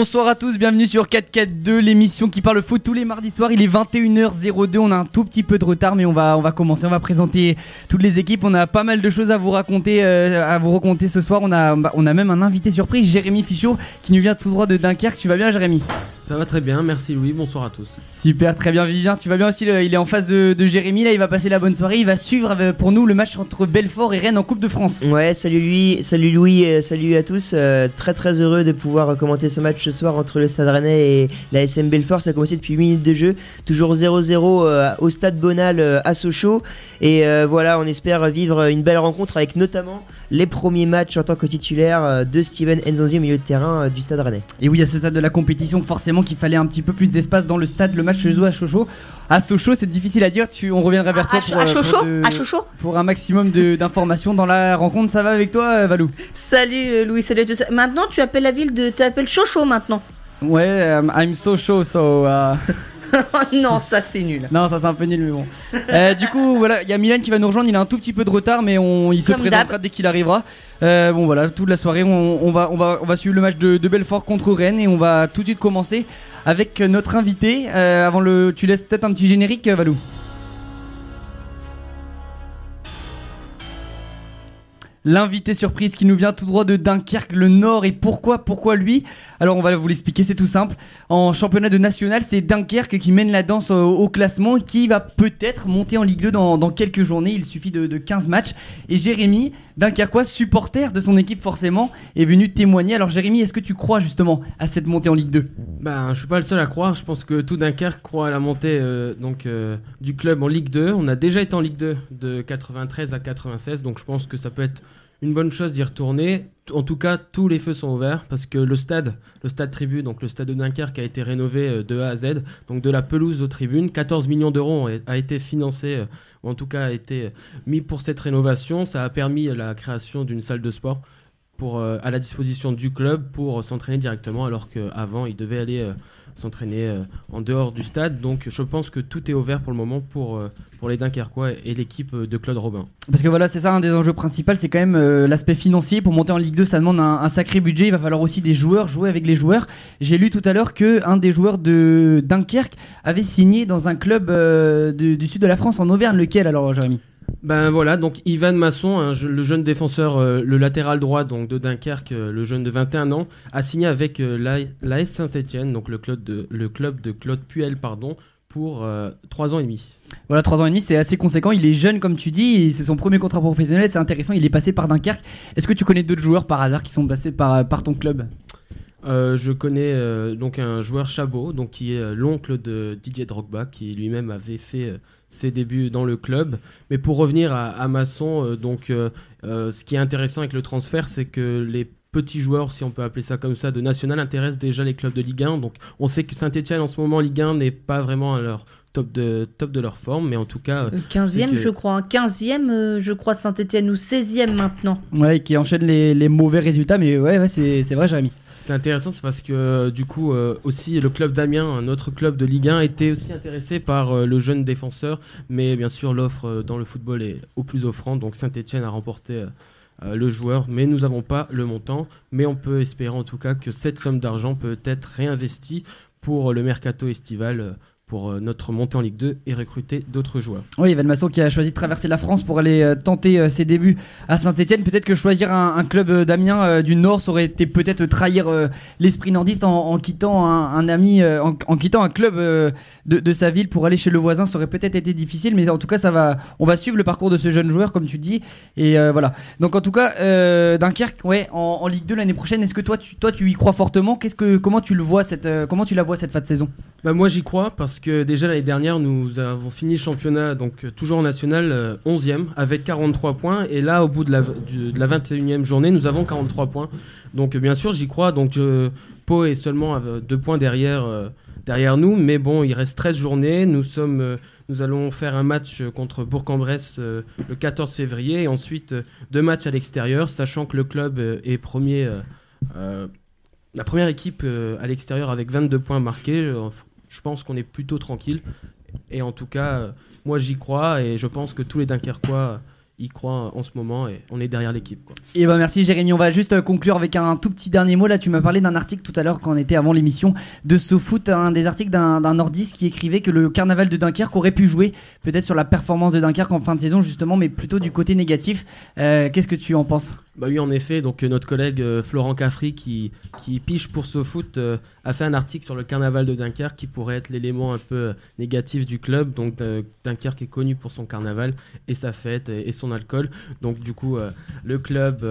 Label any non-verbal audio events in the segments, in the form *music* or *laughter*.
Bonsoir à tous, bienvenue sur 442, l'émission qui parle foot tous les mardis soirs. Il est 21h02, on a un tout petit peu de retard, mais on va, on va commencer, on va présenter toutes les équipes. On a pas mal de choses à vous raconter, euh, à vous raconter ce soir. On a, on a même un invité surprise, Jérémy Fichot, qui nous vient tout droit de Dunkerque. Tu vas bien, Jérémy? Ça va très bien, merci Louis, bonsoir à tous. Super, très bien Vivien, tu vas bien aussi, il est en face de, Jérémy, là il va passer la bonne soirée, il va suivre euh, pour nous le match entre Belfort et Rennes en Coupe de France. Ouais, salut lui, salut Louis, salut à tous, euh, très très heureux de pouvoir commenter ce match ce soir entre le Stade Rennais et la SM Belfort, ça a commencé depuis 8 minutes de jeu, toujours 0-0 euh, au Stade Bonal à Sochaux, et voilà, on espère vivre une belle rencontre avec notamment les premiers matchs en tant que titulaire de Steven Nzonzi au milieu de terrain du Stade Rennais. Et oui, à ce stade de la compétition, forcément qu'il fallait un petit peu plus d'espace dans le stade. Le match se joue à Sochaux. À Sochaux, c'est difficile à dire. Tu, on reviendra vers toi pour, à pour, un maximum d'informations dans la rencontre. Ça va avec toi, euh, Valou? Salut euh, Louis, salut à tous. Maintenant, tu appelles la ville de. Tu appelles Sochaux maintenant. Ouais, um, I'm so show, so. Uh, *laughs* non, ça c'est nul. Non, ça c'est un peu nul, mais bon. Euh, du coup, voilà, il y a Milan qui va nous rejoindre. Il a un tout petit peu de retard, mais on, il se présentera dès qu'il arrivera. Euh, bon, voilà, toute la soirée, on, va, on, va, on va suivre le match de, Belfort contre Rennes et on va tout de suite commencer avec notre invité. Euh, avant le, tu laisses peut-être un petit générique, Valou. L'invité surprise qui nous vient tout droit de Dunkerque, le Nord. Et pourquoi Pourquoi lui? Alors on va vous l'expliquer, c'est tout simple. En championnat de national, c'est Dunkerque qui mène la danse au, classement et qui va peut-être monter en Ligue 2 dans, quelques journées. Il suffit de, 15 matchs. Et Jérémy, Dunkerquois, supporter de son équipe forcément, est venu témoigner. Alors Jérémy, est-ce que tu crois justement à cette montée en Ligue 2 Ben, je suis pas le seul à croire. Je pense que tout Dunkerque croit à la montée euh, donc euh, du club en Ligue 2. On a déjà été en Ligue 2 de 93 à 96, donc je pense que ça peut être une bonne chose d'y retourner. En tout cas, tous les feux sont ouverts parce que le stade, le stade Tribu, donc le stade de Dunkerque a été rénové euh, de A à Z, donc de la pelouse aux tribunes. 14 millions d'euros a été financé, euh, ou en tout cas a été euh, mis pour cette rénovation. Ça a permis la création d'une salle de sport à la disposition du club pour s'entraîner directement alors qu'avant il devait aller s'entraîner euh, en dehors du stade. Donc je pense que tout est ouvert pour le moment pour, euh, pour les Dunkerquois et l'équipe de Claude Robin. Parce que voilà, c'est ça un des enjeux principaux, c'est quand même euh, l'aspect financier. Pour monter en Ligue 2, ça demande un, sacré budget. Il va falloir aussi des joueurs, jouer avec les joueurs. J'ai lu tout à l'heure que un des joueurs de Dunkerque avait signé dans un club du sud de la France, en Auvergne. Lequel alors, Jérémy? Ben voilà, donc Ivan Masson, hein, le jeune défenseur, euh, le latéral droit donc de Dunkerque, euh, le jeune de 21 ans, a signé avec euh, l'AS Saint-Etienne, donc le club de, le club de Claude Puel, pardon, pour 3 ans et demi. Voilà, 3 ans et demi, c'est assez conséquent. Il est jeune, comme tu dis, c'est son premier contrat professionnel, c'est intéressant. Il est passé par Dunkerque. Est-ce que tu connais d'autres joueurs par hasard qui sont passés par, par ton club? Je connais donc un joueur Chabot, donc qui est l'oncle de Didier Drogba, qui lui-même avait fait ses débuts dans le club. Mais pour revenir à, Masson, euh, donc, euh, euh, ce qui est intéressant avec le transfert, c'est que les petits joueurs, si on peut appeler ça comme ça, de national intéressent déjà les clubs de Ligue 1. Donc on sait que Saint-Etienne en ce moment, Ligue 1 n'est pas vraiment à leur top de, top de leur forme, mais en tout cas... 15e je crois, 15e je crois Saint-Etienne ou 16e maintenant. Ouais, qui enchaîne les, les mauvais résultats, mais ouais, ouais c'est vrai Jérémy. C'est intéressant, c'est parce que euh, du coup euh, aussi le club d'Amiens, un autre club de Ligue 1, était aussi intéressé par euh, le jeune défenseur, mais bien sûr l'offre dans le football est au plus offrant, donc Saint-Etienne a remporté le joueur, mais nous n'avons pas le montant, mais on peut espérer en tout cas que cette somme d'argent peut être réinvestie pour le mercato estival pour euh, notre montée en Ligue 2 et recruter d'autres joueurs. Oui, Evan Masson qui a choisi de traverser la France pour aller euh, tenter euh, ses débuts à Saint-Etienne. Peut-être que choisir un, club d'Amiens du Nord, ça aurait été peut-être trahir l'esprit nordiste en, quittant un, ami, en, quittant un club de, sa ville pour aller chez le voisin. Ça aurait peut-être été difficile, mais en tout cas, ça va, on va suivre le parcours de ce jeune joueur, comme tu dis. Et voilà. Donc en tout cas, Dunkerque, ouais, en, Ligue 2 l'année prochaine, est-ce que toi tu, toi, tu y crois fortement? Qu'est-ce que, comment tu le vois cette, comment tu la vois cette fin de saison? Bah, moi j'y crois parce que déjà l'année dernière nous avons fini le championnat donc euh, toujours en national 11e euh, avec 43 points et là au bout de la, de la 21e journée nous avons 43 points. Donc bien sûr j'y crois donc euh, Pau est seulement à deux points derrière, derrière nous mais bon il reste 13 journées. Nous, sommes, nous allons faire un match contre Bourg-en-Bresse le 14 février et ensuite deux matchs à l'extérieur sachant que le club est premier la première équipe à l'extérieur avec 22 points marqués je pense qu'on est plutôt tranquille. Et en tout cas, euh, moi j'y crois et je pense que tous les Dunkerquois y croit en ce moment et on est derrière l'équipe. Et ben merci Jérémy, on va juste euh, conclure avec un tout petit dernier mot. Là, tu m'as parlé d'un article tout à l'heure quand on était avant l'émission de SoFoot, un des articles d'un nordiste qui écrivait que le carnaval de Dunkerque aurait pu jouer peut-être sur la performance de Dunkerque en fin de saison justement, mais plutôt du côté négatif. Euh, Qu'est-ce que tu en penses? Bah oui, en effet, donc euh, notre collègue euh, Florent Caffry qui, piche pour SoFoot euh, a fait un article sur le carnaval de Dunkerque qui pourrait être l'élément un peu négatif du club. Donc Dunkerque est connu pour son carnaval et sa fête et, son alcool. Donc du coup, le club...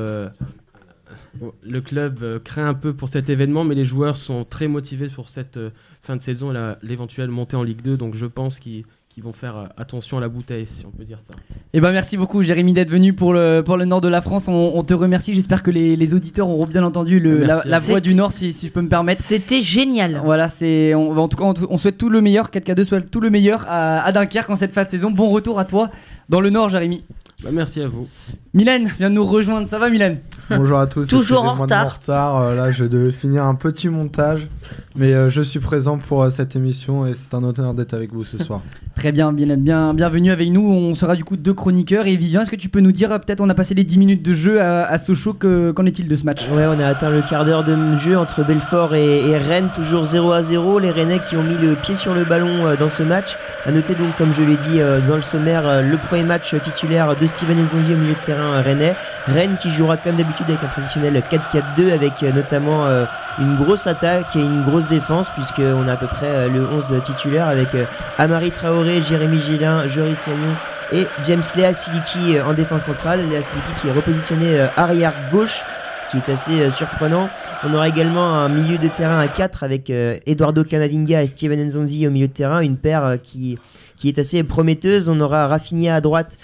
le club craint un peu pour cet événement, mais les joueurs sont très motivés pour cette fin de saison et l'éventuelle montée en Ligue 2. Donc je pense qu'ils qu'ils vont faire euh, attention à la bouteille, si on peut dire ça. Eh ben merci beaucoup Jérémy d'être venu pour le, pour le nord de la France. On, on te remercie. J'espère que les, les auditeurs auront bien entendu le, la, voix C'était- du nord, si, si je peux me permettre. C'était génial. Voilà, c'est on- en tout cas on, on souhaite tout le meilleur. 4K2 souhaite tout le meilleur à, à Dunkerque en cette fin de saison. Bon retour à toi dans le nord, Jérémy. Bah, merci à vous. Mylène vient de nous rejoindre. Ça va, Mylène? Bonjour à tous. Toujours en de mon retard. retard. Euh, là, je devais finir un petit montage, mais euh, je suis présent pour euh, cette émission et c'est un honneur d'être avec vous ce soir. *laughs* Très bien, Mylène, bien, bienvenue avec nous. On sera du coup deux chroniqueurs. Et Vivien, est-ce que tu peux nous dire, peut-être, on a passé les 10 minutes de jeu à, à Sochaux, que- qu'en est-il de ce match? Ouais, on a atteint le quart d'heure de jeu entre Belfort et, et Rennes, toujours 0 à 0. Les Rennais qui ont mis le pied sur le ballon euh, dans ce match. À noter donc, comme je l'ai dit euh, dans le sommaire, euh, le premier match titulaire de Steven Nzonzi au milieu de terrain rennais. Rennes qui jouera comme d'habitude avec un traditionnel 4-4-2 avec euh, notamment euh, une grosse attaque et une grosse défense puisqu'on a à peu près euh, le 11 titulaire avec Amari Traoré, Jérémy Gillin, Joris Lagnon et James Lea Siliki en défense centrale. Lea Siliki qui est repositionné arrière gauche ce qui est assez surprenant. On aura également un milieu de terrain à 4 avec Eduardo Camavinga et Steven Nzonzi au milieu de terrain, une paire qui, qui est assez prometteuse. On aura Rafinha à droite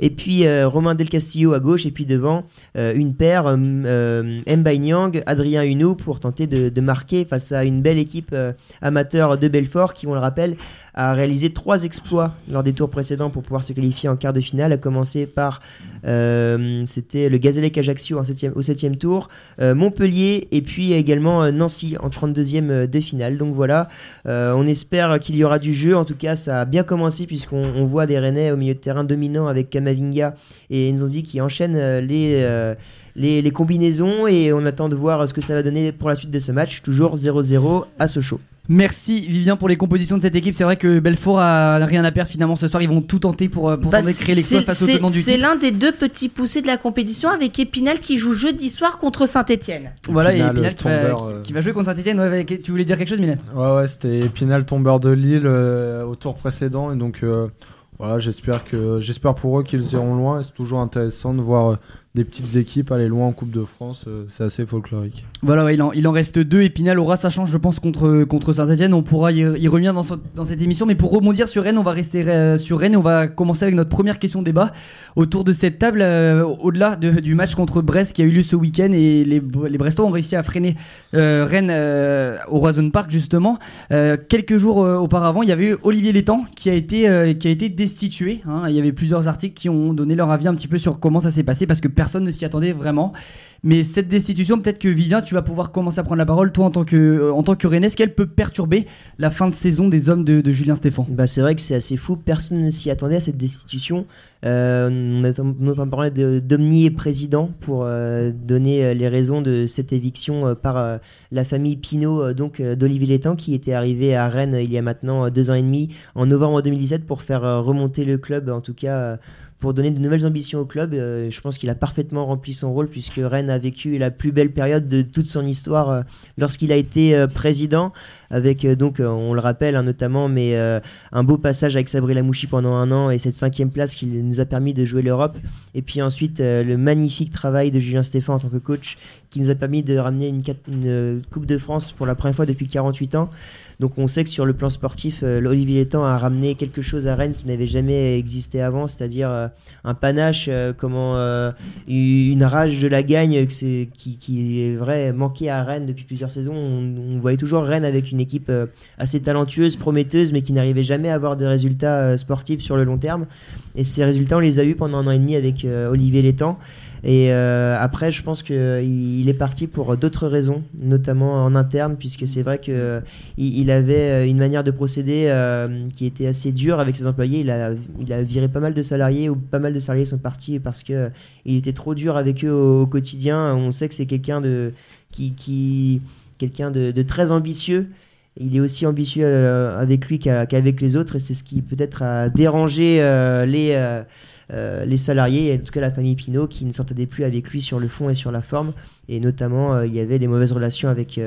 et puis euh, Romain Del Castillo à gauche et puis devant euh, une paire euh, euh, Mbaye Niang, Adrien Huneau pour tenter de, marquer face à une belle équipe amateur de Belfort qui, on le rappelle, a réalisé trois exploits lors des tours précédents pour pouvoir se qualifier en quart de finale, à commencer par euh, c'était le Gazélec Ajaccio septième- au 7 tour, euh, Montpellier et puis également euh, Nancy en 32e euh, de finale. Donc voilà, on espère qu'il y aura du jeu. En tout cas, ça a bien commencé puisqu'on on voit des Rennais au milieu de terrain dominant avec Kamavinga et Nzonzi qui enchaînent les, les, les combinaisons et on attend de voir ce que ça va donner pour la suite de ce match. Toujours 0-0 à Sochaux. Merci Vivien pour les compositions de cette équipe. C'est vrai que Belfort a rien à perdre finalement ce soir. Ils vont tout tenter pour, euh, pour Bah, tenter de créer l'exploit face au tenant du C'est l'un des deux petits poussés de la compétition avec Épinal qui joue jeudi soir contre Saint-Etienne. Voilà, et Épinal, qui, euh. qui va jouer contre Saint-Etienne. Ouais, tu voulais dire quelque chose, Mylène Ouais, ouais, c'était Épinal tombeur de Lille euh, au tour précédent et donc euh, voilà, j'espère que j'espère pour eux qu'ils iront loin. C'est toujours intéressant de voir euh, des petites équipes aller loin en Coupe de France. euh, c'est assez folklorique. Voilà, il, en, il en reste deux. Épinal aura sa chance, je pense, contre, contre Saint-Etienne. On pourra y, revenir dans, dans cette émission. Mais pour rebondir sur Rennes, on va rester euh, sur Rennes on va commencer avec notre première question débat autour de cette table. euh, Au-delà de- du match contre Brest qui a eu lieu ce week-end et les, les Brestois ont réussi à freiner Rennes au Roison Park, justement. Quelques jours auparavant, il y avait eu Olivier Létang qui a été, qui a été destitué. hein. Il y avait plusieurs articles qui ont donné leur avis un petit peu sur comment ça s'est passé parce que personne ne s'y attendait vraiment. Mais cette destitution, peut-être que Vivien, tu vas pouvoir commencer à prendre la parole, toi en tant que, en tant que Rennais, est-ce qu'elle peut perturber la fin de saison des hommes de, Julien Stéphan Bah, c'est vrai que c'est assez fou, personne ne s'y attendait à cette destitution. Euh, on a notamment parlé de Domnier président pour euh, donner euh, les raisons de cette éviction par la famille Pinault, donc d'Olivier Létang, qui était arrivé à Rennes il y a maintenant deux ans et demi, en novembre 2017, pour faire remonter le club, en tout cas pour donner de nouvelles ambitions au club. Euh, je pense qu'il a parfaitement rempli son rôle, puisque Rennes a vécu la plus belle période de toute son histoire euh, lorsqu'il a été euh, président avec donc on le rappelle hein, notamment mais un beau passage avec Sabri Lamouchi pendant un an et cette cinquième place qui nous a permis de jouer l'Europe et puis ensuite le magnifique travail de Julien Stéphan en tant que coach qui nous a permis de ramener une, Coupe de France pour la première fois depuis 48 ans donc on sait que sur le plan sportif euh, Olivier Létang a ramené quelque chose à Rennes qui n'avait jamais existé avant c'est-à-dire euh, un panache euh, comment une rage de la gagne qui, est vrai manqué à Rennes depuis plusieurs saisons on, voyait toujours Rennes avec une équipe assez talentueuse, prometteuse, mais qui n'arrivait jamais à avoir de résultats sportifs sur le long terme. Et ces résultats, on les a eus pendant un an et demi avec Olivier Létang. Et euh, après, je pense qu'il est parti pour d'autres raisons, notamment en interne, puisque c'est vrai qu'il il avait une manière de procéder euh, qui était assez dure avec ses employés. Il a, viré pas mal de salariés, ou pas mal de salariés sont partis parce qu'il il était trop dur avec eux au, quotidien. On sait que c'est quelqu'un de, qui, quelqu'un de, très ambitieux il est aussi ambitieux euh, avec lui qu'avec les autres et c'est ce qui peut-être a dérangé euh, les, euh, les salariés, et en tout cas la famille Pinot, qui ne s'entendait plus avec lui sur le fond et sur la forme. Et notamment, il y avait des mauvaises relations avec,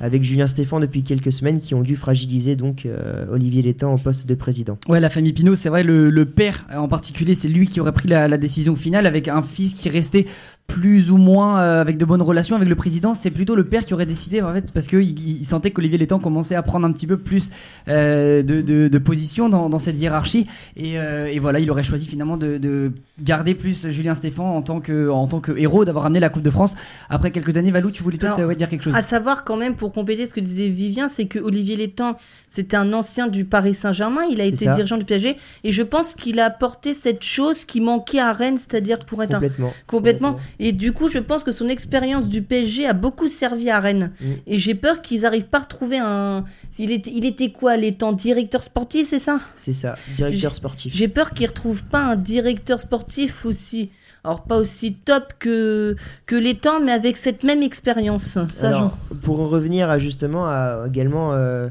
avec Julien Stéphan depuis quelques semaines qui ont dû fragiliser donc Olivier Létang au poste de président. Ouais, la famille Pinot, c'est vrai, le, père en particulier, c'est lui qui aurait pris la décision finale avec un fils qui restait plus ou moins euh, avec de bonnes relations avec le président, c'est plutôt le père qui aurait décidé en fait parce qu'il il sentait qu'Olivier Létang commençait à prendre un petit peu plus euh, de, de, position dans, dans, cette hiérarchie. Et, euh, et, voilà il aurait choisi finalement de, de, garder plus Julien Stéphan en tant que, en tant que héros d'avoir amené la Coupe de France après quelques années. Valou, tu voulais toi dire quelque chose? À savoir quand même pour compléter ce que disait Vivien, c'est que Olivier Létang c'était un ancien du Paris Saint-Germain, il a été dirigeant du PSG et je pense qu'il a apporté cette chose qui manquait à Rennes, c'est-à-dire pour être complètement. complètement et du coup, je pense que son expérience du PSG a beaucoup servi à Rennes. Mm. Et j'ai peur qu'ils n'arrivent pas à retrouver un. Il était, il était quoi temps Directeur sportif, c'est ça? C'est ça, directeur sportif. J'ai peur qu'ils ne retrouvent pas un directeur sportif aussi. Alors pas aussi top que, que les temps, mais avec cette même expérience. Ça, pour en revenir à, justement à, également euh,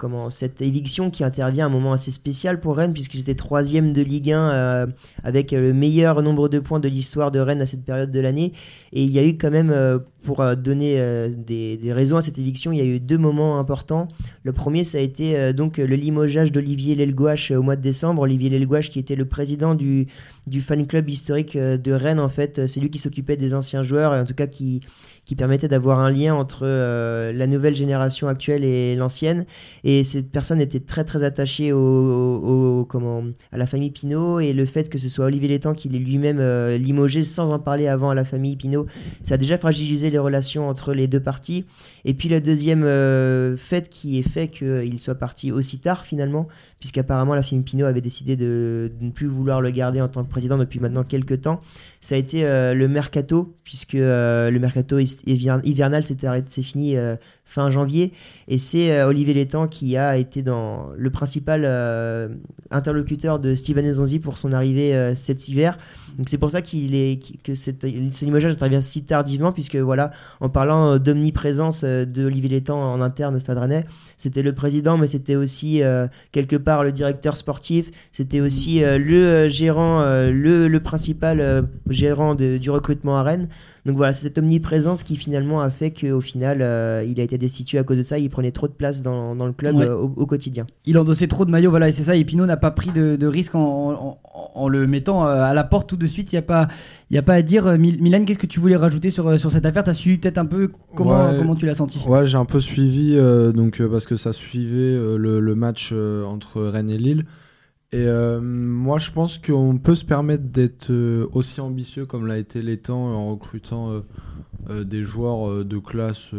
comment cette éviction qui intervient à un moment assez spécial pour Rennes puisque c'était troisième de Ligue 1 euh, avec le meilleur nombre de points de l'histoire de Rennes à cette période de l'année. Et il y a eu quand même euh, pour euh, donner des, des, raisons à cette éviction il y a eu deux moments importants. Le premier ça a été donc le limogeage d'Olivier Lelgouache au mois de décembre. Olivier Lelgouache qui était le président du, du fan club historique de Rennes en fait c'est lui qui s'occupait des anciens joueurs et en tout cas qui qui permettait d'avoir un lien entre euh, la nouvelle génération actuelle et l'ancienne. Et cette personne était très très attachée au, comment, à la famille Pinault et le fait que ce soit Olivier Létang qui l'ait lui-même euh, limogé sans en parler avant à la famille Pinault, ça a déjà fragilisé les relations entre les deux parties. Et puis le deuxième euh, fait qui est fait qu'il soit parti aussi tard finalement, puisqu'apparemment la famille Pinot avait décidé de, ne plus vouloir le garder en tant que président depuis maintenant quelques temps. Ça a été euh, le mercato, puisque le mercato hivernal s'est fini euh, fin janvier. Et c'est Olivier Létang qui a été dans le principal interlocuteur de Steven Ezonzi pour son arrivée cet hiver. Donc c'est pour ça qu'il est que cette, ce limogeage intervient si tardivement, puisque voilà, en parlant d'omniprésence de Olivier Létang en interne au Stade Rennais, c'était le président, mais c'était aussi quelque part le directeur sportif, c'était aussi le gérant, le, principal gérant du recrutement à Rennes. Donc voilà, c'est cette omniprésence qui finalement a fait qu'au final, euh, il a été destitué à cause de ça. Il prenait trop de place dans, le club euh, au, quotidien. Il endossait trop de maillots, voilà, et c'est ça. Et Pinot n'a pas pris de, risque en, le mettant euh, à la porte tout de suite. Il n'y a, pas, y a pas à dire. Milan, qu'est-ce que tu voulais rajouter sur, sur cette affaire? Tu as suivi peut-être un peu comment, comment tu l'as senti? Ouais, j'ai un peu suivi, donc, parce que ça suivait le, le, match entre Rennes et Lille. Et euh, moi, je pense qu'on peut se permettre d'être euh, aussi ambitieux comme l'a été l'étang en recrutant euh, des joueurs de classe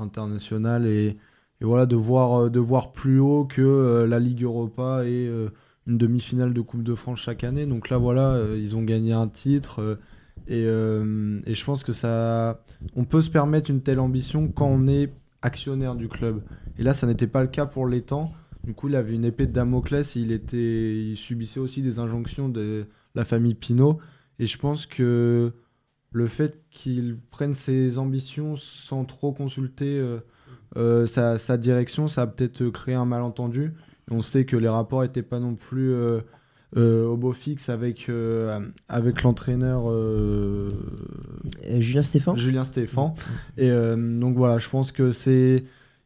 internationale et, voilà de voir, de voir plus haut que la Ligue Europa et une demi-finale de Coupe de France chaque année. Donc là, voilà, ils ont gagné un titre. Et, et, je pense que ça, on peut se permettre une telle ambition quand on est actionnaire du club. Et là, ça n'était pas le cas pour l'étang. Du coup, il avait une épée de Damoclès et il, était, il subissait aussi des injonctions de la famille Pinault. Et je pense que le fait qu'il prenne ses ambitions sans trop consulter euh, euh, sa, direction, ça a peut-être créé un malentendu. on sait que les rapports n'étaient pas non plus euh, au beau fixe avec, avec l'entraîneur Julien Stéphan. Julien Stéphan. Et donc voilà, je pense que c'est.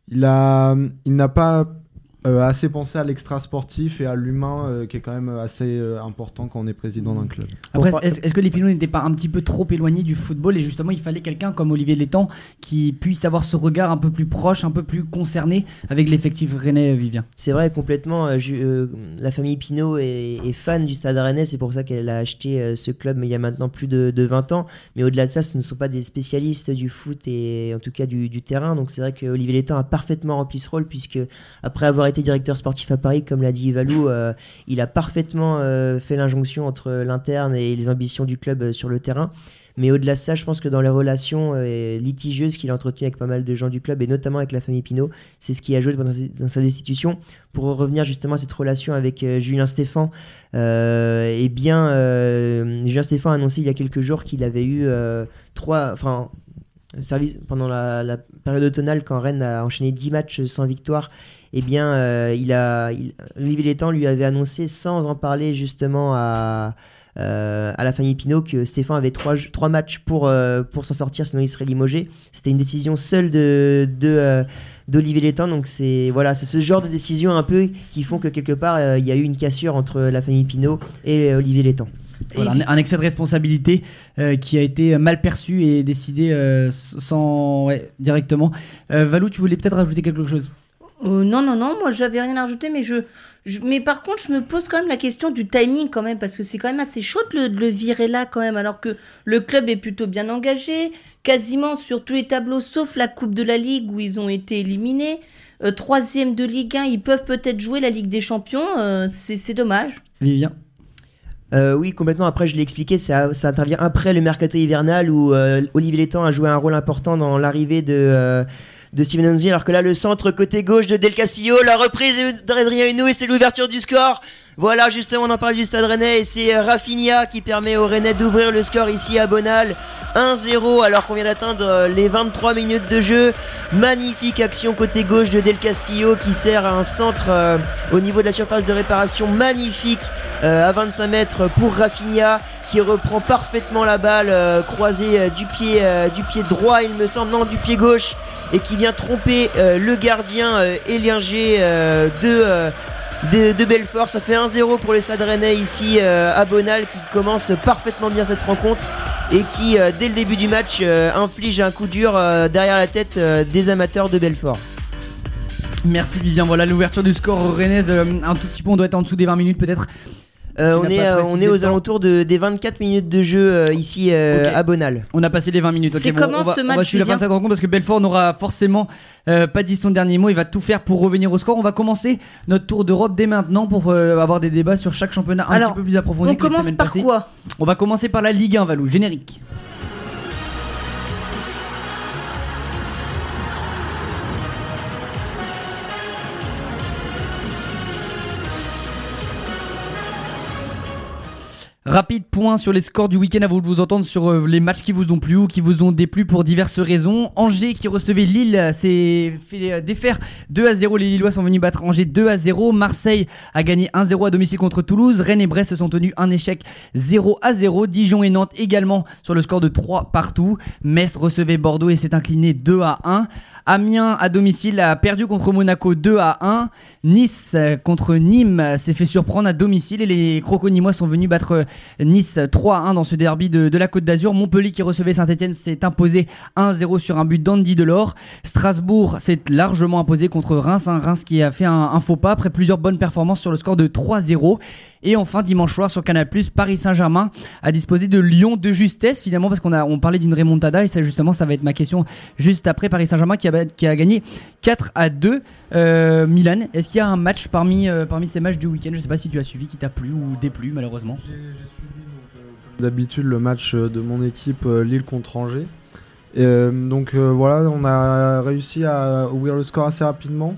Il, a, il n'a pas euh, assez pensé à l'extra sportif et à l'humain euh, qui est quand même assez euh, important quand on est président d'un club. Après, est-ce que les Pinot n'étaient pas un petit peu trop éloignés du football et justement il fallait quelqu'un comme Olivier Létang qui puisse avoir ce regard un peu plus proche, un peu plus concerné avec l'effectif rennais Vivien? C'est vrai, complètement. la famille Pinot est, fan du stade rennais, c'est pour ça qu'elle a acheté ce club il y a maintenant plus de, 20 ans. Mais au-delà de ça, ce ne sont pas des spécialistes du foot et en tout cas du, du terrain. Donc c'est vrai que Olivier Létang a parfaitement rempli ce rôle puisque après avoir été directeur sportif à Paris, comme l'a dit Valou, euh, il a parfaitement euh, fait l'injonction entre l'interne et les ambitions du club euh, sur le terrain. Mais au-delà de ça, je pense que dans les relations litigieuses qu'il a entretenues avec pas mal de gens du club, et notamment avec la famille Pinot, c'est ce qui a joué dans, sa destitution. Pour revenir justement à cette relation avec Julien Stéphan, eh bien, Julien Stéphan a annoncé il y a quelques jours qu'il avait eu trois, enfin, service pendant la, période automnale quand Rennes a enchaîné 10 matchs sans victoire eh bien euh, il a Olivier Létang lui avait annoncé sans en parler justement à euh, à la famille Pinot que Stéphane avait trois, trois matchs pour, euh, pour s'en sortir, sinon il serait limogé. C'était une décision seule de, de d'Olivier Létang. Donc c'est voilà, c'est ce genre de décision un peu qui font que quelque part il y a eu une cassure entre la famille Pinot et Olivier Létang un, excès de responsabilité euh, qui a été mal perçu et décidé euh, sans directement. Euh, Valou, tu voulais peut-être rajouter quelque chose? Non, non, non, moi j'avais rien à rajouter, mais je, mais par contre je me pose quand même la question du timing quand même parce que c'est quand même assez chaud de le, virer là quand même alors que le club est plutôt bien engagé, quasiment sur tous les tableaux sauf la Coupe de la Ligue où ils ont été éliminés. troisième de Ligue 1, ils peuvent peut-être jouer la Ligue des Champions, c'est dommage. Vivien euh, oui, complètement. Après, je l'ai expliqué, ça, ça, intervient après le mercato hivernal où euh, Olivier Létang a joué un rôle important dans l'arrivée de, euh, de Steven Onzi. Alors que là, le centre côté gauche de Del Castillo, la reprise d'Adrien Huneau et c'est l'ouverture du score. Voilà, justement, on en parle du stade rennais et c'est Rafinha qui permet aux Rennais d'ouvrir le score ici à Bonal. 1-0 alors qu'on vient d'atteindre les 23 minutes de jeu. Magnifique action côté gauche de Del Castillo qui sert à un centre au niveau de la surface de réparation magnifique euh, à 25 mètres pour Rafinha qui reprend parfaitement la balle euh, croisée euh, du pied du pied droit il me semble non du pied gauche et qui vient tromper le gardien Elinger de de, Belfort. Ça fait 1-0 pour les Stade ici à Bonal qui commence parfaitement bien cette rencontre et qui dès le début du match inflige un coup dur derrière la tête des amateurs de Belfort. Merci Vivien, voilà l'ouverture du score Rennes, un tout petit peu, on doit être en dessous des 20 minutes peut-être. Euh, on, est, euh, on est aux alentours de, des 24 minutes de jeu euh, ici à Bonal. On a passé les 20 minutes. C'est comment on va, ce match On va suivre la fin de cette rencontre parce que Belfort n'aura forcément pas dit son dernier mot. Il va tout faire pour revenir au score. On va commencer notre tour d'Europe dès maintenant pour avoir des débats sur chaque championnat un petit peu plus approfondis. On commence par quoi? On va commencer par la Ligue 1, Valou. Générique. Rapide point sur les scores du week-end vous de vous entendre sur euh, les matchs qui vous ont plu ou qui vous ont déplu pour diverses raisons. Angers qui recevait Lille s'est fait euh, défaire 2 à 0. Les Lillois sont venus battre Angers 2 à 0. Marseille a gagné 1-0 à domicile contre Toulouse. Rennes et Brest se sont tenus un échec 0 à 0. Dijon et Nantes également sur le score de 3 partout. Metz recevait Bordeaux et s'est incliné 2 à 1. Amiens à domicile a perdu contre Monaco 2 à 1. Nice contre Nîmes s'est fait surprendre à domicile et les Crocos-Nîmois sont venus battre Nice 3 à 1 dans ce derby de, la Côte d'Azur. Montpellier qui recevait Saint-Etienne s'est imposé 1-0 sur un but d'Andy Delors. Strasbourg s'est largement imposé contre Reims. Hein. Reims qui a fait un faux pas après plusieurs bonnes performances sur le score de 3-0. Et enfin, dimanche soir sur Canal+, Paris Saint-Germain a disposé de Lyon de justesse finalement parce qu'on a on parlait d'une remontada et ça justement ça va être ma question juste après Paris Saint-Germain qui a, qui a gagné 4 à 2 euh, Milan. Est-ce qu'il y a un match parmi euh, parmi ces matchs du week-end? Je sais pas si tu as suivi qui t'a plu ou déplu malheureusement. J'ai suivi euh, d'habitude le match de mon équipe Lille contre Angers. donc voilà, on a réussi à ouvrir le score assez rapidement.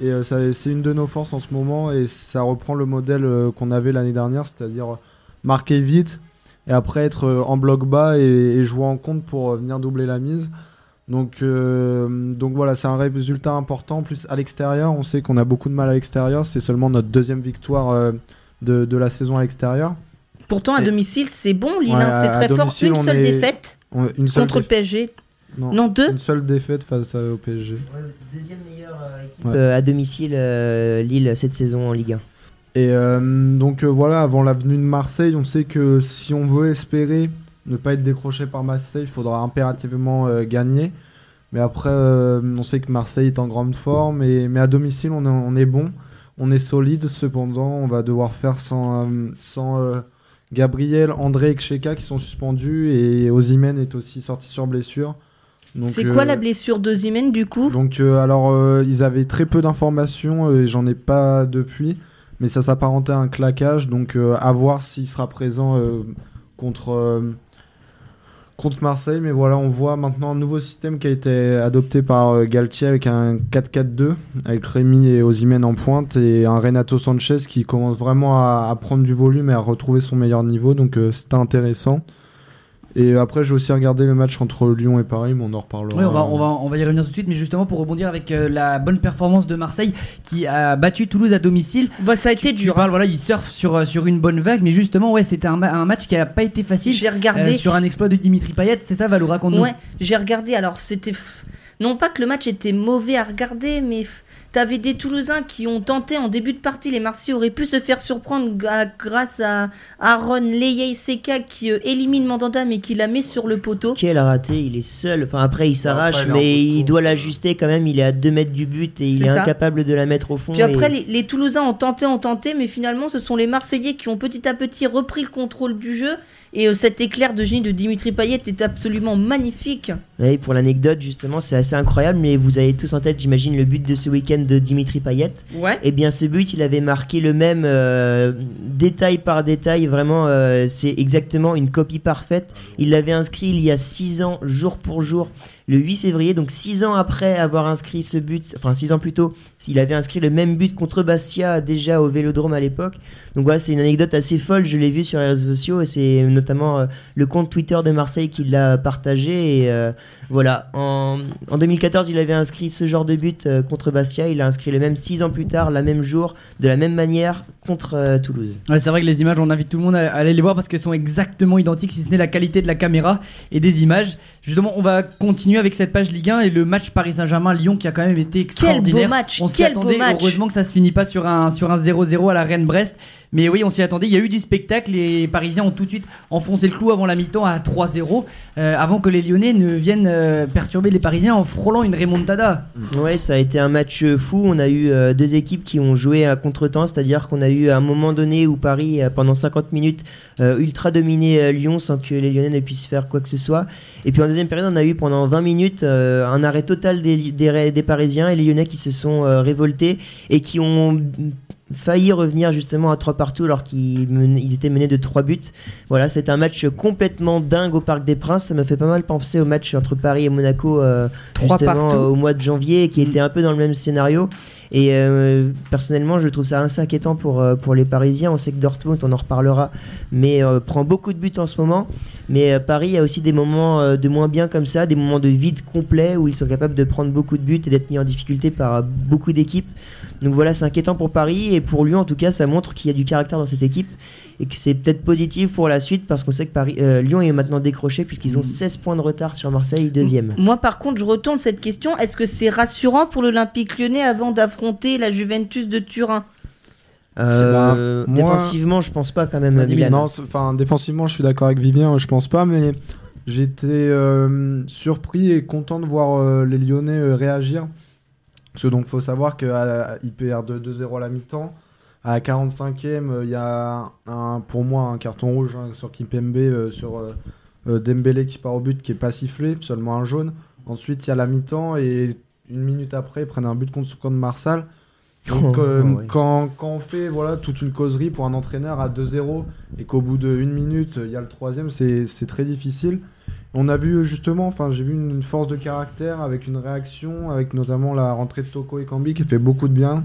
Et euh, c'est une de nos forces en ce moment et ça reprend le modèle euh, qu'on avait l'année dernière, c'est-à-dire marquer vite et après être euh, en bloc bas et, jouer en compte pour venir doubler la mise. Donc, donc voilà, c'est un résultat important. En plus, à l'extérieur, on sait qu'on a beaucoup de mal à l'extérieur. C'est seulement notre deuxième victoire de, de, la saison à l'extérieur. Pourtant, à domicile, c'est bon, Lille. Hein, c'est très fort. Une seule défaite une seule contre le PSG. Non, deux Une seule défaite face au PSG. deuxième meilleure euh, équipe euh, à domicile, euh, Lille, cette saison en Ligue 1. Et donc voilà, avant la venue de Marseille, on sait que si on veut espérer ne pas être décroché par Marseille, il faudra impérativement gagner. Mais après, on sait que Marseille est en grande forme, et, mais à domicile, on est, on est bon, on est solide. Cependant, on va devoir faire sans, sans Gabriel, André et Ksheka qui sont suspendus, et Ozimen est aussi sorti sur blessure. C'est quoi la euh, blessure de du coup? Donc euh, alors euh, ils avaient très peu d'informations et j'en ai pas depuis, mais ça s'apparentait à un claquage, donc à voir s'il sera présent contre contre Marseille, mais voilà, on voit maintenant un nouveau système qui a été adopté par Galtier avec un 4-4-2, avec Rémi et Osimhen en pointe, et un Renato Sanchez qui commence vraiment à, à prendre du volume et à retrouver son meilleur niveau, donc c'était intéressant. Et après, j'ai aussi regardé le match entre Lyon et Paris, mais on en reparlera. Oui, on va, on, va, on va y revenir tout de suite, mais justement pour rebondir avec euh, la bonne performance de Marseille qui a battu Toulouse à domicile. Bah, ça a été Tu- tu dur. parles, voilà, ils surfent sur, euh, sur une bonne vague, mais justement, ouais, c'était un, ma- un match qui a pas été facile. J'ai regardé. Euh, sur un exploit de Dimitri Payet, c'est ça, Valou, raconte-nous. Ouais, j'ai regardé. Alors, c'était. f- Non pas que le match était mauvais à regarder, mais f- t'avais des Toulousains qui ont tenté en début de partie. Les Marseillais auraient pu se faire surprendre grâce à Aaron Leyei Seka qui euh, élimine Mandanda mais qui la met sur le poteau. Quel raté, il est seul. Enfin, après, il s'arrache, un peu mais il doit l'ajuster quand même. Il est à 2 mètres du but et il est ça. incapable de la mettre au fond. Puis après, et- les, les Toulousains ont tenté, ont tenté, mais finalement, ce sont les Marseillais qui ont petit à petit repris le contrôle du jeu. Et euh, cet éclair de génie de Dimitri Payet est absolument magnifique. Oui, pour l'anecdote, justement, c'est assez incroyable, mais vous avez tous en tête, j'imagine, le but de ce week-end de Dimitri Payet. Ouais. Et bien, ce but, il avait marqué le même euh, détail par détail. Vraiment, euh, c'est exactement une copie parfaite. Il l'avait inscrit il y a 6 ans, jour pour jour, le 8 février. Donc, 6 ans après avoir inscrit ce but, enfin 6 ans plus tôt, il avait inscrit le même but contre Bastia déjà au Vélodrome à l'époque. Donc voilà, c'est une anecdote assez folle. Je l'ai vu sur les réseaux sociaux et c'est notamment euh, le compte Twitter de Marseille qui l'a partagé. Et euh, voilà, en, en 2014, il avait inscrit ce genre de but euh, contre Bastia. Il a inscrit le même 6 ans plus tard, la même jour, de la même manière contre euh, Toulouse. Ouais, c'est vrai que les images, on invite tout le monde à, à aller les voir parce qu'elles sont exactement identiques, si ce n'est la qualité de la caméra et des images. Justement, on va continuer avec cette page Ligue 1 et le match Paris Saint-Germain-Lyon qui a quand même été extraordinaire. match, On s'y quel beau attendait. match. Heureusement que ça se finit pas sur un sur un 0-0 à la Rennes-Brest. Mais oui, on s'y attendait. Il y a eu du spectacle. Les Parisiens ont tout de suite enfoncé le clou avant la mi-temps à 3-0, euh, avant que les Lyonnais ne viennent euh, perturber les Parisiens en frôlant une remontada. Ouais, ça a été un match fou. On a eu euh, deux équipes qui ont joué à contre-temps, c'est-à-dire qu'on a eu un moment donné où Paris, pendant 50 minutes, ultra dominé Lyon sans que les Lyonnais ne puissent faire quoi que ce soit. Et puis en deuxième période, on a eu pendant 20 minutes un arrêt total des, des, des Parisiens et les Lyonnais qui se sont révoltés et qui ont failli revenir justement à 3 partout alors qu'ils ils étaient menés de 3 buts. Voilà, c'est un match complètement dingue au Parc des Princes. Ça me fait pas mal penser au match entre Paris et Monaco euh, Trois justement, partout. euh, au mois de janvier qui était un peu dans le même scénario. Et euh, personnellement, je trouve ça assez inquiétant pour, euh, pour les Parisiens. On sait que Dortmund, on en reparlera, mais euh, prend beaucoup de buts en ce moment. Mais euh, Paris a aussi des moments euh, de moins bien comme ça, des moments de vide complet où ils sont capables de prendre beaucoup de buts et d'être mis en difficulté par euh, beaucoup d'équipes. Donc voilà, c'est inquiétant pour Paris et pour Lyon en tout cas, ça montre qu'il y a du caractère dans cette équipe et que c'est peut-être positif pour la suite parce qu'on sait que Paris, euh, Lyon est maintenant décroché puisqu'ils ont 16 points de retard sur Marseille, deuxième. Moi, par contre, je retourne cette question. Est-ce que c'est rassurant pour l'Olympique lyonnais avant d'affronter la Juventus de Turin? Euh, moi- défensivement, je pense pas quand même. Milan. Non, enfin défensivement, je suis d'accord avec Vivien, je pense pas, mais j'étais euh, surpris et content de voir euh, les Lyonnais euh, réagir. Parce que donc faut savoir qu'ils perdent 2-0 à la mi-temps. À la 45e, euh, il y a un, pour moi un carton rouge hein, sur Kimpembe, euh, sur euh, euh, Dembélé qui part au but, qui est pas sifflé, seulement un jaune. Ensuite, il y a la mi-temps et une minute après, ils prennent un but contre, contre Marsal. Donc, Oh, euh, quand, quand on fait voilà, toute une causerie pour un entraîneur à 2-0 et qu'au bout d'une minute, il y a le troisième, c'est très difficile. On a vu justement, enfin, j'ai vu une force de caractère avec une réaction, avec notamment la rentrée de Toko et Kambi qui fait beaucoup de bien.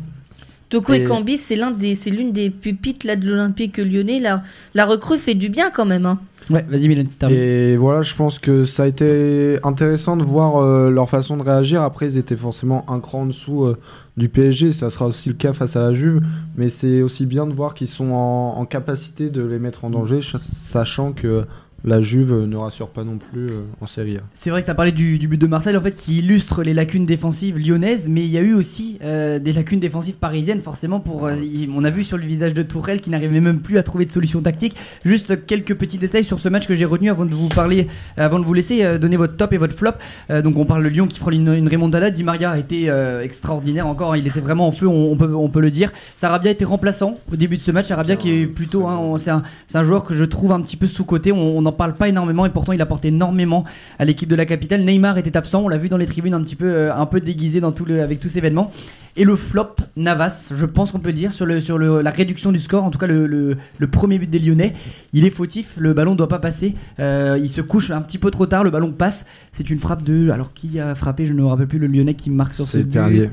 Toko Et- Ekambi, c'est l'un des, c'est l'une des pupites là de l'Olympique lyonnais. La, la recrue fait du bien quand même. hein. Ouais, vas-y, Milan. Et voilà, je pense que ça a été intéressant de voir euh, leur façon de réagir. Après, ils étaient forcément un cran en dessous euh, du PSG. Ça sera aussi le cas face à la Juve. Mais c'est aussi bien de voir qu'ils sont en, en capacité de les mettre en danger, ch- sachant que la Juve euh, ne rassure pas non plus euh, en Série A. C'est vrai que tu as parlé du, du but de Marseille en fait qui illustre les lacunes défensives lyonnaises, mais il y a eu aussi euh, des lacunes défensives parisiennes forcément pour euh, on a vu sur le visage de Tourelle qui n'arrivait même plus à trouver de solution tactique. Juste quelques petits détails sur ce match que j'ai retenu avant de vous parler avant de vous laisser euh, donner votre top et votre flop. Donc on parle de Lyon qui prend une, une remontada, Di Maria a été extraordinaire encore, il était vraiment en feu, on, on peut on peut le dire. Sarabia était remplaçant au début de ce match, Sarabia qui est plutôt hein, c'est un joueur que je trouve un petit peu. On n'en parle pas énormément et pourtant il apporte énormément à l'équipe de la capitale. Neymar était absent, on l'a vu dans les tribunes un petit peu, euh, un peu déguisé dans tout le, avec tous ces événements. Et le flop, Navas, je pense qu'on peut dire, sur, le, sur le, la réduction du score, en tout cas le, le- le premier but des Lyonnais, il est fautif, le ballon ne doit pas passer, Euh, il se couche un petit peu trop tard, le ballon passe, c'est une frappe de... Alors qui a frappé, je ne me rappelle plus, le Lyonnais qui marque sur ce but. Terrier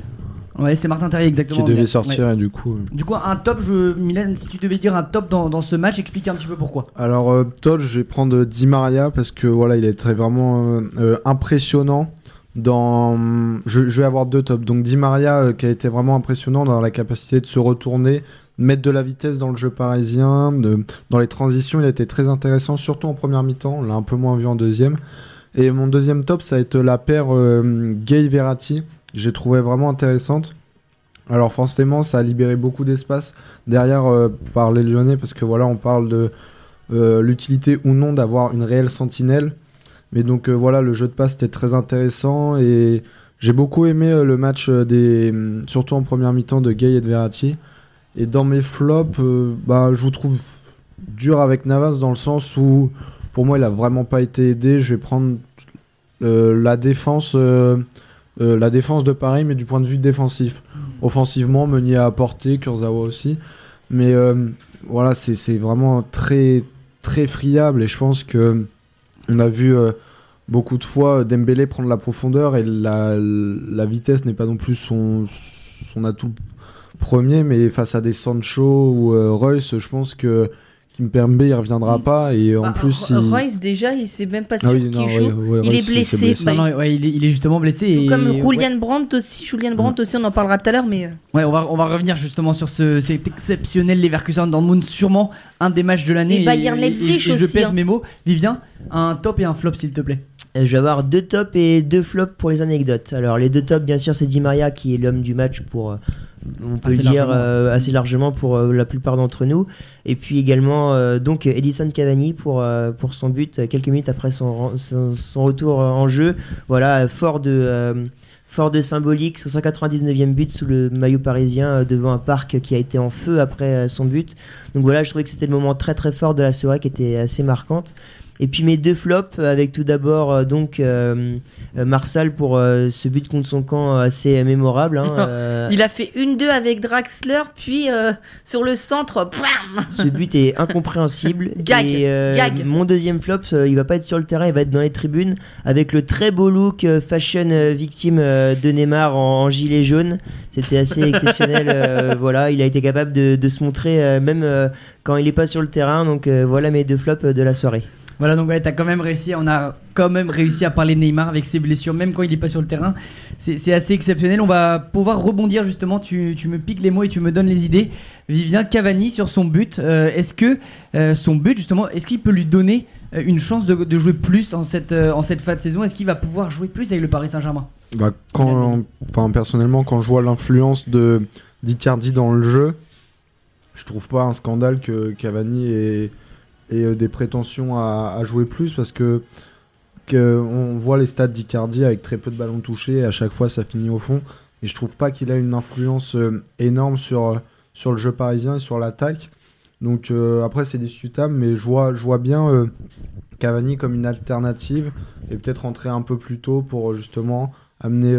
Ouais, c'est Martin Terrier, qui exactement. devait Ouais. sortir et du coup. euh, Du coup, un top, je... Milan, si tu devais dire un top dans, dans ce match, explique un petit peu pourquoi. Alors euh, Todd, je vais prendre Di Maria parce que voilà, il est très vraiment euh, euh, impressionnant. Dans, je, je vais avoir deux tops. Donc Di Maria euh, qui a été vraiment impressionnant dans la capacité de se retourner, de mettre de la vitesse dans le jeu parisien, de- dans les transitions, il a été très intéressant, surtout en première mi-temps. On l'a un peu moins vu en deuxième. Et mon deuxième top, ça va être la paire euh, Gay Verratti. J'ai trouvé vraiment intéressante. Alors forcément, ça a libéré beaucoup d'espace derrière euh, par les Lyonnais parce que voilà, on parle de euh, l'utilité ou non d'avoir une réelle sentinelle. Mais donc euh, voilà, le jeu de passe était très intéressant et j'ai beaucoup aimé le match des, hum, surtout en première mi-temps de Gay et de Verratti. Et dans mes flops, bah, je vous trouve dur avec Navas dans le sens où pour moi il a vraiment pas été aidé. Je vais prendre la défense. Euh, la défense de Paris, mais du point de vue défensif. Offensivement, Meunier a apporté, Kurzawa aussi. Mais euh, voilà, c'est vraiment très, très friable. Et je pense que on a vu euh, beaucoup de fois Dembélé prendre la profondeur et la, la vitesse n'est pas non plus son, son atout premier. Mais face à des Sancho ou Reus, je pense que Kimpembe il reviendra pas. Et en Bah, plus, il... Royce, déjà, il sait même pas Ah oui, qu'il non, joue. ouais, ouais, Il est blessé, blessé. Non, il- non, ouais, il, est, il est justement blessé. Tout et, comme ouais. Julian Brandt aussi. Julian Brandt aussi, on en parlera tout à l'heure, mais. euh, Ouais, on va, on va revenir justement sur ce, cet exceptionnel Leverkusen Dortmund, sûrement un des matchs de l'année. Et Bayern Leipzig et je aussi, pèse hein. mes mots. Vivien, un top et un flop, s'il te plaît. Euh, Je vais avoir deux tops et deux flops pour les anecdotes. Alors les deux tops, bien sûr, c'est Di Maria qui est l'homme du match pour, euh, on peut Assez le dire largement. euh, assez largement pour euh, la plupart d'entre nous. Et puis également euh, donc Edison Cavani pour pour son but quelques minutes après son ren- son, son retour en jeu. Voilà, fort de fort de symbolique, son 199e but sous le maillot parisien devant un parc qui a été en feu après son but. Donc voilà, je trouvais que c'était le moment très très fort de la soirée qui était assez marquante. Et puis mes deux flops, euh, avec tout d'abord euh, donc euh, Marsal pour ce but contre son camp assez mémorable. hein, *laughs* Il a fait une deux avec Draxler, puis sur le centre, *laughs* ce but est incompréhensible. *laughs* Gag, Et gag. mon deuxième flop, il va pas être sur le terrain, il va être dans les tribunes avec le très beau look fashion victime de Neymar en, en gilet jaune. C'était assez exceptionnel. euh, voilà, il a été capable de, de se montrer euh, même euh, quand il est pas sur le terrain. Donc voilà mes deux flops de la soirée. Voilà, donc ouais, t'as quand même réussi, on a quand même réussi à parler Neymar avec ses blessures, même quand il est pas sur le terrain. C'est assez exceptionnel. On va pouvoir rebondir justement. Tu, me piques les mots et tu me donnes les idées. Vivien Cavani sur son but. euh, est-ce que euh, son but justement, est-ce qu'il peut lui donner euh, une chance de, jouer plus en cette, en cette fin de saison? Est-ce qu'il va pouvoir jouer plus avec le Paris Saint-Germain? Bah, enfin, personnellement, quand je vois l'influence de d'Icardi dans le jeu, je trouve pas un scandale que Cavani ait, ait, euh, des prétentions à, jouer plus parce que, que voit les stats d'Icardi avec très peu de ballons touchés et à chaque fois ça finit au fond. Et je trouve pas qu'il a une influence euh, énorme sur, euh, sur le jeu parisien et sur l'attaque. Donc après c'est discutable, mais je vois, je vois bien Cavani comme une alternative et peut-être rentrer un peu plus tôt pour justement amener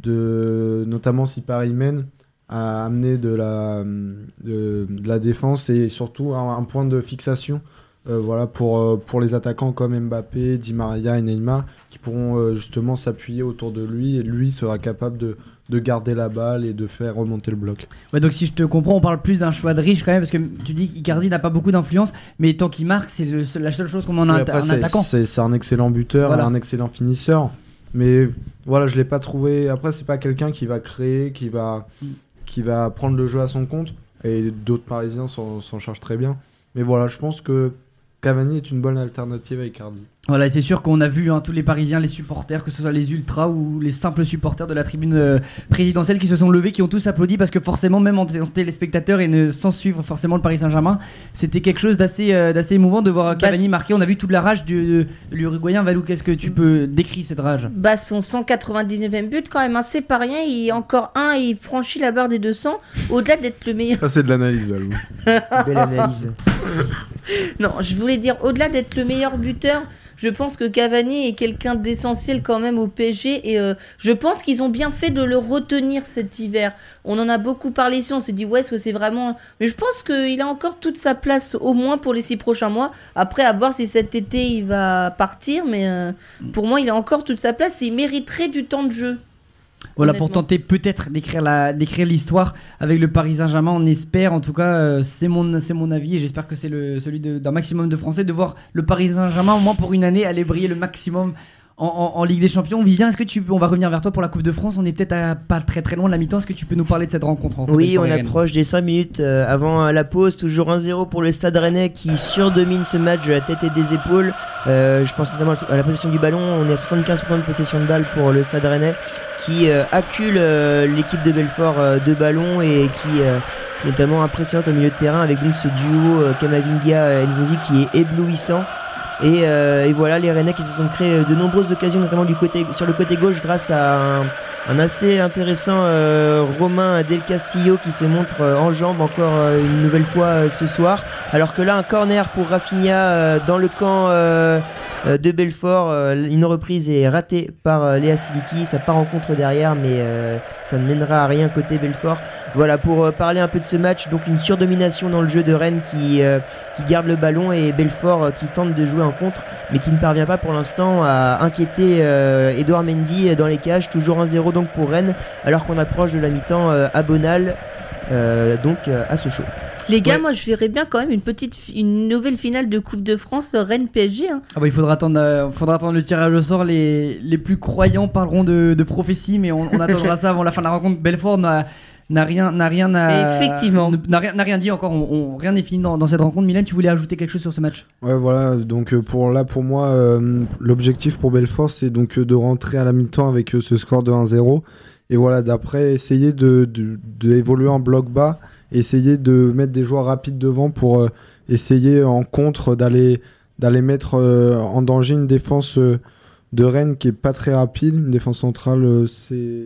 de notamment si Paris mène à amener de la de, la défense et surtout un point de fixation euh, voilà pour euh, pour les attaquants comme Mbappé, Di Maria et Neymar qui pourront euh, justement s'appuyer autour de lui et lui sera capable de de garder la balle et de faire remonter le bloc. Ouais, donc si je te comprends, on parle plus d'un choix de riche quand même, parce que tu dis qu'Icardi n'a pas beaucoup d'influence, mais tant qu'il marque, c'est la seule chose qu'on en a un, après, attaquant. C'est un excellent buteur, Voilà. un excellent finisseur. Mais voilà, je l'ai pas trouvé. Après, c'est pas quelqu'un qui va créer, qui va, qui va prendre le jeu à son compte. Et d'autres Parisiens s'en chargent très bien. Mais voilà, je pense que Cavani est une bonne alternative à Icardi. Voilà, et c'est sûr qu'on a vu hein, tous les Parisiens, les supporters, que ce soit les ultras ou les simples supporters de la tribune euh, présidentielle qui se sont levés, qui ont tous applaudi parce que forcément, même en, t- en téléspectateurs et ne sans suivre forcément le Paris Saint-Germain, c'était quelque chose d'assez euh, d'assez émouvant de voir Cavani marquer. On a vu toute la rage du, de, de l'Uruguayen. Valou, qu'est-ce que tu peux décrire cette rage? Bah, son 199e but, quand même, hein, c'est pas rien. Il encore un, et il franchit la barre des 200. Au-delà d'être le meilleur. Ça, c'est de l'analyse, Valou. *laughs* Belle analyse. Non, je voulais dire, au-delà d'être le meilleur buteur je pense que Cavani est quelqu'un d'essentiel quand même au PSG et euh, je pense qu'ils ont bien fait de le retenir cet hiver. On en a beaucoup parlé ici, on s'est dit ouais, est-ce que c'est vraiment. Mais je pense qu'il a encore toute sa place au moins pour les six prochains mois. Après, à voir si cet été il va partir, mais euh, pour moi, il a encore toute sa place et il mériterait du temps de jeu. Voilà, pour tenter peut-être d'écrire la, d'écrire l'histoire avec le Paris Saint-Germain. On espère, en tout cas, euh, c'est mon, c'est mon avis et j'espère que c'est le, celui d'un maximum de Français de voir le Paris Saint-Germain au moins pour une année aller briller le maximum en, en- en Ligue des Champions. Vivien, est-ce que tu, on va revenir vers toi pour la Coupe de France. On est peut-être à pas très très loin de la mi-temps. Est-ce que tu peux nous parler de cette rencontre entre Oui, on approche des 5 minutes euh, avant la pause. Toujours 1-0 pour le Stade Rennais qui surdomine ce match de la tête et des épaules. Euh, je pense notamment à la possession du ballon. On est à 75% de possession de balle pour le Stade Rennais qui euh, accule euh, l'équipe de Belfort euh, de ballon et qui euh, est notamment impressionnante au milieu de terrain avec donc ce duo Kamavinga-Nzozi qui est éblouissant. Et, euh, et voilà les Rennais qui se sont créés de nombreuses occasions, notamment du côté, sur le côté gauche, grâce à un, un assez intéressant euh, Romain Del Castillo qui se montre euh, en jambes encore euh, une nouvelle fois euh, ce soir. Alors que là, un corner pour Rafinha euh, dans le camp euh, euh, de Belfort. euh, une reprise est ratée par euh, Léa Siliki. Ça part en contre derrière, mais euh, ça ne mènera à rien côté Belfort. Voilà pour euh, parler un peu de ce match. Donc une surdomination dans le jeu de Rennes qui, euh, qui garde le ballon et Belfort euh, qui tente de jouer en contre, mais qui ne parvient pas pour l'instant à inquiéter euh, Edouard Mendy dans les cages. Toujours 1-0 donc pour Rennes, alors qu'on approche de la mi-temps euh, à Bonal. euh, donc euh, à Sochaux. Les gars, Ouais. moi je verrais bien quand même une petite, une nouvelle finale de Coupe de France Rennes PSG. hein. Ah bah, il faudra attendre, euh, faudra attendre le tirage au sort. Les, les plus croyants parleront de, de prophétie, mais on, on attendra *laughs* ça avant la fin de la rencontre. Belfort n'a n'a rien, n'a rien, à- Effectivement. n'a rien, n'a rien dit encore. On, on- rien n'est fini dans, dans cette rencontre. Milan, tu voulais ajouter quelque chose sur ce match? Ouais, voilà. Donc euh, pour là, pour moi, euh, l'objectif pour Belfort, c'est donc euh, de rentrer à la mi-temps avec euh, ce score de 1-0. Et voilà, d'après, essayer de, de, de évoluer en bloc bas, essayer de mettre des joueurs rapides devant pour euh, essayer en contre d'aller d'aller mettre euh, en danger une défense euh, de Rennes qui est pas très rapide. Une défense centrale, euh, c'est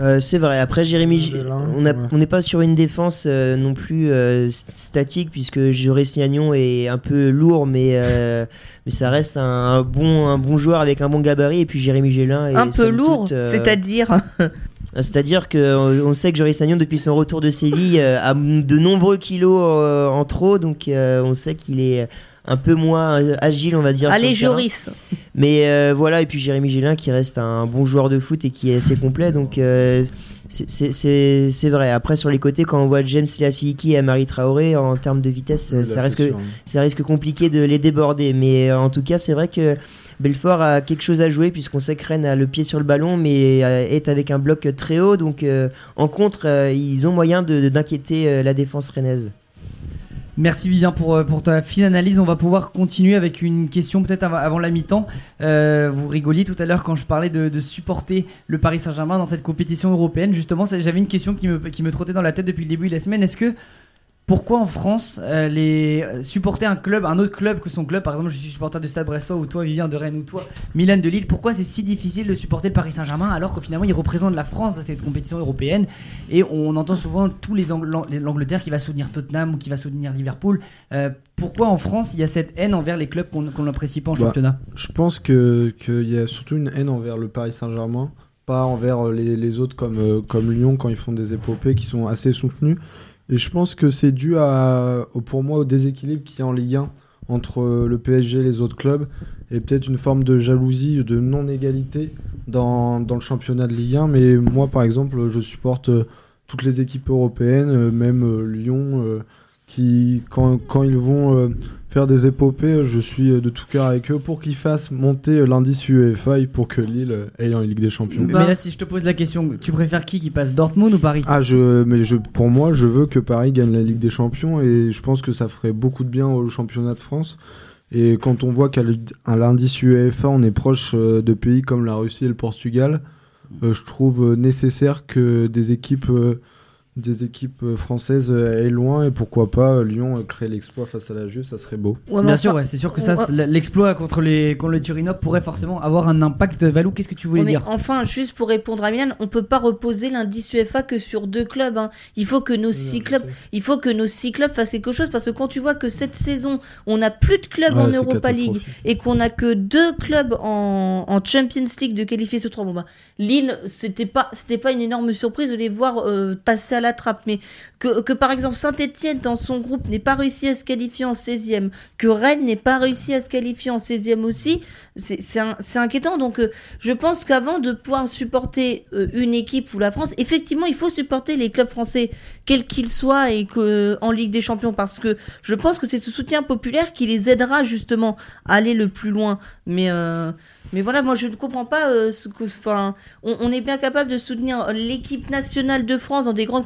Euh, c'est vrai. Après Jérémy, G- on ouais. n'est pas sur une défense euh, non plus euh, st- statique puisque Joris Gagnon est un peu lourd, mais euh, *laughs* mais ça reste un, un bon un bon joueur avec un bon gabarit. Et puis Jérémy Gélin est Un peu lourd, euh, c'est-à-dire. *laughs* C'est-à-dire que euh, on sait que Joris Gagnon depuis son retour de Séville a de nombreux kilos en trop, donc on sait qu'il est un peu moins euh, agile, on va dire. Allez, le terrain. Joris. Mais euh, voilà, et puis Jérémy Gélin qui reste un bon joueur de foot et qui est assez complet. Donc euh, c'est- vrai. Après, sur les côtés, quand on voit James Leasiliki et Amari Traoré, en termes de vitesse, euh, Là, ça, risque, sûr. ça risque compliqué de les déborder. Mais euh, en tout cas, c'est vrai que Belfort a quelque chose à jouer puisqu'on sait que Rennes a le pied sur le ballon mais est avec un bloc très haut. Donc euh, en contre, euh, ils ont moyen de- de- d'inquiéter euh, la défense rennaise. Merci Vivien pour, euh, pour ta fine analyse. On va pouvoir continuer avec une question peut-être avant, la mi-temps. Euh, vous rigoliez tout à l'heure quand je parlais de, supporter le Paris Saint-Germain dans cette compétition européenne. Justement, j'avais une question qui me trottait dans la tête depuis le début de la semaine. Est-ce que pourquoi en France euh, les supporter un club, un autre club que son club, par exemple, je suis supporter de Stade Brestois ou toi Vivien de Rennes ou toi Milan de Lille, pourquoi c'est si difficile de supporter le Paris Saint-Germain alors que finalement il représente la France dans cette compétition européenne et on entend souvent tous les Angl- l'Angleterre qui va soutenir Tottenham ou qui va soutenir Liverpool. Euh, pourquoi en France il y a cette haine envers les clubs qu'on n'apprécie pas en Bah, championnat? Je pense que qu'il y a surtout une haine envers le Paris Saint-Germain, pas envers euh, les, les autres comme, euh, comme Lyon quand ils font des épopées qui sont assez soutenus. Et je pense que c'est dû à, pour moi au déséquilibre qu'il y a en Ligue 1 entre euh, le PSG et les autres clubs et peut-être une forme de jalousie, de non-égalité dans, dans le championnat de Ligue 1. Mais moi par exemple, je supporte euh, toutes les équipes européennes, euh, même Lyon, qui quand, quand ils vont euh, faire des épopées, je suis euh, de tout cœur avec eux pour qu'ils fassent monter euh, l'indice UEFA et pour que Lille aille en Ligue des Champions. Mais là, si je te pose la question, tu préfères qui qui passe Dortmund ou Paris? Ah, je, mais je, pour moi, je veux que Paris gagne la Ligue des Champions et je pense que ça ferait beaucoup de bien au championnat de France. Et quand on voit qu'à l'indice UEFA, on est proche de pays comme la Russie et le Portugal, je trouve nécessaire que des équipes des équipes euh, françaises euh, aillent loin et pourquoi pas euh, Lyon créer l'exploit face à la Juve, ça serait beau. Ouais, Bien sûr, ouais, c'est sûr que ça, l'exploit contre, les, contre le Turino pourrait forcément avoir un impact. Valou, qu'est-ce que tu voulais mais dire? enfin, juste pour répondre à Milan, on peut pas reposer l'indice UEFA que sur deux clubs. hein. Il faut que nos six clubs, il faut que nos six clubs fassent quelque chose parce que quand tu vois que cette saison, on n'a plus de clubs en Ouais, Europa League et qu'on a que deux clubs en, en Champions League de qualifier sur trois. Bon bah, Lille, c'était pas, c'était pas une énorme surprise de les voir euh, passer à la trappe, mais que, par exemple Saint-Etienne dans son groupe n'ait pas réussi à se qualifier en 16e, que Rennes n'ait pas réussi à se qualifier en 16e aussi, c'est inquiétant. Donc euh, je pense qu'avant de pouvoir supporter euh, une équipe ou la France, effectivement il faut supporter les clubs français, quels qu'ils soient, et que en Ligue des Champions, parce que je pense que c'est ce soutien populaire qui les aidera justement à aller le plus loin. Mais euh, mais voilà, moi je ne comprends pas euh, ce que. Enfin, on, est bien capable de soutenir l'équipe nationale de France dans des grandes.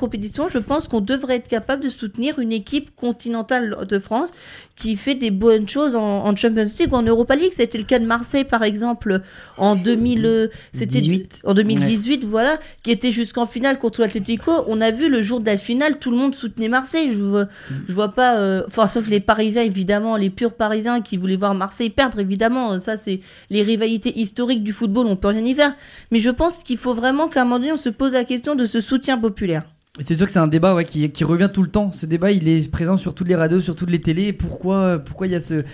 Je pense qu'on devrait être capable de soutenir une équipe continentale de France qui fait des bonnes choses en, en Champions League ou en Europa League. C'était le cas de Marseille par exemple en 2000. euh, C'était 18. en 2018, voilà, qui était jusqu'en finale contre l'Atlético. On a vu le jour de la finale, tout le monde soutenait Marseille. Je vois, je vois pas, euh, enfin, sauf les Parisiens évidemment, les purs Parisiens qui voulaient voir Marseille perdre évidemment. Ça, c'est les rivalités historiques du football, on peut rien y faire. Mais je pense qu'il faut vraiment qu'à un moment donné, on se pose la question de ce soutien populaire. C'est sûr que c'est un débat ouais, qui, qui revient tout le temps. Ce débat, il est présent sur toutes les radios, sur toutes les télés. Pourquoi, pourquoi il y a ce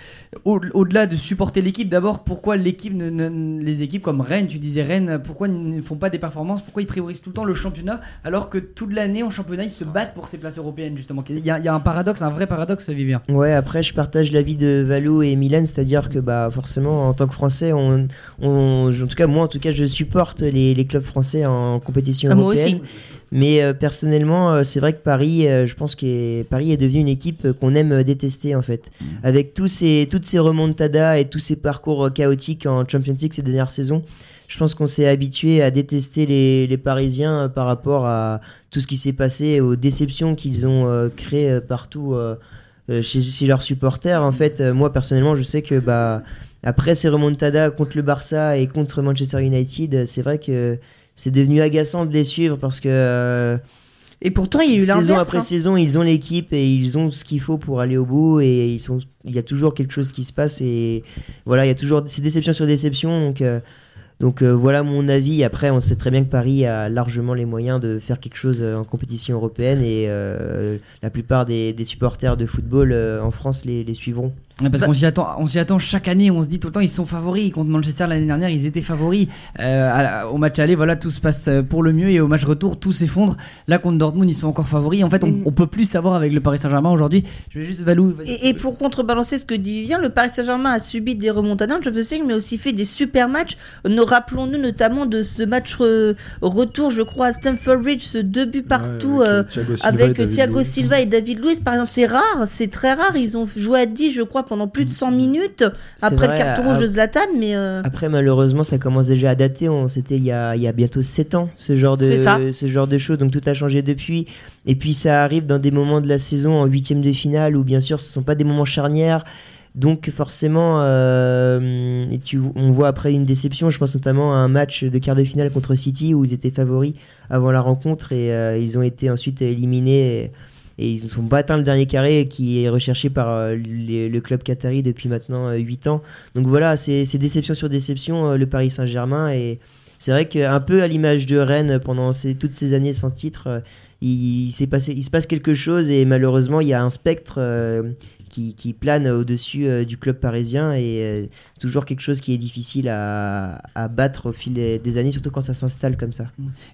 au- au-delà de supporter l'équipe D'abord, pourquoi l'équipe, ne- ne- les équipes comme Rennes, tu disais Rennes, pourquoi ils ne font pas des performances Pourquoi ils priorisent tout le temps le championnat alors que toute l'année en championnat ils se battent pour ces places européennes justement Il y a, il y a un paradoxe, un vrai paradoxe, Vivien. Ouais, après, je partage l'avis de Valou et Milan, c'est-à-dire que bah, forcément, en tant que Français, on, on, en tout cas, moi, en tout cas, je supporte les, les clubs français en compétition Ah, moi européenne. aussi. Mais euh, personnellement, euh, c'est vrai que Paris, euh, je pense que Paris est devenu une équipe qu'on aime détester en fait. Avec tous ces, toutes ces remontadas et tous ces parcours chaotiques en Champions League ces dernières saisons, je pense qu'on s'est habitué à détester les, les Parisiens par rapport à tout ce qui s'est passé, aux déceptions qu'ils ont créées partout chez, chez leurs supporters. En fait, moi personnellement, je sais que bah, après ces remontadas contre le Barça et contre Manchester United, c'est vrai que c'est devenu agaçant de les suivre parce que euh, Et pourtant, il y a eu saison l'inverse. après hein. saison, ils ont l'équipe et ils ont ce qu'il faut pour aller au bout et ils sont, il y a toujours quelque chose qui se passe et voilà, il y a toujours c'est déception sur déception donc euh, donc euh, voilà mon avis. Après, on sait très bien que Paris a largement les moyens de faire quelque chose euh, en compétition européenne et euh, la plupart des, des supporters de football euh, en France les, les suivront. Ouais, Parce Bah- qu'on s'y attend, on s'y attend chaque année. On se dit tout le temps ils sont favoris contre Manchester l'année dernière. Ils étaient favoris Euh, à au match aller. Voilà, tout se passe euh, pour le mieux et au match retour tout s'effondre. Là contre Dortmund ils sont encore favoris. En fait, on, Mm. on peut plus savoir avec le Paris Saint-Germain aujourd'hui. Je vais juste Valou. Et, et pour contrebalancer ce que dit Vivien, le Paris Saint-Germain a subi des remontadas, je sais, mais aussi fait des super matchs. Nous rappelons-nous notamment de ce match re- retour, je crois, à Stamford Bridge, ce deux buts partout Ouais, avec, euh, Thiago Silva et avec David Thiago Luiz. Silva et David Luiz. Par exemple, c'est rare, c'est très rare. Ils ont joué à 10, je crois, pendant plus de 100 minutes après vrai, le carton rouge de Zlatan, mais euh, Après, malheureusement, ça commence déjà à dater. C'était il y a, il y a bientôt 7 ans, ce genre, de, ça. ce genre de choses. Donc tout a changé depuis. Et puis ça arrive dans des moments de la saison, en huitième de finale, où bien sûr, ce ne sont pas des moments charnières. Donc forcément, euh, et tu, on voit après une déception. Je pense notamment à un match de quart de finale contre City, où ils étaient favoris avant la rencontre. Et euh, ils ont été ensuite éliminés. Et, et ils ne sont pas atteint le dernier carré qui est recherché par euh, le club qatari depuis maintenant 8 ans. Donc voilà, c'est déception sur déception euh, le Paris Saint-Germain et c'est vrai qu'un peu à l'image de Rennes pendant toutes ces années sans titre, euh, il, s'est passé, il se passe quelque chose et malheureusement il y a un spectre euh, qui, qui plane au-dessus euh, du club parisien et euh, toujours quelque chose qui est difficile à, à battre au fil des, des années, surtout quand ça s'installe comme ça.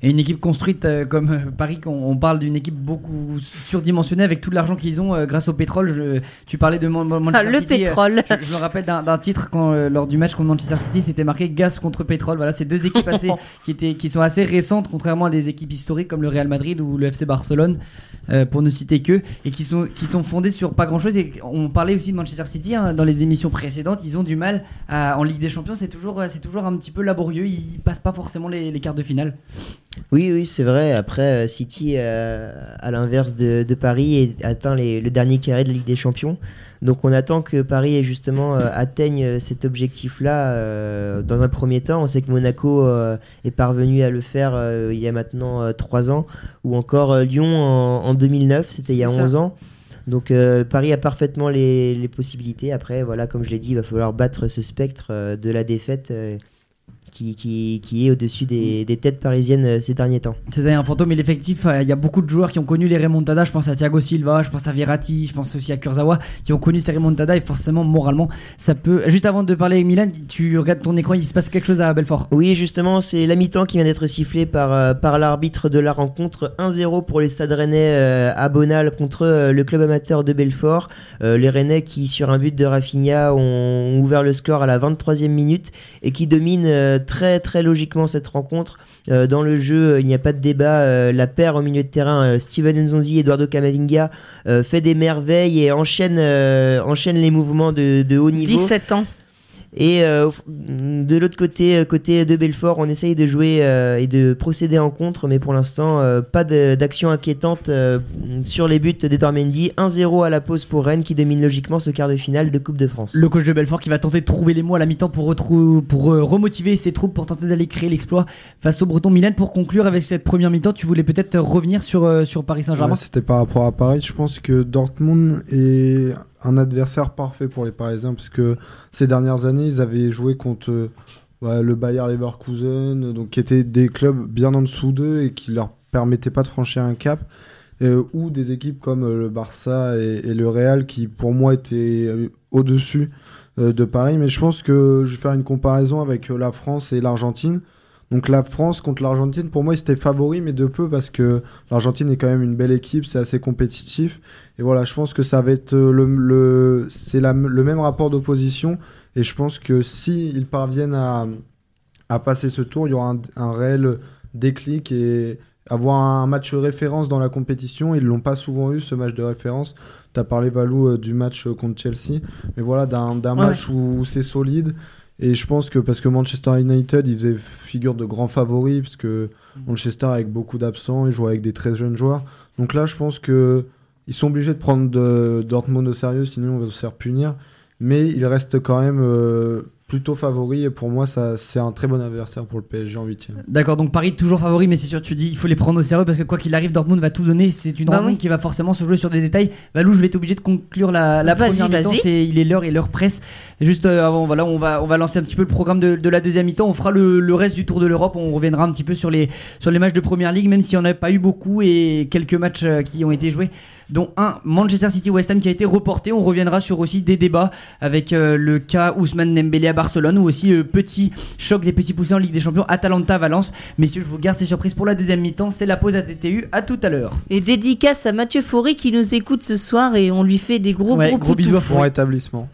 Et une équipe construite euh, comme Paris, qu'on- on parle d'une équipe beaucoup surdimensionnée avec tout l'argent qu'ils ont euh, grâce au pétrole. Je- tu parlais de Man- Man- ah, Manchester le City, euh, pétrole. je, je me rappelle d'un d'un titre quand, euh, lors du match contre Manchester City, c'était marqué gaz contre pétrole. Voilà, c'est deux équipes assez, *laughs* qui, étaient, qui sont assez récentes, contrairement à des équipes historiques comme le Real Madrid ou le FC Barcelone, euh, pour ne citer que, et qui sont, qui sont fondées sur pas grand chose. Et on parlait aussi de Manchester City hein, dans les émissions précédentes. Ils ont du mal à- en Ligue des Champions. C'est toujours, euh, c'est toujours un petit peu laborieux. Ils passent pas forcément les, les quarts de finale. Oui, oui, c'est vrai. Après, euh, City, euh, à l'inverse de, de Paris, atteint les- le dernier carré de la Ligue des Champions. Donc on attend que Paris justement euh, atteigne euh, cet objectif-là euh, dans un premier temps. On sait que Monaco euh, est parvenu à le faire euh, il y a maintenant euh, trois ans, ou encore euh, Lyon en, en 2009, c'était il y a C'est ça. 11 ans. Donc euh, Paris a parfaitement les, les possibilités. Après, voilà, comme je l'ai dit, il va falloir battre ce spectre euh, de la défaite euh, qui, qui, qui est au-dessus des, des têtes parisiennes euh, ces derniers temps. C'est un fantôme et l'effectif. euh, Il y a beaucoup de joueurs qui ont connu les remontadas. Je pense à Thiago Silva, je pense à Verratti, je pense aussi à Kurzawa qui ont connu ces remontadas et forcément moralement ça peut. Juste avant de parler avec Milan, tu regardes ton écran, il se passe quelque chose à Belfort. Oui, justement, c'est la mi-temps qui vient d'être sifflée par, euh, par l'arbitre de la rencontre. 1-0 pour les Stades Rennais à Bonal contre le club amateur de Belfort. Les Rennais qui, sur un but de Rafinha, ont ouvert le score à la 23e minute et qui dominent très très logiquement cette rencontre. Euh, dans le jeu, euh, il n'y a pas de débat. euh, la paire au milieu de terrain, Steven Nzonzi Eduardo Camavinga, fait des merveilles et enchaîne, enchaîne les mouvements de, de haut niveau. 17 ans. Et euh, de l'autre côté, euh, côté de Belfort, on essaye de jouer euh, et de procéder en contre, mais pour l'instant, euh, pas d'action inquiétante euh, sur les buts d'Edouard Mendy. 1-0 à la pause pour Rennes qui domine logiquement ce quart de finale de Coupe de France. Le coach de Belfort qui va tenter de trouver les mots à la mi-temps pour, retrou- pour euh, remotiver ses troupes pour tenter d'aller créer l'exploit face au Breton Milan. Pour conclure avec cette première mi-temps, tu voulais peut-être revenir sur, euh, sur Paris Saint-Germain Ouais, C'était par rapport à Paris. Je pense que Dortmund est un adversaire parfait pour les Parisiens parce que ces dernières années, ils avaient joué contre euh, ouais, le Bayer Leverkusen, donc qui étaient des clubs bien en dessous d'eux et qui leur permettaient pas de franchir un cap. euh, ou des équipes comme euh, le Barça et, le Real qui pour moi étaient au-dessus de Paris. Mais je pense que je vais faire une comparaison avec la France et l'Argentine. Donc la France contre l'Argentine, pour moi, c'était favori, mais de peu parce que l'Argentine est quand même une belle équipe, c'est assez compétitif. Et voilà, je pense que ça va être euh, le, le c'est le même rapport d'opposition. Et je pense que si ils parviennent à, à passer ce tour, il y aura un, un réel déclic et avoir un match référence dans la compétition. Ils l'ont pas souvent eu ce match de référence. Tu as parlé Valou euh, du match euh, contre Chelsea, mais voilà d'un d'un Ouais, match où, c'est solide. Et je pense que parce que Manchester United, il faisait figure de grand favori, parce que Manchester avec beaucoup d'absents, il jouait avec des très jeunes joueurs. Donc là, je pense que ils sont obligés de prendre de, Dortmund au sérieux, sinon on va se faire punir. Mais il reste quand même euh, plutôt favori, et pour moi, ça, c'est un très bon adversaire pour le PSG en huitième. D'accord, donc Paris toujours favori, mais c'est sûr, tu dis, il faut les prendre au sérieux parce que quoi qu'il arrive, Dortmund va tout donner. C'est une Bah rencontre oui. qui va forcément se jouer sur des détails. Valou, je vais être obligé de conclure la, la Vas-y, première mi-temps. il est l'heure et l'heure presse. Juste euh, avant, voilà, on va, on va lancer un petit peu le programme de, de la deuxième mi-temps. On fera le, le reste du tour de l'Europe. On reviendra un petit peu sur les, sur les matchs de première ligue, même s'il n'y en a pas eu beaucoup et quelques matchs euh, qui ont été joués dont un Manchester City West Ham qui a été reporté. On reviendra sur aussi des débats avec euh, le cas Ousmane Dembélé à Barcelone ou aussi le petit choc des petits poussés en Ligue des Champions Atalanta Valence. Messieurs, je vous garde ces surprises pour la deuxième mi-temps. C'est la pause à TTU. À tout à l'heure. Et dédicace à Mathieu Faury qui nous écoute ce soir et on lui fait des gros Ouais, gros, gros bisous. Bon rétablissement.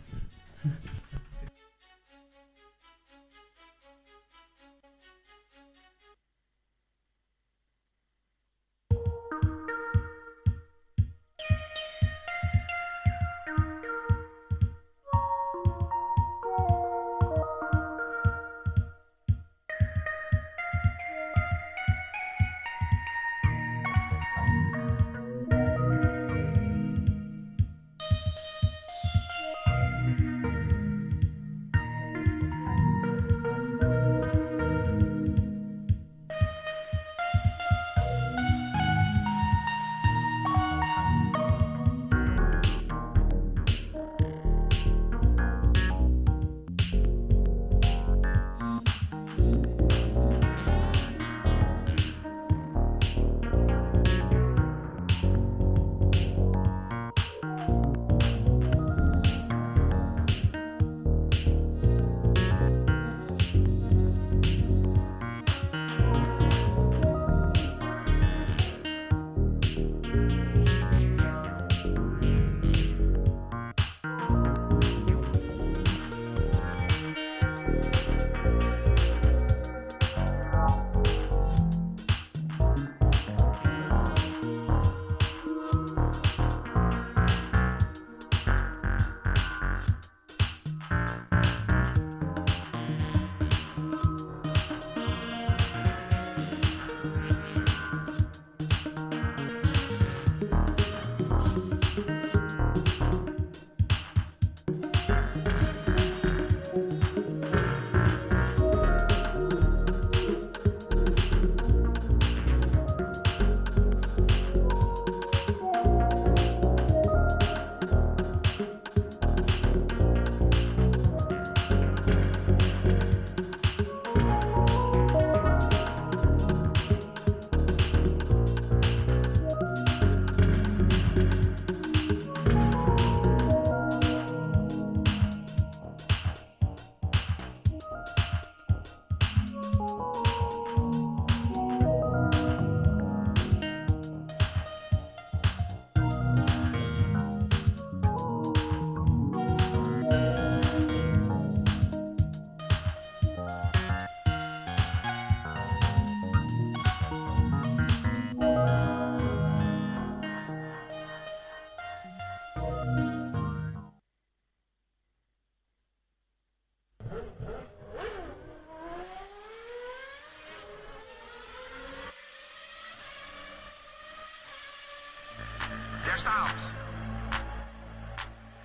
Start.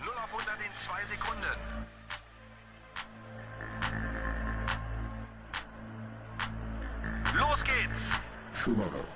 0 auf 100 in 2 Sekunden. Los geht's! Schumacher.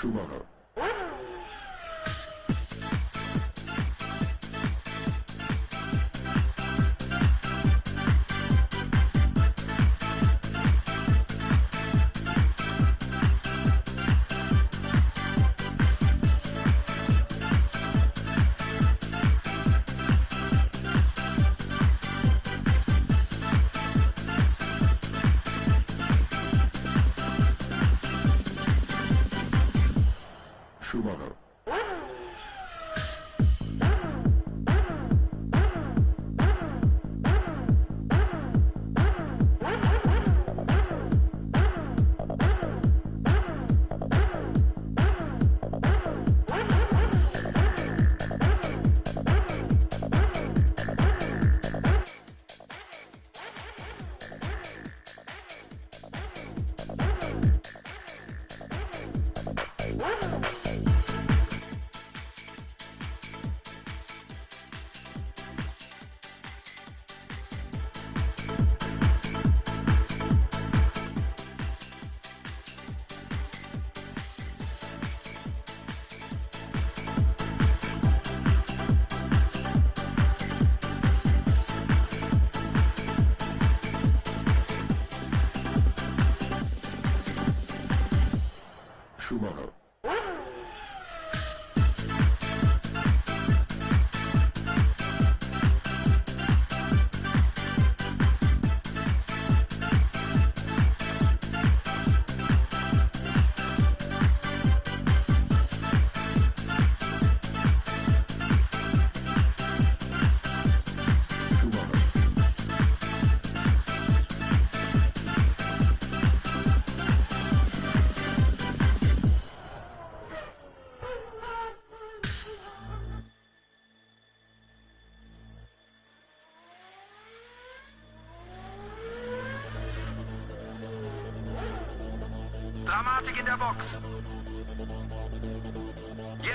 tomorrow. Shumano.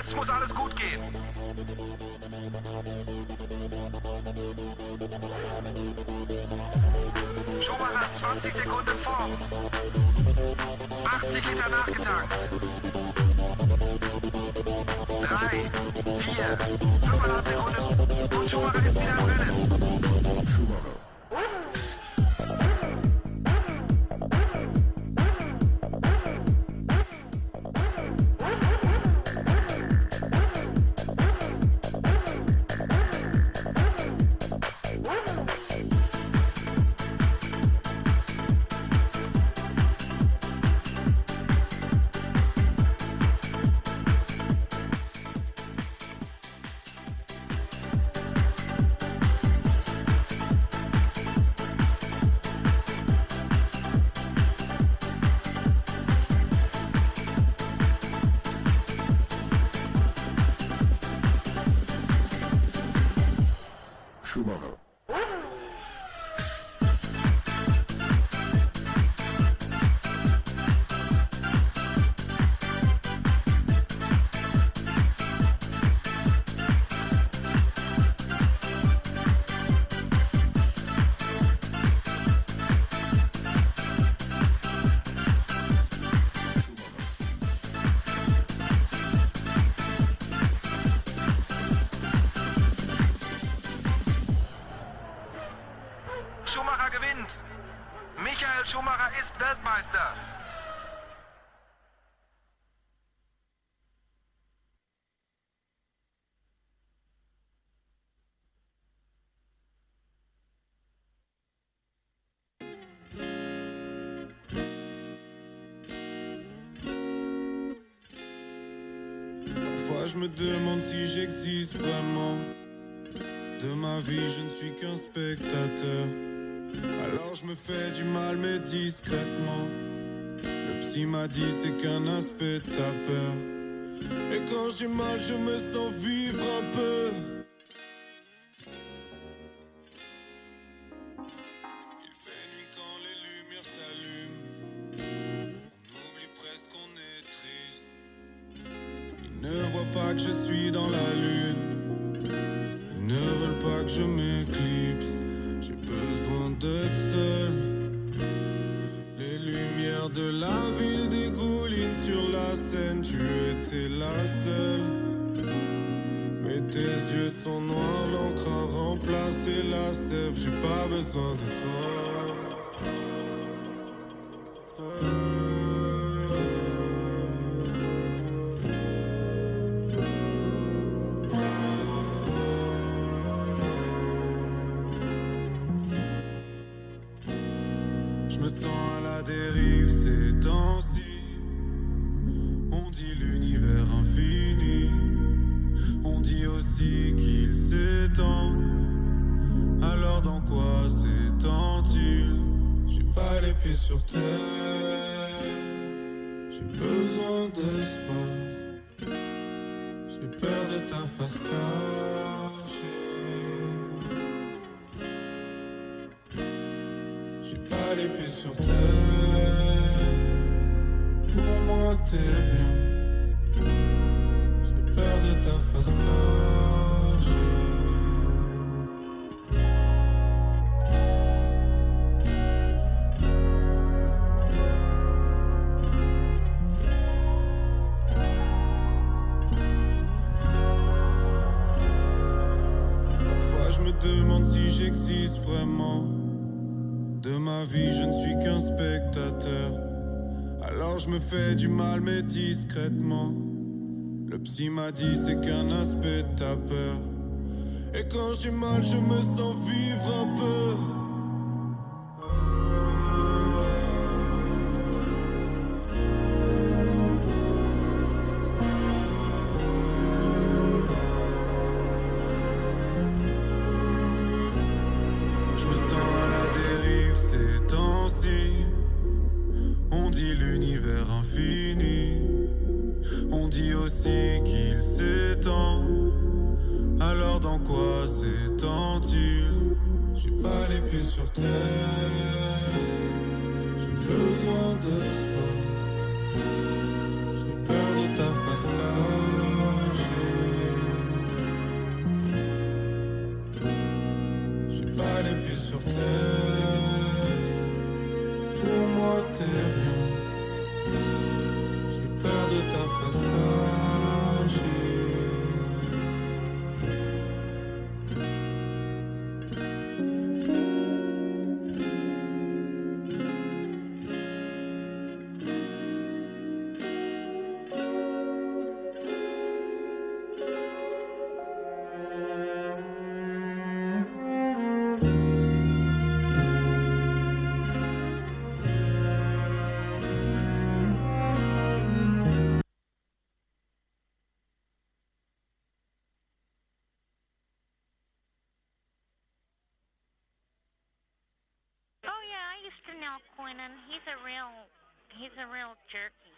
Jetzt muss alles gut gehen. Schumacher 20 Sekunden vor. 80 Liter nachgetankt. je me demande si j'existe vraiment. De ma vie, je ne suis qu'un spectateur. Alors je me fais du mal, mais discrètement. Le psy m'a dit, c'est qu'un aspect de ta peur. Et quand j'ai mal, je me sens vivre un peu. je me fais du mal mais discrètement. Le psy m'a dit c'est qu'un aspect ta peur. Et quand j'ai mal, je me sens vivre un peu. Quinnan. He's a real, he's a real jerky.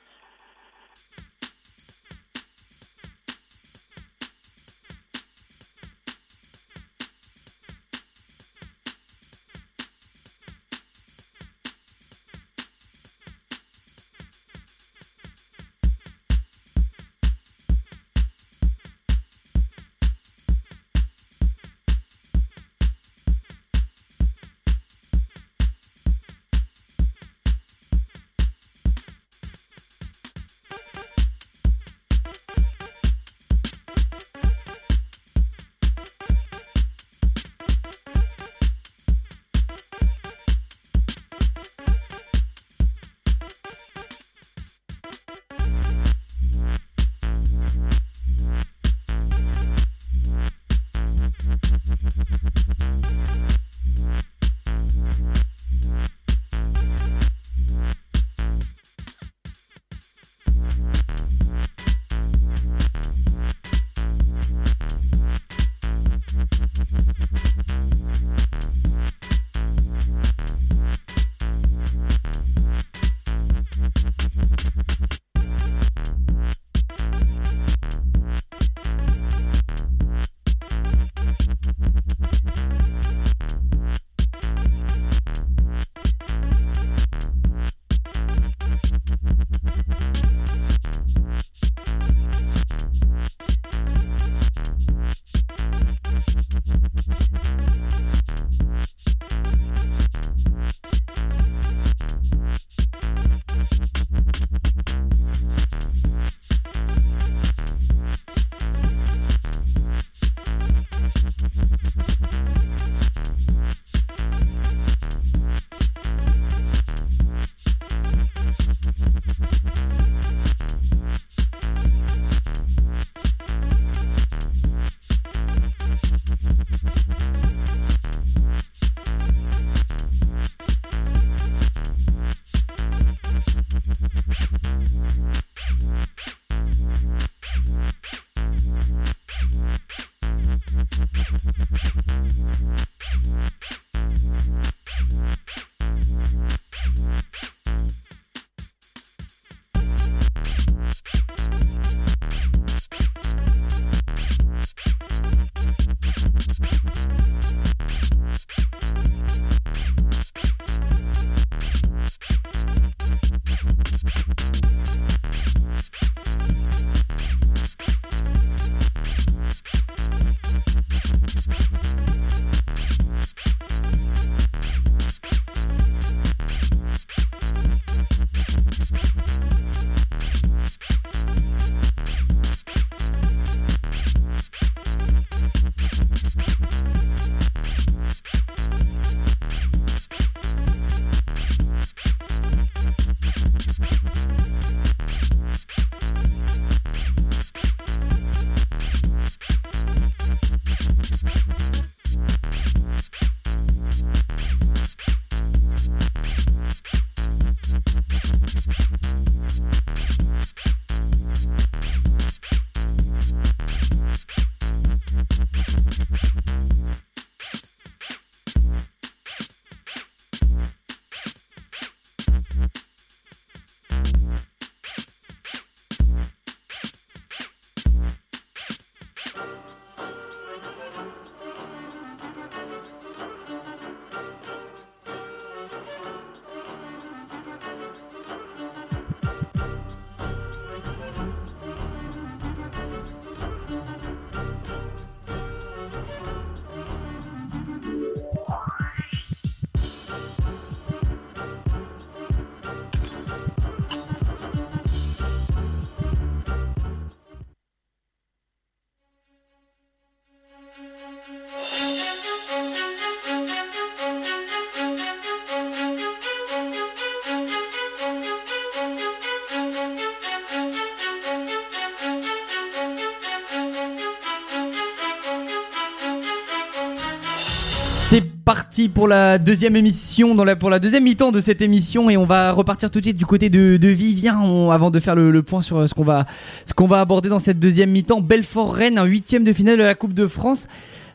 Parti pour la deuxième émission, pour la deuxième mi-temps de cette émission et on va repartir tout de suite du côté de, Vivien avant de faire le, point sur euh, ce qu'on va, ce qu'on va aborder dans cette deuxième mi-temps. Belfort-Rennes, un huitième de finale de la Coupe de France.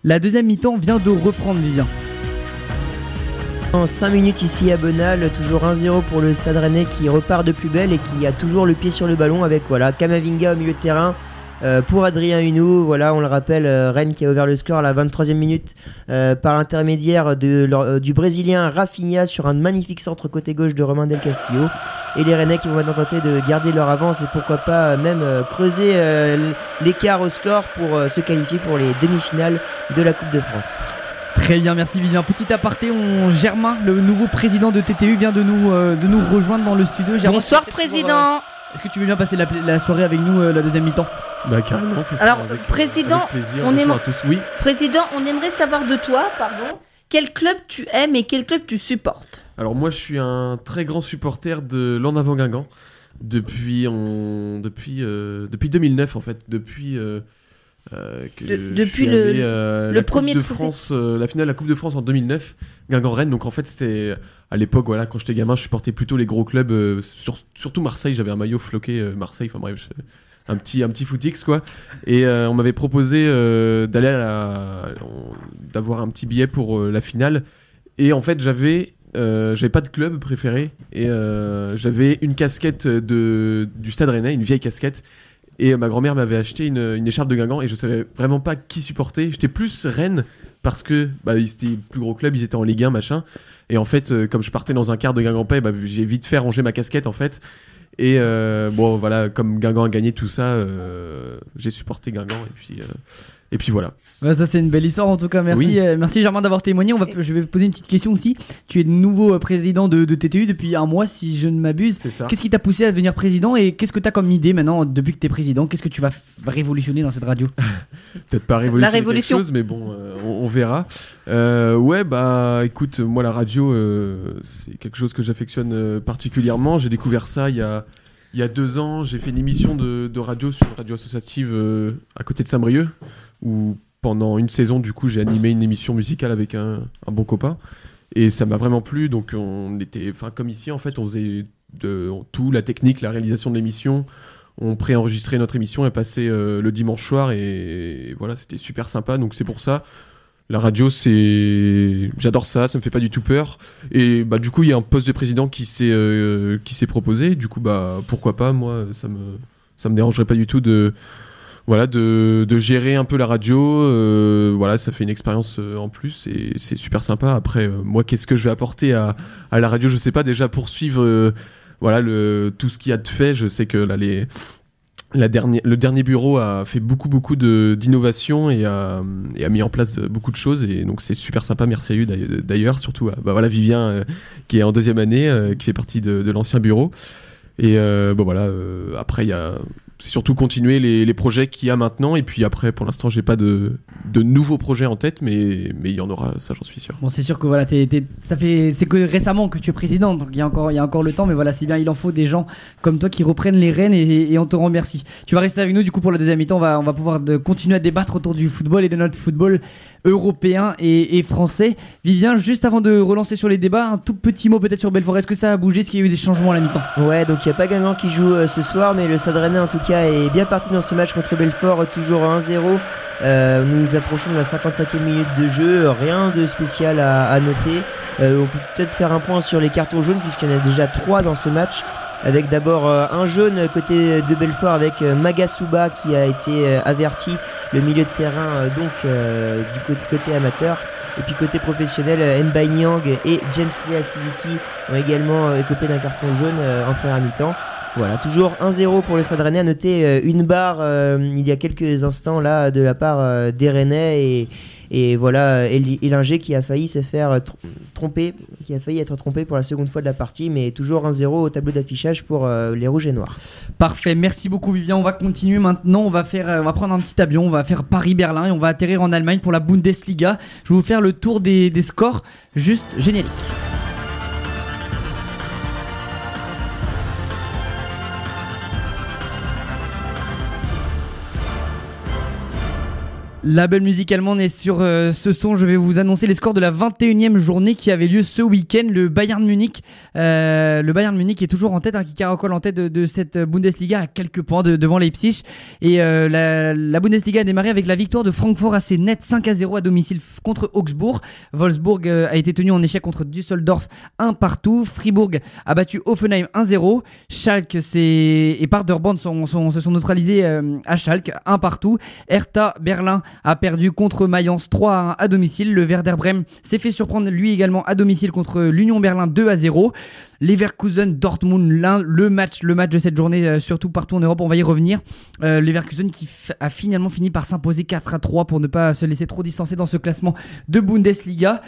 La deuxième mi-temps vient de reprendre Vivien. En 5 minutes ici à Bonal, toujours 1-0 pour le Stade Rennais qui repart de plus belle et qui a toujours le pied sur le ballon avec voilà Kamavinga au milieu de terrain. Euh, pour Adrien Hunou, voilà, on le rappelle, euh, Rennes qui a ouvert le score à la 23e minute euh, par l'intermédiaire de leur- euh, du Brésilien Rafinha sur un magnifique centre côté gauche de Romain Del Castillo. Et les Rennais qui vont maintenant tenter de garder leur avance et pourquoi pas euh, même euh, creuser euh, l'écart au score pour euh, se qualifier pour les demi-finales de la Coupe de France. Très bien, merci Vivien. Petit aparté, on... Germain, le nouveau président de TTU, vient de nous, euh, de nous rejoindre dans le studio. Germain, Bonsoir pour, président. euh, Est-ce que tu veux bien passer la, la soirée avec nous euh, la deuxième mi-temps? Bah carrément, c'est ça. Alors, avec, euh, président, avec plaisir. on est Bonsoir mo- à tous. Oui. Président, on aimerait savoir de toi, pardon, quel club tu aimes et quel club tu supportes? Alors moi, je suis un très grand supporter de l'En Avant Guingamp depuis on... depuis euh, depuis 2009 en fait, depuis euh, que De- je depuis suis le- allé, euh, le la Coupe premier de. France, euh, la finale de la Coupe de France en 2009, Guingamp-Rennes. Donc en fait, c'était à l'époque voilà, quand j'étais gamin, je supportais plutôt les gros clubs, euh, sur- surtout Marseille. J'avais un maillot floqué euh, Marseille. Enfin bref. un petit, un petit footix quoi et euh, on m'avait proposé d'aller d'avoir un petit billet pour la finale et en fait j'avais j'avais pas de club préféré et j'avais une casquette de du Stade Rennais une vieille casquette et ma grand-mère m'avait acheté une, écharpe de Guingamp et je savais vraiment pas qui supporter j'étais plus Rennes parce que bah, ils étaient plus gros club ils étaient en Ligue 1 machin et en fait euh, comme je partais dans un quart de Guingampais bah, j'ai vite fait ranger ma casquette en fait. Et euh, bon, voilà, comme Guingamp a gagné tout ça, euh, j'ai supporté Guingamp et puis, et puis voilà. Bah, ça c'est une belle histoire en tout cas. Merci, Oui. euh, merci Germain d'avoir témoigné. On va, je vais poser une petite question aussi. Tu es de nouveau euh, président de, de TTU depuis un mois si je ne m'abuse. C'est ça. Qu'est-ce qui t'a poussé à devenir président et qu'est-ce que tu as comme idée maintenant depuis que tu es président? Qu'est-ce que tu vas révolutionner dans cette radio? *laughs* Peut-être pas révolutionner révolution. quelque chose, mais bon, euh, on, on verra. Euh, ouais, bah écoute, moi la radio, euh, c'est quelque chose que j'affectionne particulièrement. J'ai découvert ça il y a, il y a deux ans. J'ai fait une émission de, de radio sur une radio associative euh, à côté de Saint-Brieuc, où pendant une saison, du coup, j'ai animé une émission musicale avec un, un bon copain. Et ça m'a vraiment plu. Donc on était, enfin comme ici, en fait, on faisait de, tout, la technique, la réalisation de l'émission. On préenregistrait notre émission et passait euh, le dimanche soir et, voilà, c'était super sympa. Donc c'est pour ça, La radio, c'est, j'adore ça, ça me fait pas du tout peur. Et bah du coup, il y a un poste de président qui s'est euh, qui s'est proposé. Du coup, bah pourquoi pas? Moi, ça me ça me dérangerait pas du tout de voilà de, gérer un peu la radio. euh, voilà, ça fait une expérience euh, en plus et c'est super sympa. Après, euh, moi, qu'est-ce que je vais apporter à, la radio? Je sais pas. Déjà poursuivre voilà tout ce qu'il y a de fait. Je sais que la dernière, le dernier bureau a fait beaucoup beaucoup de d'innovation et a, mis en place beaucoup de choses et donc c'est super sympa. Merci à lui d'ailleurs- surtout à bah voilà Vivien qui est en deuxième année, qui fait partie de, de l'ancien bureau. Et bon voilà, après il y a c'est surtout continuer les, projets qu'il y a maintenant et puis après pour l'instant j'ai pas de, nouveaux projets en tête mais il y en aura ça j'en suis sûr. Bon, c'est sûr que voilà, t'es- t'es- fait, c'est que récemment que tu es président, donc il y a encore, le temps, mais voilà, c'est bien, il en faut des gens comme toi qui reprennent les rênes et, on te remercie. Tu vas rester avec nous du coup pour la deuxième mi-temps, on va, on pouvoir continuer à débattre autour du football et de notre football européen et, français. Vivien, juste avant de relancer sur les débats, un tout petit mot peut-être sur Belfort. Est-ce que ça a bougé? Est-ce qu'il y a eu des changements à la mi-temps? Ouais, donc il n'y a pas Guingamp qui joue euh, ce soir, mais le Stade en tout cas est bien parti dans ce match contre Belfort, toujours 1-0. Euh, nous approchons de la 55e minute de jeu, rien de spécial à, à noter. Euh, on peut peut-être faire un point sur les cartons jaunes, puisqu'il y en a déjà 3 dans ce match. Avec d'abord euh, un jaune côté de Belfort avec euh, Magasuba qui a été euh, averti, le milieu de terrain donc du côté, amateur. Et puis côté professionnel, Mbai Nyang et James Lea Siliki ont également écopé d'un carton jaune en première mi-temps. Voilà, toujours 1-0 pour le Stade Rennais. À noter une barre il y a quelques instants là de la part des Rennais et, et voilà Eli- Elinger qui a failli se faire tr- tromper, qui a failli être trompé pour la seconde fois de la partie, mais toujours 1-0 au tableau d'affichage pour euh, les Rouges et Noirs. Parfait, merci beaucoup Vivien. On va continuer maintenant. On va faire, euh, on va prendre un petit avion. On va faire Paris-Berlin et on va atterrir en Allemagne pour la Bundesliga. Je vais vous faire le tour des, des scores, juste générique. La belle musique allemande est sur euh, ce son. Je vais vous annoncer les scores de la 21e journée qui avait lieu ce week-end. Le Bayern Munich, euh, le Bayern Munich est toujours en tête, hein, qui caracole en tête de, cette Bundesliga à quelques points de- devant Leipzig. Et euh, la, Bundesliga a démarré avec la victoire de Francfort assez nette 5 à 0 à domicile contre Augsbourg. Wolfsburg a été tenu en échec contre Düsseldorf 1 partout. Fribourg a battu Offenheim 1-0. Schalke et Paderborn se sont neutralisés à Schalke 1 partout. Hertha Berlin a perdu contre Mayence 3 à 1 à domicile. Le Werder Bremen s'est fait surprendre lui également à domicile contre l'Union Berlin 2 à 0. Leverkusen Dortmund le match le match de cette journée euh, surtout partout en Europe on va y revenir euh, Leverkusen qui a finalement fini par s'imposer 4 à 3 pour ne pas se laisser trop distancer dans ce classement de Bundesliga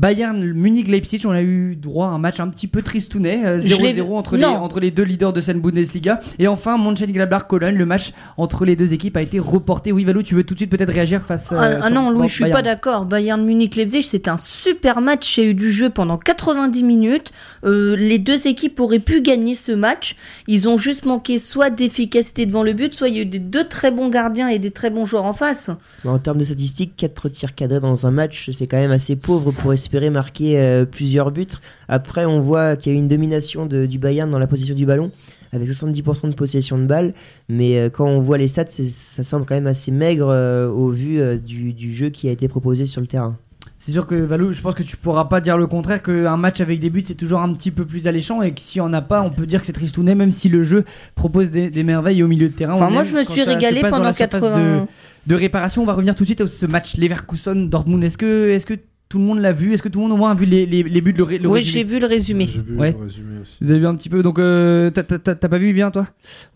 Bayern Munich Leipzig on a eu droit à un match un petit peu tristounet euh, Je l'ai 0-0 vu. entre les, Non. entre les deux leaders de cette Bundesliga et enfin Mönchengladbach Cologne le match entre les deux équipes a été reporté oui Valou tu veux tout de suite peut-être réagir face Ah, euh, ah sur- non, Louis, je suis Bayern. pas d'accord. Bayern Munich Leipzig, c'était un super match. Il y a eu du jeu pendant 90 minutes. Euh, les deux équipes auraient pu gagner ce match. Ils ont juste manqué soit d'efficacité devant le but, soit il y a eu des deux très bons gardiens et des très bons joueurs en face. Mais En termes de statistiques, 4 tirs cadrés dans un match, c'est quand même assez pauvre pour espérer marquer euh, plusieurs buts. Après, on voit qu'il y a eu une domination de- du Bayern dans la possession du ballon, avec 70% de possession de balle. Mais euh, quand on voit les stats, ça semble quand même assez maigre euh, au vu euh, du, du jeu qui a été proposé sur le terrain. C'est sûr que Valou, je pense que tu pourras pas dire le contraire, qu'un match avec des buts c'est toujours un petit peu plus alléchant et que s'il y en a pas, on peut dire que c'est tristounet, même si le jeu propose des, des merveilles au milieu de terrain. Enfin, On moi, je me suis régalé pendant la surface 80. De, de réparation, on va revenir tout de suite à ce match Leverkusen-Dortmund. Est-ce que, est que tout le monde l'a vu Est-ce que tout le monde au moins a vu les, les, les buts, le, ré- le Oui, résumé j'ai vu le résumé. J'ai vu Ouais. le résumé aussi. Vous avez vu un petit peu, donc euh, t'as- t'as t'as- t'as pas vu bien toi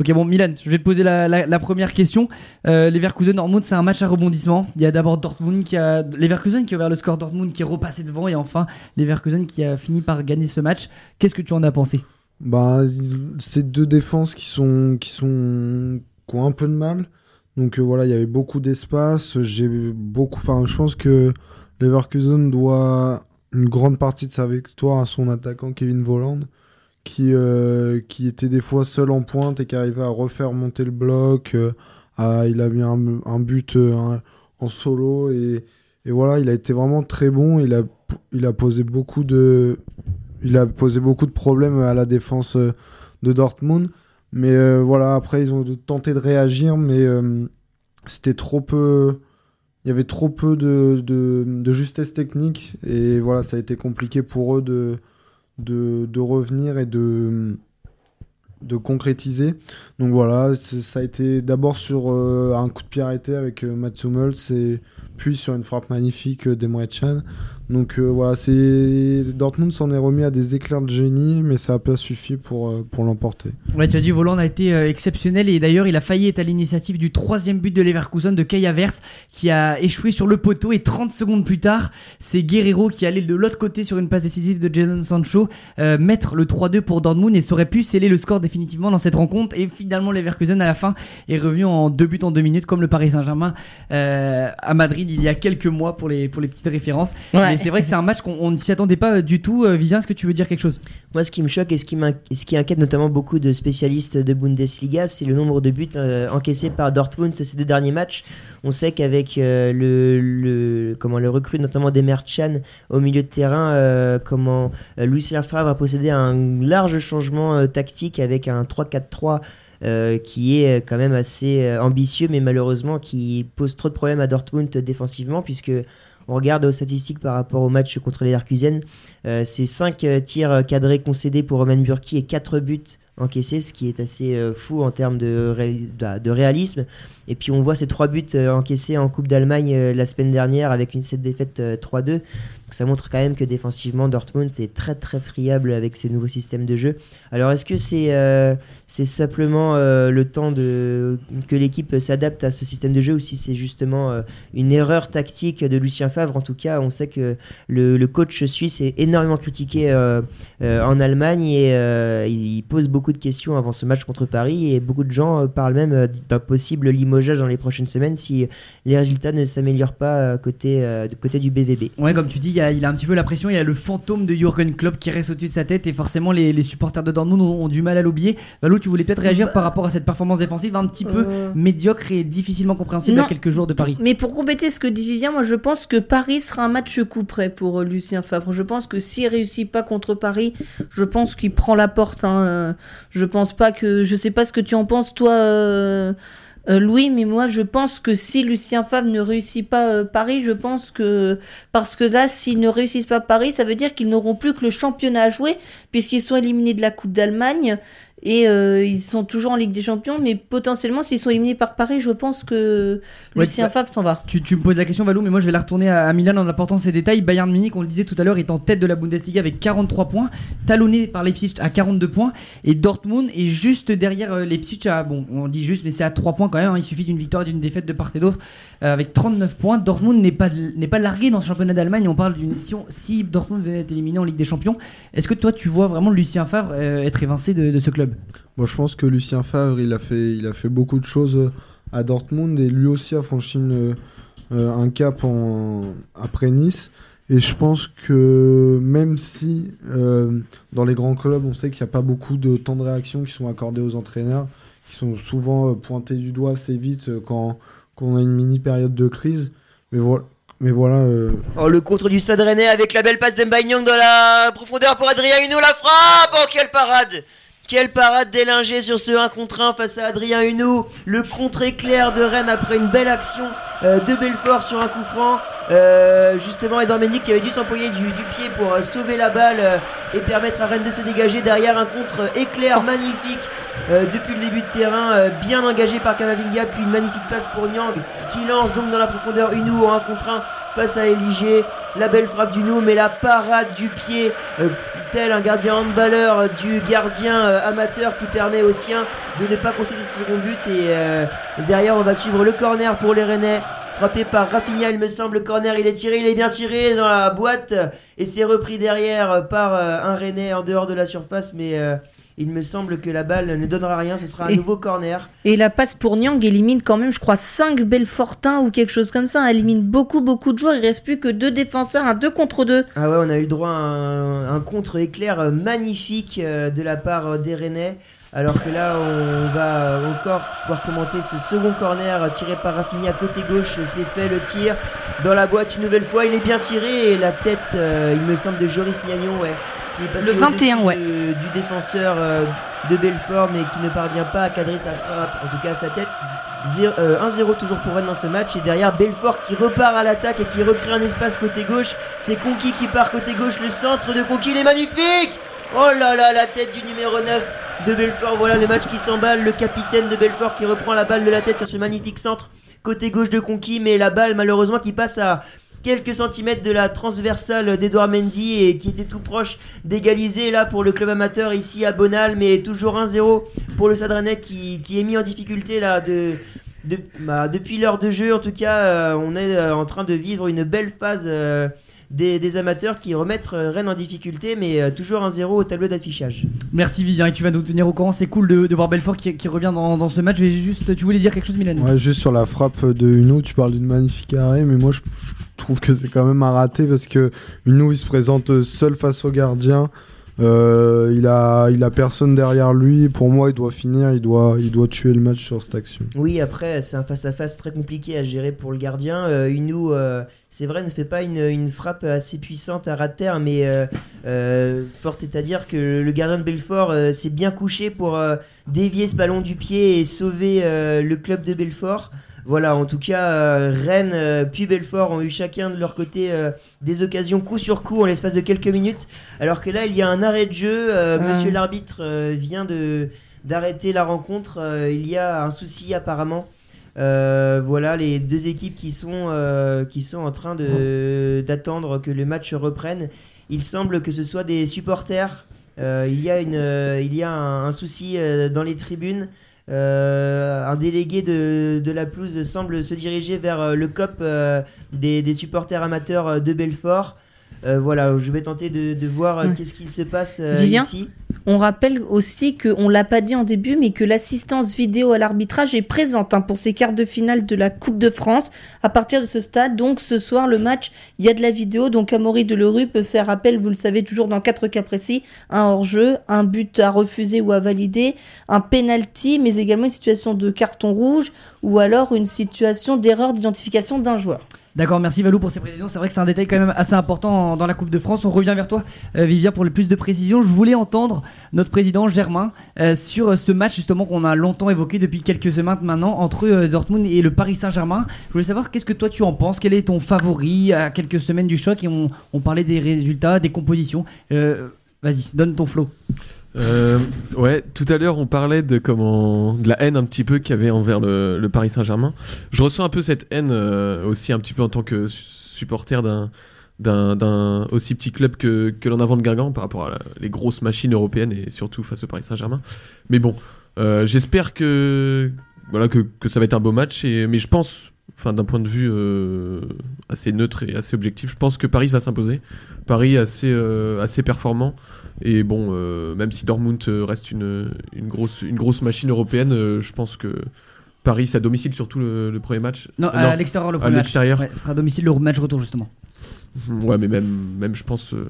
Ok bon Milan, je vais te poser la, la- la première question. Euh, Leverkusen Dortmund c'est un match à rebondissement. Il y a d'abord Dortmund qui a Leverkusen qui a ouvert le score, Dortmund qui est repassé devant et enfin Leverkusen qui a fini par gagner ce match. Qu'est-ce que tu en as pensé? Bah, c'est deux défenses qui sont qui sont qui ont un peu de mal. Donc euh, voilà, il y avait beaucoup d'espace. J'ai beaucoup. Enfin, je pense que Leverkusen doit une grande partie de sa victoire à son attaquant Kevin Volland, qui euh, qui était des fois seul en pointe et qui arrivait à refaire monter le bloc. euh, il a mis un, but euh, en solo et, voilà, il a été vraiment très bon. Il a posé beaucoup de il a posé beaucoup de problèmes à la défense de Dortmund. Mais voilà, après, ils ont tenté de réagir, mais c'était trop peu. Il y avait trop peu de, justesse technique et voilà, ça a été compliqué pour eux de, revenir et de, concrétiser. Donc voilà, ça a été d'abord sur euh, un coup de pied arrêté avec euh, Mats et puis sur une frappe magnifique euh, d'Emre Can. Donc euh, voilà, c'est Dortmund s'en est remis à des éclairs de génie, mais ça a pas suffi pour, euh, pour l'emporter. Ouais, tu as dit, Voland a été euh, exceptionnel et d'ailleurs, il a failli être à l'initiative du troisième but de Leverkusen de Kai Havertz qui a échoué sur le poteau et 30 secondes plus tard, c'est Guerrero qui allait de l'autre côté sur une passe décisive de Jadon Sancho euh, mettre le 3-2 pour Dortmund et ça aurait pu sceller le score définitivement dans cette rencontre et finalement Leverkusen à la fin est revenu en deux buts en deux minutes comme le Paris Saint-Germain euh, à Madrid il y a quelques mois pour les, pour les petites références. Ouais. Mais c'est vrai que c'est un match qu'on on ne s'y attendait pas euh, du tout. Euh, Vivien, est-ce que tu veux dire quelque chose? Moi, ce qui me choque et ce qui, m'in- et ce qui inquiète notamment beaucoup de spécialistes de Bundesliga, c'est le nombre de buts euh, encaissés par Dortmund ces deux derniers matchs. On sait qu'avec euh, le, le, comment, le recrut notamment au milieu de terrain, euh, comment, euh, Lucien Favre a possédé un large changement euh, tactique avec un 3-4-3 euh, qui est quand même assez ambitieux, mais malheureusement qui pose trop de problèmes à Dortmund défensivement, puisque on regarde aux statistiques par rapport au match contre les Leverkusen, euh, c'est 5 tirs euh, cadrés concédés pour Roman Burki et 4 buts encaissés, ce qui est assez euh, fou en termes de, ré- de- réalisme. Et puis on voit ces 3 buts euh, encaissés en Coupe d'Allemagne euh, la semaine dernière avec une cette défaite euh, 3-2. Ça montre quand même que défensivement Dortmund est très très friable avec ce nouveau système de jeu. Alors est-ce que c'est euh, simplement euh, le temps de que l'équipe s'adapte à ce système de jeu ou si c'est justement euh, une erreur tactique de Lucien Favre? En tout cas, on sait que le, le coach suisse est énormément critiqué en Allemagne et il pose beaucoup de questions avant ce match contre Paris et beaucoup de gens parlent même d'un possible limogeage dans les prochaines semaines si les résultats ne s'améliorent pas euh, côté, euh, de côté du BVB. Ouais, comme tu dis, il, y a, il a un petit peu la pression. Il y a le fantôme de Jürgen Klopp qui reste au-dessus de sa tête et forcément les, les supporters de Dortmund ont, ont du mal à l'oublier. Valou, tu voulais peut-être réagir par rapport à cette performance défensive un petit peu Euh. médiocre et difficilement compréhensible Non. à quelques jours de Paris. Mais pour compléter ce que dit Vivien, moi je pense que Paris sera un match coup près pour euh, Lucien Favre. Je pense que s'il réussit pas contre Paris, je pense qu'il prend la porte. hein. Je pense pas que. Je sais pas ce que tu en penses, toi, euh, euh, Louis, mais moi je pense que si Lucien Favre ne réussit pas euh, Paris, je pense que. Parce que là, s'ils ne réussissent pas Paris, ça veut dire qu'ils n'auront plus que le championnat à jouer, puisqu'ils sont éliminés de la Coupe d'Allemagne. Et euh, ils sont toujours en Ligue des Champions, mais potentiellement, s'ils sont éliminés par Paris, je pense que Ouais, Lucien bah, Favre s'en va. Tu, tu me poses la question, Valou, mais moi je vais la retourner à, à Milan en apportant ces détails. Bayern Munich, on le disait tout à l'heure, est en tête de la Bundesliga avec 43 points, talonné par Leipzig à 42 points, et Dortmund est juste derrière euh, Leipzig à, bon, on dit juste, mais c'est à 3 points quand même. hein. il suffit d'une victoire et d'une défaite de part et d'autre, avec 39 points. Dortmund n'est pas, n'est pas largué dans ce championnat d'Allemagne. On parle d'une. Si, si Dortmund venait être éliminé en Ligue des Champions, est-ce que toi tu vois vraiment Lucien Favre euh, être évincé de, ce club? Moi, je pense que Lucien Favre, il a fait, il a fait beaucoup de choses euh, à Dortmund et lui aussi a franchi euh, un cap après Nice. Et je pense que même si euh, dans les grands clubs, on sait qu'il n'y a pas beaucoup de temps de réaction qui sont accordés aux entraîneurs, qui sont souvent euh, pointés du doigt assez vite euh, quand, quand on a une mini période de crise. Mais voilà. Euh, Oh, le contre du Stade Rennais avec la belle passe d'Embaignon dans la profondeur pour Adrien Huneau, la frappe Oh, quelle parade Quelle parade d'Élinger sur ce 1 contre 1 face à Adrien Huneau. Le contre-éclair de Rennes après une belle action euh, de Belfort sur un coup franc. Euh, justement, Edouard Mendy qui avait dû s'employer du, pied pour sauver la balle et permettre à Rennes de se dégager derrière un contre-éclair magnifique. Euh, depuis le début de terrain, euh, bien engagé par Kamavinga, puis une magnifique passe pour Nyang qui lance donc dans la profondeur Huneau en 1 contre 1 face à Eligé. La belle frappe du Nou, mais la parade du pied, euh, tel un gardien handballeur du gardien euh, amateur qui permet aux siens de ne pas concéder ce second but. Et derrière, on va suivre le corner pour les Rennais. Frappé par Rafinha, il me semble, le corner, il est tiré, il est bien tiré dans la boîte. Et c'est repris derrière par un Rennais en dehors de la surface, mais il me semble que la balle ne donnera rien, ce sera un Et- nouveau corner. Et la passe pour Nyang élimine quand même, je crois, 5 Belfortins ou quelque chose comme ça. Elle élimine beaucoup, beaucoup de joueurs. Il reste plus que deux défenseurs, un 2 contre 2. Ah ouais, on a eu le droit à un, un contre-éclair magnifique euh, de la part des Rennais. Alors que là, on va encore pouvoir commenter ce second corner tiré par Rafinha côté gauche. C'est fait le tir dans la boîte une nouvelle fois. Il est bien tiré et la tête, euh, il me semble, de Joris Gnagnon, ouais. Qui est passé Le 21, au-dessus ouais. de- du défenseur euh, de Belfort, mais qui ne parvient pas à cadrer sa frappe, en tout cas sa tête. Zéro- euh, 1-0 toujours pour Rennes dans ce match et derrière Belfort qui repart à l'attaque et qui recrée un espace côté gauche. C'est Conquis qui part côté gauche, le centre de Conquis, il est magnifique Oh là là, la tête du numéro 9 de Belfort, voilà le match qui s'emballe, le capitaine de Belfort qui reprend la balle de la tête sur ce magnifique centre côté gauche de Conquis, mais la balle malheureusement qui passe à quelques centimètres de la transversale d'Edouard Mendy et qui était tout proche d'égaliser là pour le club amateur ici à Bonal, mais toujours 1-0 pour le Rennais qui, qui est mis en difficulté là de, de- bah, depuis l'heure de jeu. En tout cas, euh, on est euh, en train de vivre une belle phase euh, des, des amateurs qui remettent euh, Rennes en difficulté, mais euh, toujours 1-0 au tableau d'affichage. Merci Vivien et tu vas nous tenir au courant. C'est cool de, de voir Belfort qui, qui revient dans, dans ce match. Mais juste, tu voulais dire quelque chose, Milan Ouais, juste sur la frappe de Huno, tu parles d'une magnifique arrêt, mais moi je, je trouve que c'est quand même un raté parce que Huno il se présente seul face au gardien. Euh, il a a personne derrière lui. Pour moi, il doit finir, il doit il doit tuer le match sur cette action. Oui, après, c'est un face-à-face très compliqué à gérer pour le gardien. Euh, euh, c'est vrai, ne fait pas une, frappe assez puissante à ras de terre, mais euh, fort est à dire que le gardien de Belfort s'est bien couché pour dévier ce ballon du pied et sauver le club de Belfort. Voilà, en tout cas, euh, Rennes euh, puis Belfort ont eu chacun de leur côté euh, des occasions coup sur coup en l'espace de quelques minutes. Alors que là, il y a un arrêt de jeu. Monsieur l'arbitre vient de d'arrêter la rencontre. il y a un souci apparemment. Voilà les deux équipes qui sont, qui sont en train de- d'attendre que le match reprenne. Il semble que ce soit des supporters. Il y a, une, il y a un, un souci dans les tribunes. Euh, un délégué de, de la pelouse semble se diriger vers euh, le COP euh, des, des supporters amateurs de Belfort. Voilà, je vais tenter de, de voir Ouais. qu'est-ce qu'il se passe ici. On rappelle aussi qu'on l'a pas dit en début, mais que l'assistance vidéo à l'arbitrage est présente hein, pour ces quarts de finale de la Coupe de France. À partir de ce stade, donc ce soir, le match, il y a de la vidéo. Donc Amaury Delerue peut faire appel, vous le savez, toujours dans quatre cas précis un hors-jeu, un but à refuser ou à valider, un penalty, mais également une situation de carton rouge ou alors une situation d'erreur d'identification d'un joueur. D'accord, merci Valou pour ces précisions. C'est vrai que c'est un détail quand même assez important dans la Coupe de France. On revient vers toi, euh, Vivien, pour le plus de précisions. Je voulais entendre notre président Germain euh, sur ce match justement qu'on a longtemps évoqué depuis quelques semaines maintenant entre euh, Dortmund et le Paris Saint-Germain. Je voulais savoir qu'est-ce que toi tu en penses, quel est ton favori? À quelques semaines du choc et on, parlait des résultats, des compositions. Vas-y, donne ton flow. Euh, ouais, tout à l'heure on parlait de comment de la haine un petit peu qu'il y avait envers le, Paris Saint-Germain. Je ressens un peu cette haine euh, aussi un petit peu en tant que supporter d'un d'un aussi petit club que, que l'en avant de Guingamp par rapport à les grosses machines européennes et surtout face au Paris Saint-Germain. Mais bon, euh, j'espère que voilà que, que ça va être un beau match mais je pense enfin d'un point de vue euh, assez neutre et assez objectif, je pense que Paris va s'imposer. Paris assez assez performant. Et bon, euh, même si Dortmund euh, reste une, une, grosse, une grosse machine européenne, euh, je pense que Paris, c'est à domicile surtout le, le premier match. Non, Euh, à l'extérieur le à premier match. Ouais, ce sera à domicile le match retour justement. Ouais, mais même, même je pense euh,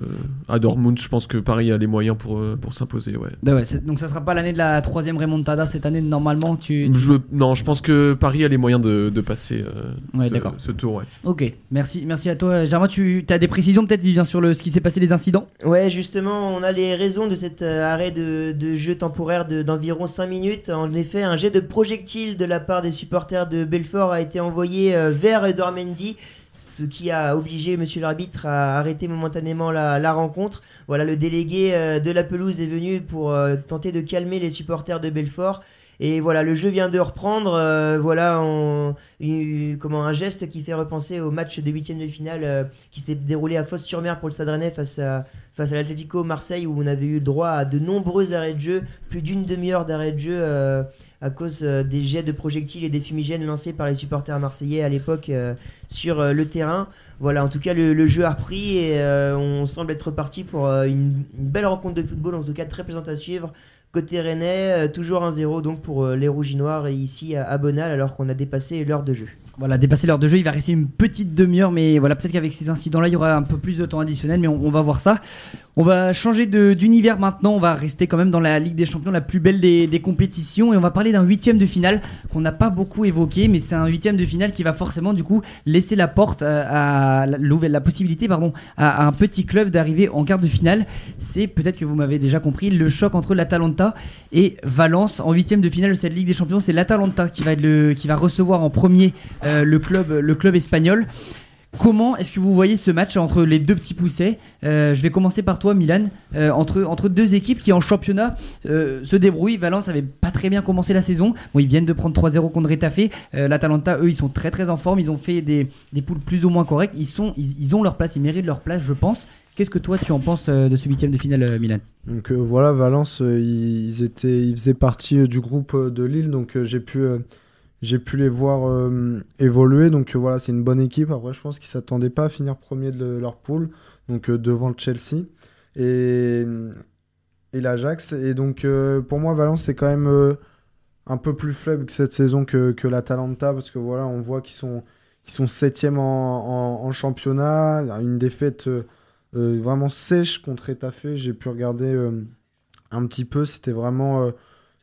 à Dortmund, je pense que Paris a les moyens pour, euh, pour s'imposer. Ouais. C'est- donc ça sera pas l'année de la troisième remontada cette année normalement. Tu, tu- Je, non, je pense que Paris a les moyens de, de passer euh, Ouais, ce, tour. Ouais. Ok, merci, merci à toi. Germain, tu as des précisions peut-être, Vivien, sur le, ce qui s'est passé, les incidents? Ouais, justement, on a les raisons de cet arrêt de, de jeu temporaire de- d'environ 5 minutes. En effet, un jet de projectile de la part des supporters de Belfort a été envoyé vers Edouard Mendy, ce qui a obligé monsieur l'arbitre à arrêter momentanément la, rencontre. Voilà, le délégué euh, de la pelouse est venu pour euh, tenter de calmer les supporters de Belfort. Et voilà, le jeu vient de reprendre. euh, voilà, on- comment un geste qui fait repenser au match de huitième de finale qui s'était déroulé à Fos-sur-Mer pour le Stade face à face à l'Atlético Marseille où on avait eu droit à de nombreux arrêts de jeu, plus d'une demi-heure d'arrêt de jeu à cause euh, des jets de projectiles et des fumigènes lancés par les supporters marseillais à l'époque euh, sur euh, le terrain. Voilà, en tout cas le, jeu a repris et on semble être parti pour une, belle rencontre de football, en tout cas très plaisante à suivre. Côté Rennais, toujours 1-0 donc pour les Rouges et Noirs ici à, Bonal alors qu'on a dépassé l'heure de jeu. Voilà, dépasser l'heure de jeu, il va rester une petite demi-heure, mais voilà, peut-être qu'avec ces incidents-là, il y aura un peu plus de temps additionnel, mais on, on va voir ça. On va changer d'univers maintenant, on va rester quand même dans la Ligue des Champions, la plus belle des, compétitions, et on va parler d'un huitième de finale qu'on n'a pas beaucoup évoqué, mais c'est un huitième de finale qui va forcément du coup laisser la porte euh, à, la, possibilité pardon, à, un petit club d'arriver en quart de finale. C'est peut-être que vous m'avez déjà compris, le choc entre l'Atalanta et Valence en huitième de finale de cette Ligue des Champions. C'est l'Atalanta qui va recevoir en premier euh, le club espagnol. Comment est-ce que vous voyez ce match entre les deux petits poussets Euh, Je vais commencer par toi, Milan. Euh, entre, entre deux équipes qui en championnat euh, se débrouillent. Valence avait pas très bien commencé la saison. Ils viennent de prendre 3-0 contre Retafe. L'Atalanta, eux, ils sont très très en forme. Ils ont fait des, des poules plus ou moins correctes. Ils, sont, ils, ont leur place, ils méritent leur place, je pense. Qu'est-ce que toi tu en penses de ce huitième de finale, Milan? Donc voilà, Valence, ils, étaient, ils faisaient partie du groupe de Lille, donc j'ai pu, j'ai pu les voir euh, évoluer. Donc euh, voilà, c'est une bonne équipe. Après, je pense qu'ils s'attendaient pas à finir premier de le- leur poule, donc euh, devant le Chelsea et, l'Ajax. Et donc pour moi, Valence, c'est quand même un peu plus faible cette saison que, que l'Atalanta, parce que voilà, on voit qu'ils sont, sont septième en, en, championnat, une défaite. vraiment sèche contre Etafé. J'ai pu regarder un petit peu. C'était vraiment.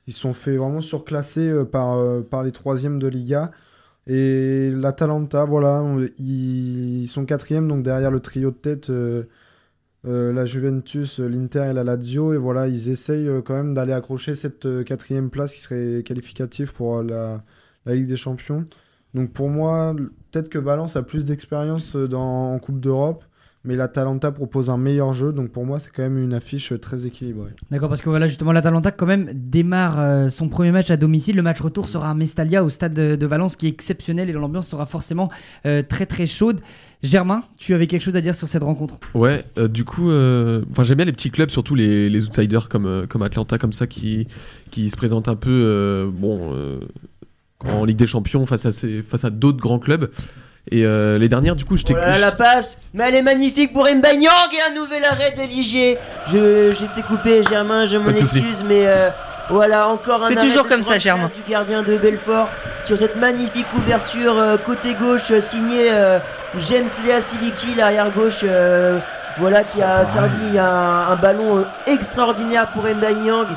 Ils sont fait vraiment surclasser euh, par, euh, par les troisièmes de Liga. Et l'Atalanta, voilà, ils, sont quatrièmes, donc derrière le trio de tête, euh, la Juventus, l'Inter et la Lazio. Et voilà, ils essayent quand même d'aller accrocher cette quatrième place qui serait qualificative pour la, la Ligue des Champions. Donc pour moi, peut-être que Valence a plus d'expérience en Coupe d'Europe, mais l'Atalanta propose un meilleur jeu. Donc pour moi, c'est quand même une affiche euh, très équilibrée. D'accord, parce que voilà, justement, l'Atalanta, quand même, démarre euh, son premier match à domicile. Le match retour sera à Mestalia, au stade de, de Valence, qui est exceptionnel et l'ambiance sera forcément euh, très très chaude. Germain, tu avais quelque chose à dire sur cette rencontre? Ouais, euh, du coup, euh, enfin j'aime bien les petits clubs, surtout les, les outsiders comme, euh, comme Atlanta, comme ça, qui, qui se présentent un peu euh, bon, euh, en Ligue des Champions face à, face à d'autres grands clubs. Et euh, les dernières, du coup, je Oh là là, la passe, mais elle est magnifique pour Mbanyang et un nouvel arrêt d'Eligé. Je j'étais coupé, Germain, je m'en de excuse, mais euh, voilà encore un. C'est toujours de comme ça, Germain. Du gardien de Belfort sur cette magnifique ouverture euh, côté gauche euh, signée euh, James Lea Siliki, l'arrière gauche. euh, voilà qui a servi un, un ballon extraordinaire pour Mbanyang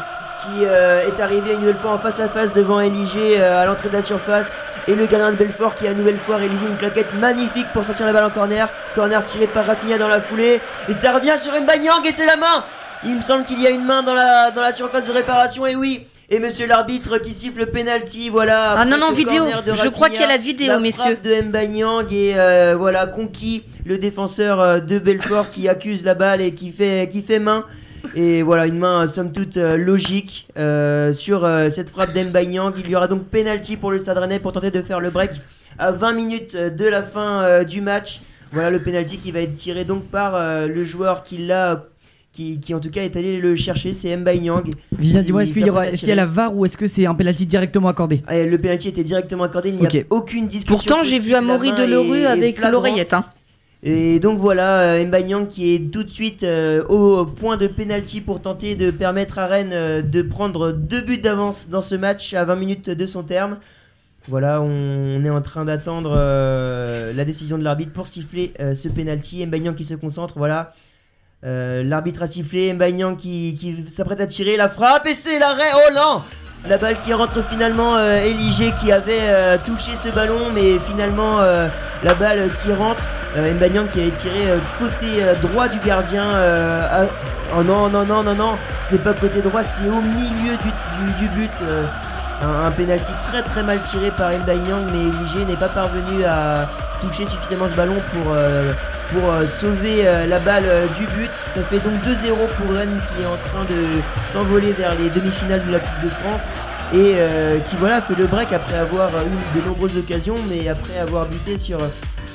qui euh, est arrivé une nouvelle fois en face à face devant Eligé euh, à l'entrée de la surface et le gardien de Belfort qui a une nouvelle fois réalisé une claquette magnifique pour sortir la balle en corner. Corner tiré par Rafinha dans la foulée. Et ça revient sur Mbanyang et c'est la main Il me semble qu'il y a une main dans la, dans la surface de réparation et oui et monsieur l'arbitre qui siffle le penalty, voilà. Ah non, non, vidéo. Je crois qu'il y a la vidéo, la messieurs. de Mbanyang et euh, voilà, conquis le défenseur de Belfort qui accuse la balle et qui fait, qui fait main. Et voilà, une main euh, somme toute euh, logique euh, sur euh, cette frappe d'Mbanyang. Il y aura donc penalty pour le Stade Rennais pour tenter de faire le break à 20 minutes de la fin euh, du match. Voilà le penalty qui va être tiré donc par euh, le joueur qui l'a. Qui, qui en tout cas est allé le chercher, c'est Mbanyang. Vivien, dis-moi, Il est-ce qu'il y, est-ce qu'il y a la VAR ou est-ce que c'est un penalty directement accordé? Et le penalty était directement accordé, il n'y a Ok. aucune discussion. Pourtant, j'ai vu Amaury Delerue est- est avec flagrante. l'oreillette. Hein. Et donc voilà, euh, Mbanyang qui est tout de suite euh, au point de penalty pour tenter de permettre à Rennes euh, de prendre deux buts d'avance dans ce match à 20 minutes de son terme. Voilà, on est en train d'attendre la décision de l'arbitre pour siffler ce penalty. Mbanyang qui se concentre, voilà. L'arbitre a sifflé, Mbanyang qui, qui s'apprête à tirer, la frappe et c'est l'arrêt. Oh non La balle qui rentre finalement, euh, Eligé qui avait euh, touché ce ballon, mais finalement euh, la balle qui rentre. Euh, Mbanyang qui a tiré côté droit du gardien. Oh non, non, non, non, non, ce n'est pas côté droit, c'est au milieu du, but. un, penalty très très mal tiré par Mbanyang, mais Eligé n'est pas parvenu à toucher suffisamment ce ballon pour, pour euh, sauver euh, la balle euh, du but. Ça fait donc 2-0 pour Rennes qui est en train de s'envoler vers les demi-finales de la Coupe de France et qui voilà fait le break après avoir eu de nombreuses occasions, mais après avoir buté sur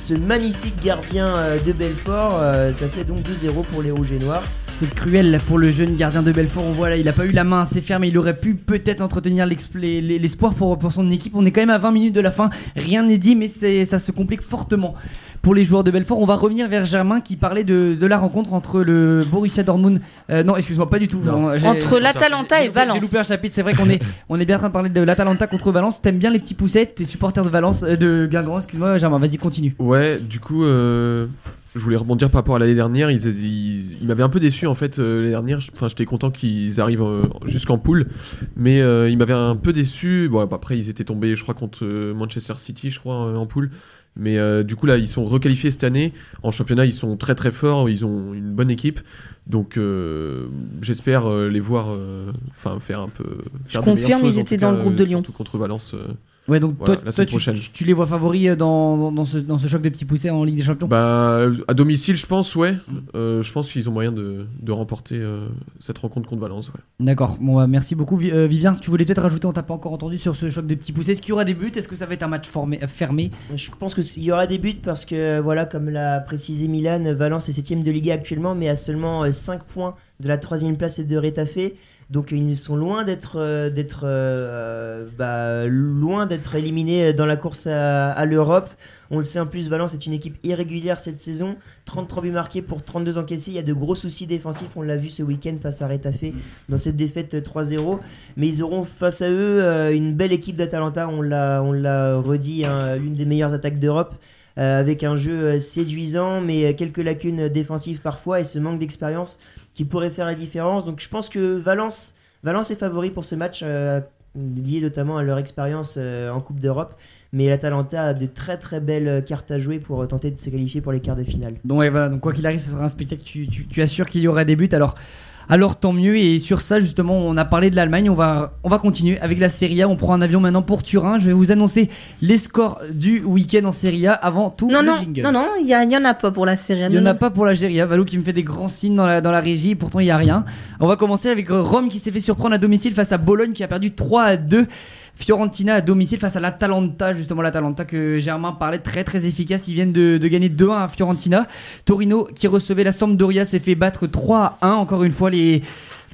ce magnifique gardien de Belfort. ça fait donc 2-0 pour les Rouges et Noirs. C'est cruel pour le jeune gardien de Belfort. On voit là, il a pas eu la main assez ferme. Il aurait pu peut-être entretenir l'espoir pour, pour son équipe. On est quand même à 20 minutes de la fin. Rien n'est dit, mais c'est- ça se complique fortement pour les joueurs de Belfort. On va revenir vers Germain qui parlait de, de la rencontre entre le Borussia Dortmund. euh, non, excuse-moi, pas du tout. Non, j'ai- Entre l'Atalanta j'ai et Valence. J'ai loupé un chapitre. C'est vrai qu'on est, *laughs* on est bien en train de parler de l'Atalanta contre Valence. T'aimes bien les petits poussettes. T'es supporter de Valence, euh, de Guingamp? Excuse-moi, Germain. Vas-y, continue. Ouais, du coup, euh, je voulais rebondir par rapport à l'année dernière. Ils, ils, ils m'avaient un peu déçu en fait euh, l'année dernière. Enfin, j'étais content qu'ils arrivent euh, jusqu'en poule, mais euh, ils m'avaient un peu déçu. Bon, après, ils étaient tombés, je crois, contre Manchester City, je crois, en poule. Mais euh, du coup, là, ils sont requalifiés cette année. En championnat, ils sont très très forts. Ils ont une bonne équipe. Donc, euh, j'espère les voir enfin faire un peu. faire meilleures confirme, ils en étaient dans cas, le groupe de Lyon. contre Valence. Ouais, donc Voilà, toi, la toi, semaine tu, prochaine. tu- tu les vois favoris euh, dans, dans, dans ce, dans ce choc de petits poussets en Ligue des Champions Bah, à domicile, je pense, ouais. Euh, je pense qu'ils ont moyen de, de remporter euh, cette rencontre contre Valence, ouais. D'accord, bon, bah, merci beaucoup. Vi- euh, Vivien, tu voulais peut-être rajouter, on t'a pas encore entendu sur ce choc de petits poussets. Est-ce qu'il y aura des buts? Est-ce que ça va être un match formé, fermé? Je pense qu'il y aura des buts parce que, voilà, comme l'a précisé Milan, Valence est 7ème de Liga actuellement, mais à seulement 5 points de la 3 place et de Retafe. Donc ils sont loin d'être euh, euh, bah, éliminés dans la course à, l'Europe. On le sait en plus, Valence est une équipe irrégulière cette saison. 33 buts marqués pour 32 encaissés. Il y a de gros soucis défensifs. On l'a vu ce week-end face à Retafe dans cette défaite 3-0. Mais ils auront face à eux euh, une belle équipe d'Atalanta. On l'a redit, hein, l'une des meilleures attaques d'Europe. euh, avec un jeu euh, séduisant, mais euh, quelques lacunes défensives parfois et ce manque d'expérience qui pourrait faire la différence. Donc je pense que Valence, Valence est favori pour ce match, euh, lié notamment à leur expérience euh, en Coupe d'Europe. Mais l'Atalanta a de très très belles cartes à jouer pour tenter de se qualifier pour les quarts de finale. Donc, ouais, voilà, donc quoi qu'il arrive, ce sera un spectacle. Tu assures qu'il y aura des buts. Alors, alors tant mieux. Et sur ça, justement, on a parlé de l'Allemagne. On va, on va continuer avec la Serie A. On prend un avion maintenant pour Turin. Je vais vous annoncer les scores du week-end en Serie A avant tout Non, le non, jingle. non, non, il y, a- il y en a pas pour la série. Il n'y en a pas pour la Serie A. Valou qui me fait des grands signes dans la, dans la régie. Pourtant, il n'y a rien. On va commencer avec Rome qui s'est fait surprendre à domicile face à Bologne qui a perdu 3 à 2. Fiorentina à domicile face à l'Atalanta, justement l'Atalanta que Germain parlait très très efficace. Ils viennent de, gagner 2-1 à Fiorentina. Torino qui recevait la Sampdoria s'est fait battre 3 à 1. Encore une fois, les.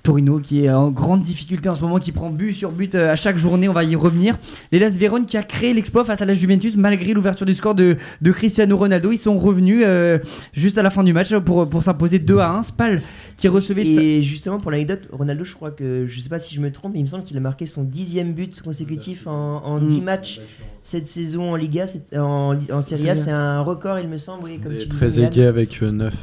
Torino qui est en grande difficulté en ce moment, qui prend but sur but euh, à chaque journée, on va y revenir. L'Elas Vérone qui a créé l'exploit face à la Juventus malgré l'ouverture du score de, de Cristiano Ronaldo. Ils sont revenus euh, juste à la fin du match pour, pour s'imposer 2 à 1. Spal qui recevait sa- Et justement, pour l'anecdote, Ronaldo, je crois que, je sais pas si je me trompe, mais il me semble qu'il a marqué son dixième but consécutif en, en Mm. 10 matchs cette saison en Liga, en, en Serie A. C'est un record, il me semble, oui, comme tu disais, Très Milan. aigué avec 9.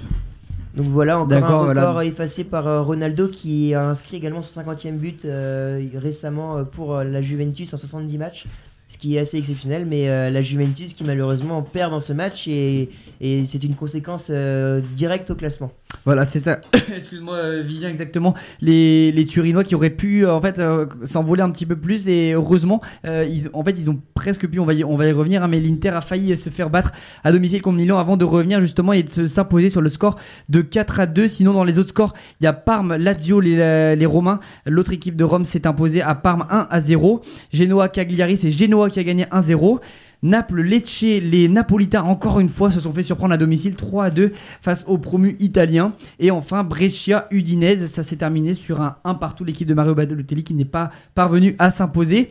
Donc voilà, encore un record voilà. effacé par euh, Ronaldo qui a inscrit également son 50e but euh, récemment euh, pour la Juventus en 70 matchs. Ce qui est assez exceptionnel, mais euh, la Juventus qui malheureusement perd dans ce match et, et c'est une conséquence euh, directe au classement. Voilà, c'est ça. *coughs* Excuse-moi, euh, Vivien, exactement. Les, Turinois qui auraient pu euh, en fait s'envoler un petit peu plus et heureusement, ils, en fait, ils ont presque pu. On va y, on va y revenir, hein, mais l'Inter a failli se faire battre à domicile contre Milan avant de revenir justement et de se- s'imposer sur le score de 4 à 2. Sinon, dans les autres scores, il y a Parme, Lazio, les, les Romains. L'autre équipe de Rome s'est imposée à Parme 1 à 0. Genoa, Cagliari, c'est Genoa qui a gagné 1-0. Naples, Lecce, les Napolitains encore une fois se sont fait surprendre à domicile 3 à 2 face aux promus italiens. Et enfin Brescia, Udinese, ça s'est terminé sur un 1 partout. L'équipe de Mario Balotelli qui n'est pas parvenue à s'imposer.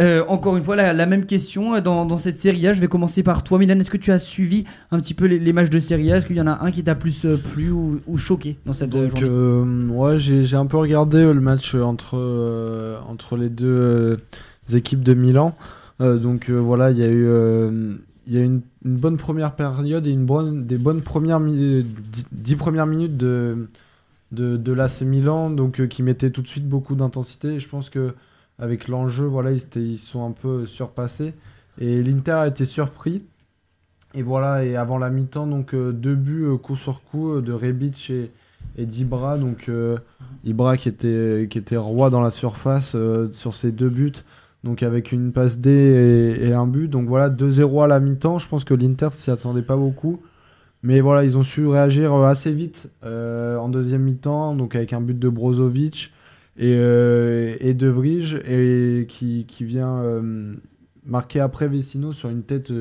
Euh, encore une fois, la, la même question euh, dans, dans cette série A. Je vais commencer par toi, Milan. Est-ce que tu as suivi un petit peu les, les matchs de série A? Est-ce qu'il y en a un qui t'a plus euh, plu ou, ou choqué dans cette Donc, journée? euh, ouais, j'ai un peu regardé le match entre, entre les deux équipes de Milan. Euh, donc euh, voilà, il y a eu, euh, il y a une, bonne première période et une bonne, des bonnes premières mi- dix, dix premières minutes de, de, l'AC Milan, donc qui mettait tout de suite beaucoup d'intensité. Je pense que avec l'enjeu, voilà, ils, ils sont un peu surpassés. Et l'Inter a été surpris. Et voilà, et avant la mi-temps, donc deux buts coup sur coup de Rebic et, et d'Ibra. Donc Ibra qui était, qui était roi dans la surface sur ces deux buts. Donc avec une passe D et, un but. Donc voilà, 2-0 à la mi-temps. Je pense que l'Inter s'y attendait pas beaucoup. Mais voilà, ils ont su réagir euh, assez vite euh, en deuxième mi-temps. Donc avec un but de Brozovic et, euh, et De Vrij et qui, vient marquer après Vecino sur une tête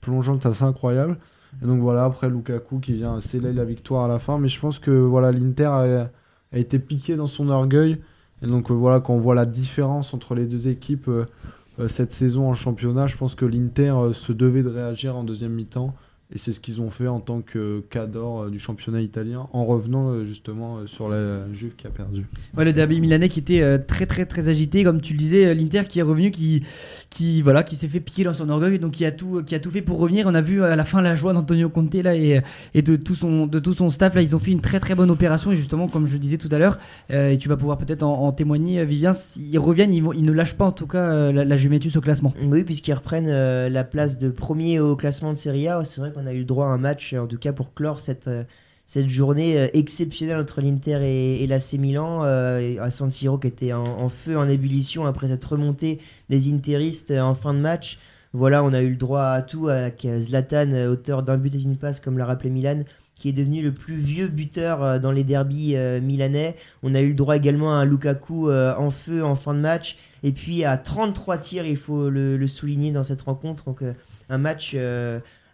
plongeante assez incroyable. Et donc voilà, après Lukaku qui vient sceller la victoire à la fin. Mais je pense que voilà, l'Inter a été piqué dans son orgueil. Et donc euh, voilà, quand on voit la différence entre les deux équipes euh, euh, cette saison en championnat, je pense que l'Inter se devait de réagir en deuxième mi-temps. Et c'est ce qu'ils ont fait en tant que cadre euh, du championnat italien, en revenant euh, justement euh, sur la Juve qui a perdu. Ouais, le derby milanais qui était très très très agité, comme tu le disais, l'Inter qui est revenu, qui, qui voilà, qui s'est fait piquer dans son orgueil, donc qui a tout, qui a tout fait pour revenir. On a vu à la fin la joie d'Antonio Conte là et, et de tout son, de tout son staff là, ils ont fait une très très bonne opération et justement comme je disais tout à l'heure, euh, et tu vas pouvoir peut-être en, en témoigner, Vivien, ils reviennent, ils, vont- ils ne lâchent pas en tout cas la, la Juventus au classement. Oui, puisqu'ils reprennent euh, la place de premier au classement de Serie A. C'est vrai qu'on a eu droit à un match, en tout cas pour clore cette, euh, cette journée euh, exceptionnelle entre l'Inter et, et l'AC Milan, euh, à San Siro qui était en, feu, en ébullition après cette remontée des Interistes euh, en fin de match. Voilà, on a eu le droit à tout avec Zlatan, auteur d'un but et d'une passe, comme l'a rappelé Milan, qui est devenu le plus vieux buteur dans les derbies milanais. On a eu le droit également à un Lukaku en feu en fin de match. Et puis à 33 tirs, il faut le, le souligner dans cette rencontre. Donc un match,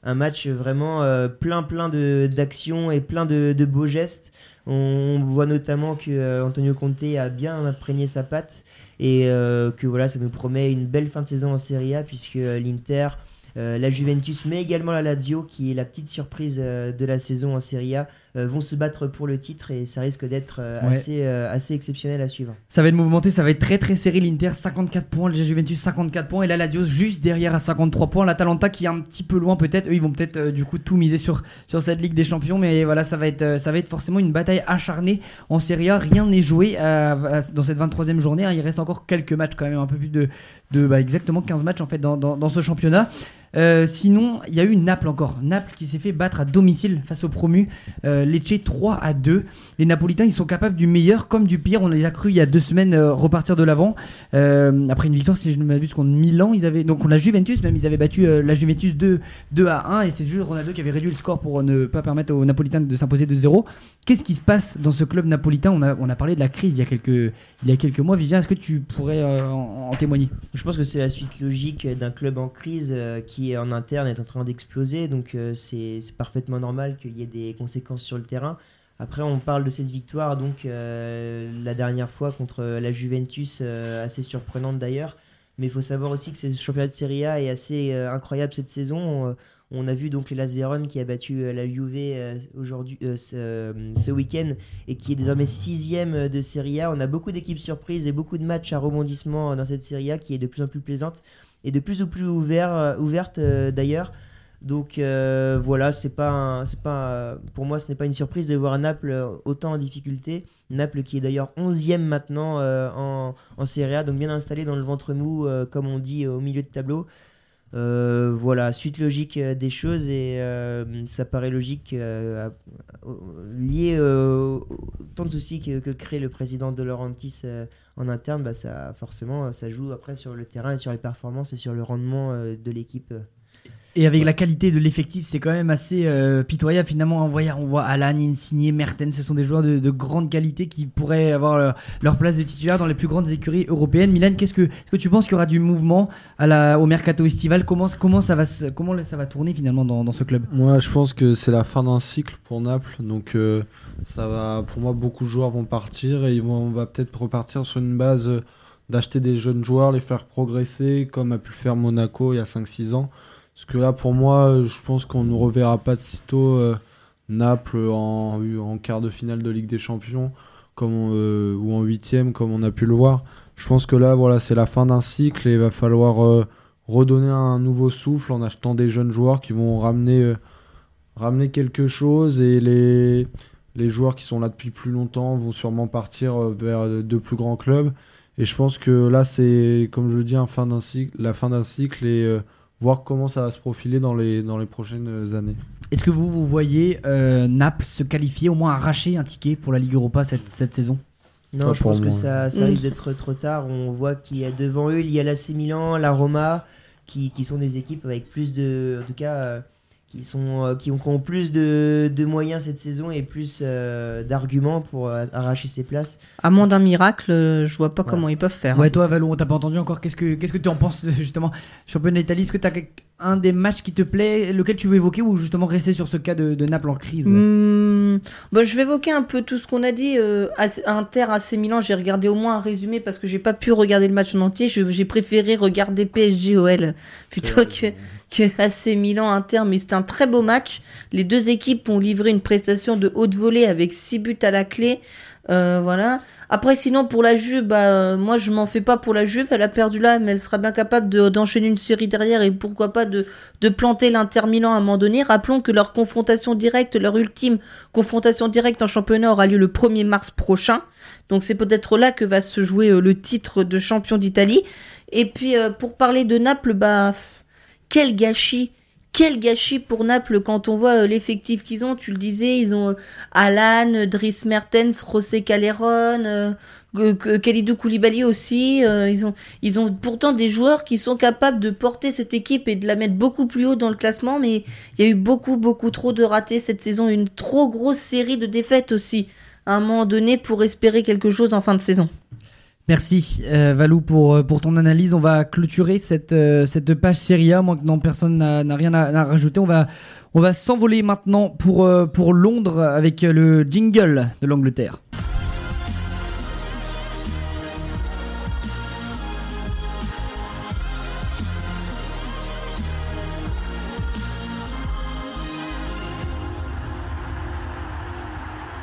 un match vraiment euh, plein plein de- d'actions et plein de, beaux gestes. On voit notamment que euh, Antonio Conte a bien imprégné sa patte et euh, que voilà, ça nous promet une belle fin de saison en Serie A puisque l'Inter, la Juventus, mais également la Lazio, qui est la petite surprise de la saison en Serie A, vont se battre pour le titre et ça risque d'être euh, Ouais. assez, euh, assez exceptionnel à suivre. Ça va être mouvementé, ça va être très très serré. L'Inter 54 points, le Juventus 54 points et la Lazio juste derrière à 53 points. L'Atalanta qui est un petit peu loin peut-être. Eux ils vont peut-être euh, du coup tout miser sur, sur cette Ligue des Champions. Mais voilà, ça va être, euh, ça va être forcément une bataille acharnée en Serie A. Rien n'est joué euh, dans cette 23e journée. hein. Il reste encore quelques matchs quand même, un peu plus de, de bah, exactement 15 matchs en fait dans, dans, dans ce championnat. Euh, sinon, il y a eu Naples encore. Naples qui s'est fait battre à domicile face au promu. Euh, Lecce 3 à 2. Les Napolitains, ils sont capables du meilleur comme du pire. On les a cru il y a deux semaines euh, repartir de l'avant. Euh, après une victoire, si je ne m'abuse, contre Milan, ils avaient donc on la Juventus même, ils avaient battu la Juventus 2, 2 à 1 et c'est juste Ronaldo qui avait réduit le score pour ne pas permettre aux Napolitains de s'imposer de 0. Qu'est-ce qui se passe dans ce club napolitain? On a, parlé de la crise il y a quelques, mois. Vivien, est-ce que tu pourrais en, témoigner? Je pense que c'est la suite logique d'un club en crise euh, en interne est en train d'exploser, donc euh, c'est parfaitement normal qu'il y ait des conséquences sur le terrain. Après, on parle de cette victoire, donc euh, la dernière fois contre la Juventus, euh, assez surprenante d'ailleurs. Mais il faut savoir aussi que ce championnat de Serie A est assez incroyable cette saison. On, a vu donc les Las Véron qui a battu la Juve aujourd'hui, ce, ce week-end et qui est désormais sixième de Serie A. On a beaucoup d'équipes surprises et beaucoup de matchs à rebondissement dans cette Serie A qui est de plus en plus plaisante et de plus en plus euh, ouverte euh, d'ailleurs. Donc euh, voilà, c'est pas, c'est pas, pour moi, ce n'est pas une surprise de voir Naples autant en difficulté. Naples qui est d'ailleurs 11e maintenant en, en Serie A, donc bien installé dans le ventre mou, comme on dit au milieu de tableau. Voilà, suite logique des choses et ça paraît logique lié au tant de soucis que, crée le président de Laurentis en interne, bah ça forcément ça joue après sur le terrain et sur les performances et sur le rendement euh, de l'équipe. Et avec la qualité de l'effectif, c'est quand même assez euh, pitoyable finalement. On voit, on voit Alan, Insigné, Mertens, ce sont des joueurs de, de grande qualité qui pourraient avoir leur, leur place de titulaire dans les plus grandes écuries européennes. Milan, qu'est-ce que, est-ce que tu penses qu'il y aura du mouvement à la, au mercato estival? Comment, comment, ça va se- comment ça va tourner finalement dans, dans ce club? Moi, je pense que c'est la fin d'un cycle pour Naples. Donc, euh, ça va, pour moi, beaucoup de joueurs vont partir et ils vont, on va peut-être repartir sur une base euh, d'acheter des jeunes joueurs, les faire progresser, comme a pu le faire Monaco il y a 5-6 ans. Parce que là, pour moi, euh, je pense qu'on ne reverra pas de sitôt euh, Naples en, quart de finale de Ligue des Champions euh, ou en huitième, comme on a pu le voir. Je pense que là, voilà, c'est la fin d'un cycle et il va falloir redonner un nouveau souffle en achetant des jeunes joueurs qui vont ramener, quelque chose et les, joueurs qui sont là depuis plus longtemps vont sûrement partir vers de plus grands clubs. Et je pense que là, c'est, comme je le dis, la fin d'un cycle et voir comment ça va se profiler dans les, dans les prochaines années. Est-ce que vous, vous voyez euh, Naples se qualifier, au moins arracher un ticket pour la Ligue Europa cette, cette saison? Non, Pas je pense que ça, ça Mm. risque d'être trop tard. On voit qu'il y a devant eux, il y a l'AC Milan, la Roma, qui, qui sont des équipes avec plus de, en tout cas, euh, qui, sont, euh, qui, ont, qui ont plus de, de moyens cette saison et plus euh, d'arguments pour euh, arracher ses places. À moins d'un miracle, je vois pas comment ils peuvent faire. Ouais, hein. toi, Valou, on t'a pas entendu encore. Qu'est-ce que qu'est-ce que tu en penses *laughs* justement Championnat d'Italie, est-ce que tu as un des matchs qui te plaît, lequel tu veux évoquer ou justement rester sur ce cas de, de Naples en crise? Hmm, bah, je vais évoquer un peu tout ce qu'on a dit. Euh, Inter AC Milan, j'ai regardé au moins un résumé parce que j'ai pas pu regarder le match en entier. J'ai préféré regarder PSG OL plutôt que, que Milan Inter. Mais c'était un très beau match. Les deux équipes ont livré une prestation de haute volée avec 6 buts à la clé. Euh, voilà. Après, sinon, pour la Juve, bah, euh, moi, je m'en fais pas pour la Juve. Elle a perdu là, mais elle sera bien capable de- d'enchaîner une série derrière et pourquoi pas de, de planter l'Inter Milan à un moment donné. Rappelons que leur confrontation directe, leur ultime confrontation directe en championnat aura lieu le 1er mars prochain. Donc, c'est peut-être là que va se jouer euh, le titre de champion d'Italie. Et puis, pour parler de Naples, bah, quel gâchis! Quel gâchis pour Naples quand on voit euh, l'effectif qu'ils ont. Tu le disais, ils ont euh, Alan, Dries Mertens, José euh, G- Kalidou Koulibaly aussi. euh, ils, ont, ils ont pourtant des joueurs qui sont capables de porter cette équipe et de la mettre beaucoup plus haut dans le classement. Mais il y a eu beaucoup, beaucoup trop de ratés cette saison. Une trop grosse série de défaites aussi, à un moment donné, pour espérer quelque chose en fin de saison. Merci euh, Valou pour, euh, pour ton analyse. On va clôturer cette, euh, cette page Serie A. Non, personne n'a rien à, à rajouter. On va, on va s'envoler maintenant pour, pour Londres avec le jingle de l'Angleterre.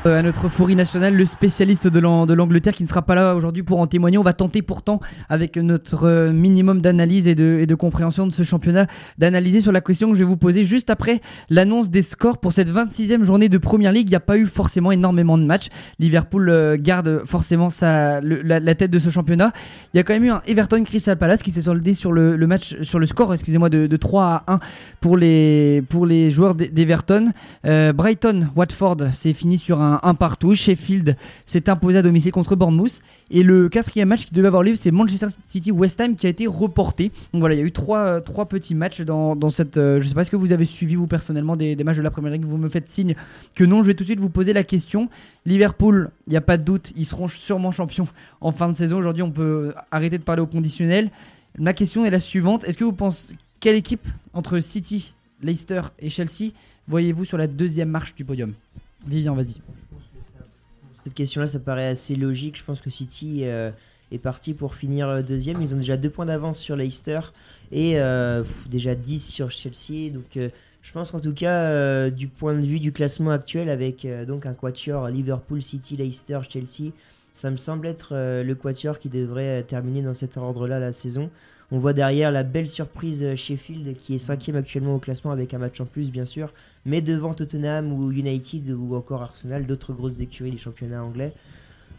Euh, à notre fourri national, le spécialiste de l'An- de l'Angleterre qui ne sera pas là aujourd'hui pour en témoigner. On va tenter pourtant, avec notre euh, minimum d'analyse et de, compréhension de ce championnat, d'analyser sur la question que je vais vous poser juste après l'annonce des scores pour cette 26e journée de Première Ligue. Il n'y a pas eu forcément énormément de matchs. Liverpool euh, garde forcément la, tête de ce championnat. Il y a quand même eu un Everton Crystal Palace qui s'est soldé sur le, match, sur le score, excusez-moi, de, de 3 à 1 pour les, pour les joueurs d'E- d'Everton. Brighton, Watford, c'est fini sur un 1 partout. Sheffield s'est imposé à domicile contre Bournemouth. Et le quatrième match qui devait avoir lieu, c'est Manchester City-West Ham qui a été reporté. Donc voilà, il y a eu trois, euh, trois petits matchs dans, dans cette. euh, je sais pas ce que vous avez suivi vous personnellement des, matchs de la Première Ligue. Vous me faites signe que non. Je vais tout de suite vous poser la question. Liverpool, il n'y a pas de doute, ils seront sûrement champions *laughs* en fin de saison. Aujourd'hui, on peut arrêter de parler au conditionnel. Ma question est la suivante. Est-ce que vous pensez quelle équipe entre City, Leicester et Chelsea voyez-vous sur la deuxième marche du podium? Vivian, vas-y. Cette question-là, ça paraît assez logique. Je pense que City euh, est parti pour finir euh, deuxième. Ils ont déjà deux points d'avance sur Leicester et euh, déjà 10 sur Chelsea. Donc, je pense qu'en tout cas, du point de vue du classement actuel, avec donc un quatuor Liverpool, City, Leicester, Chelsea, ça me semble être le quatuor qui devrait terminer dans cet ordre-là la saison. On voit derrière la belle surprise Sheffield qui est cinquième actuellement au classement avec un match en plus, bien sûr mais devant Tottenham ou United ou encore Arsenal, d'autres grosses écuries des championnats anglais.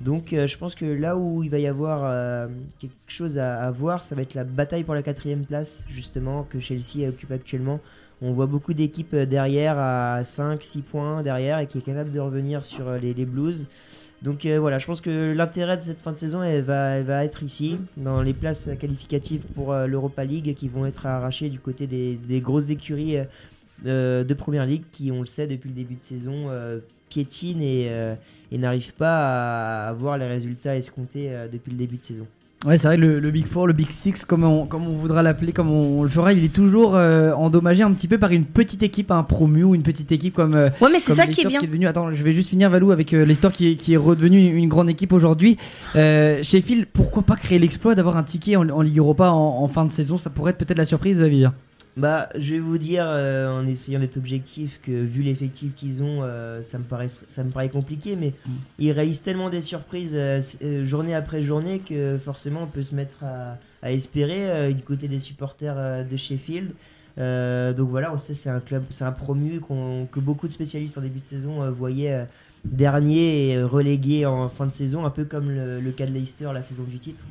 Donc euh, je pense que là où il va y avoir euh, quelque chose à, voir, ça va être la bataille pour la quatrième place, justement, que Chelsea occupe actuellement. On voit beaucoup d'équipes euh, derrière à 5-6 points derrière et qui est capable de revenir sur les Blues. Donc euh, voilà, je pense que l'intérêt de cette fin de saison va, être ici, dans les places qualificatives pour euh, l'Europa League qui vont être arrachées du côté des, grosses écuries euh, de Première Ligue qui, on le sait, depuis le début de saison, piétinent et, n'arrivent pas à avoir les résultats escomptés depuis le début de saison. Ouais, c'est vrai, le, le Big Four, le Big Six, comme on, comme on voudra l'appeler, comme on, on le fera, il est toujours euh, endommagé un petit peu par une petite équipe, un promu ou une petite équipe comme. euh, Ouais, mais c'est ça qui est bien. devenu, attends, je vais juste finir Valou avec euh, Leicester qui est, qui est redevenu une, une grande équipe aujourd'hui. Euh, Sheffield, pourquoi pas créer l'exploit d'avoir un ticket en, en Ligue Europa en, en fin de saison? Ça pourrait être peut-être la surprise, Vivien. Bah, je vais vous dire, euh, en essayant d'être objectif, que vu l'effectif qu'ils ont, euh, ça, me paraît, ça me paraît compliqué, mais ils réalisent tellement des surprises euh, journée après journée que forcément on peut se mettre à, à espérer du côté des supporters de Sheffield. Donc voilà, on sait c'est un club, c'est un promu que beaucoup de spécialistes en début de saison voyaient dernier et relégué en fin de saison, un peu comme le, le cas de Leicester la saison du titre.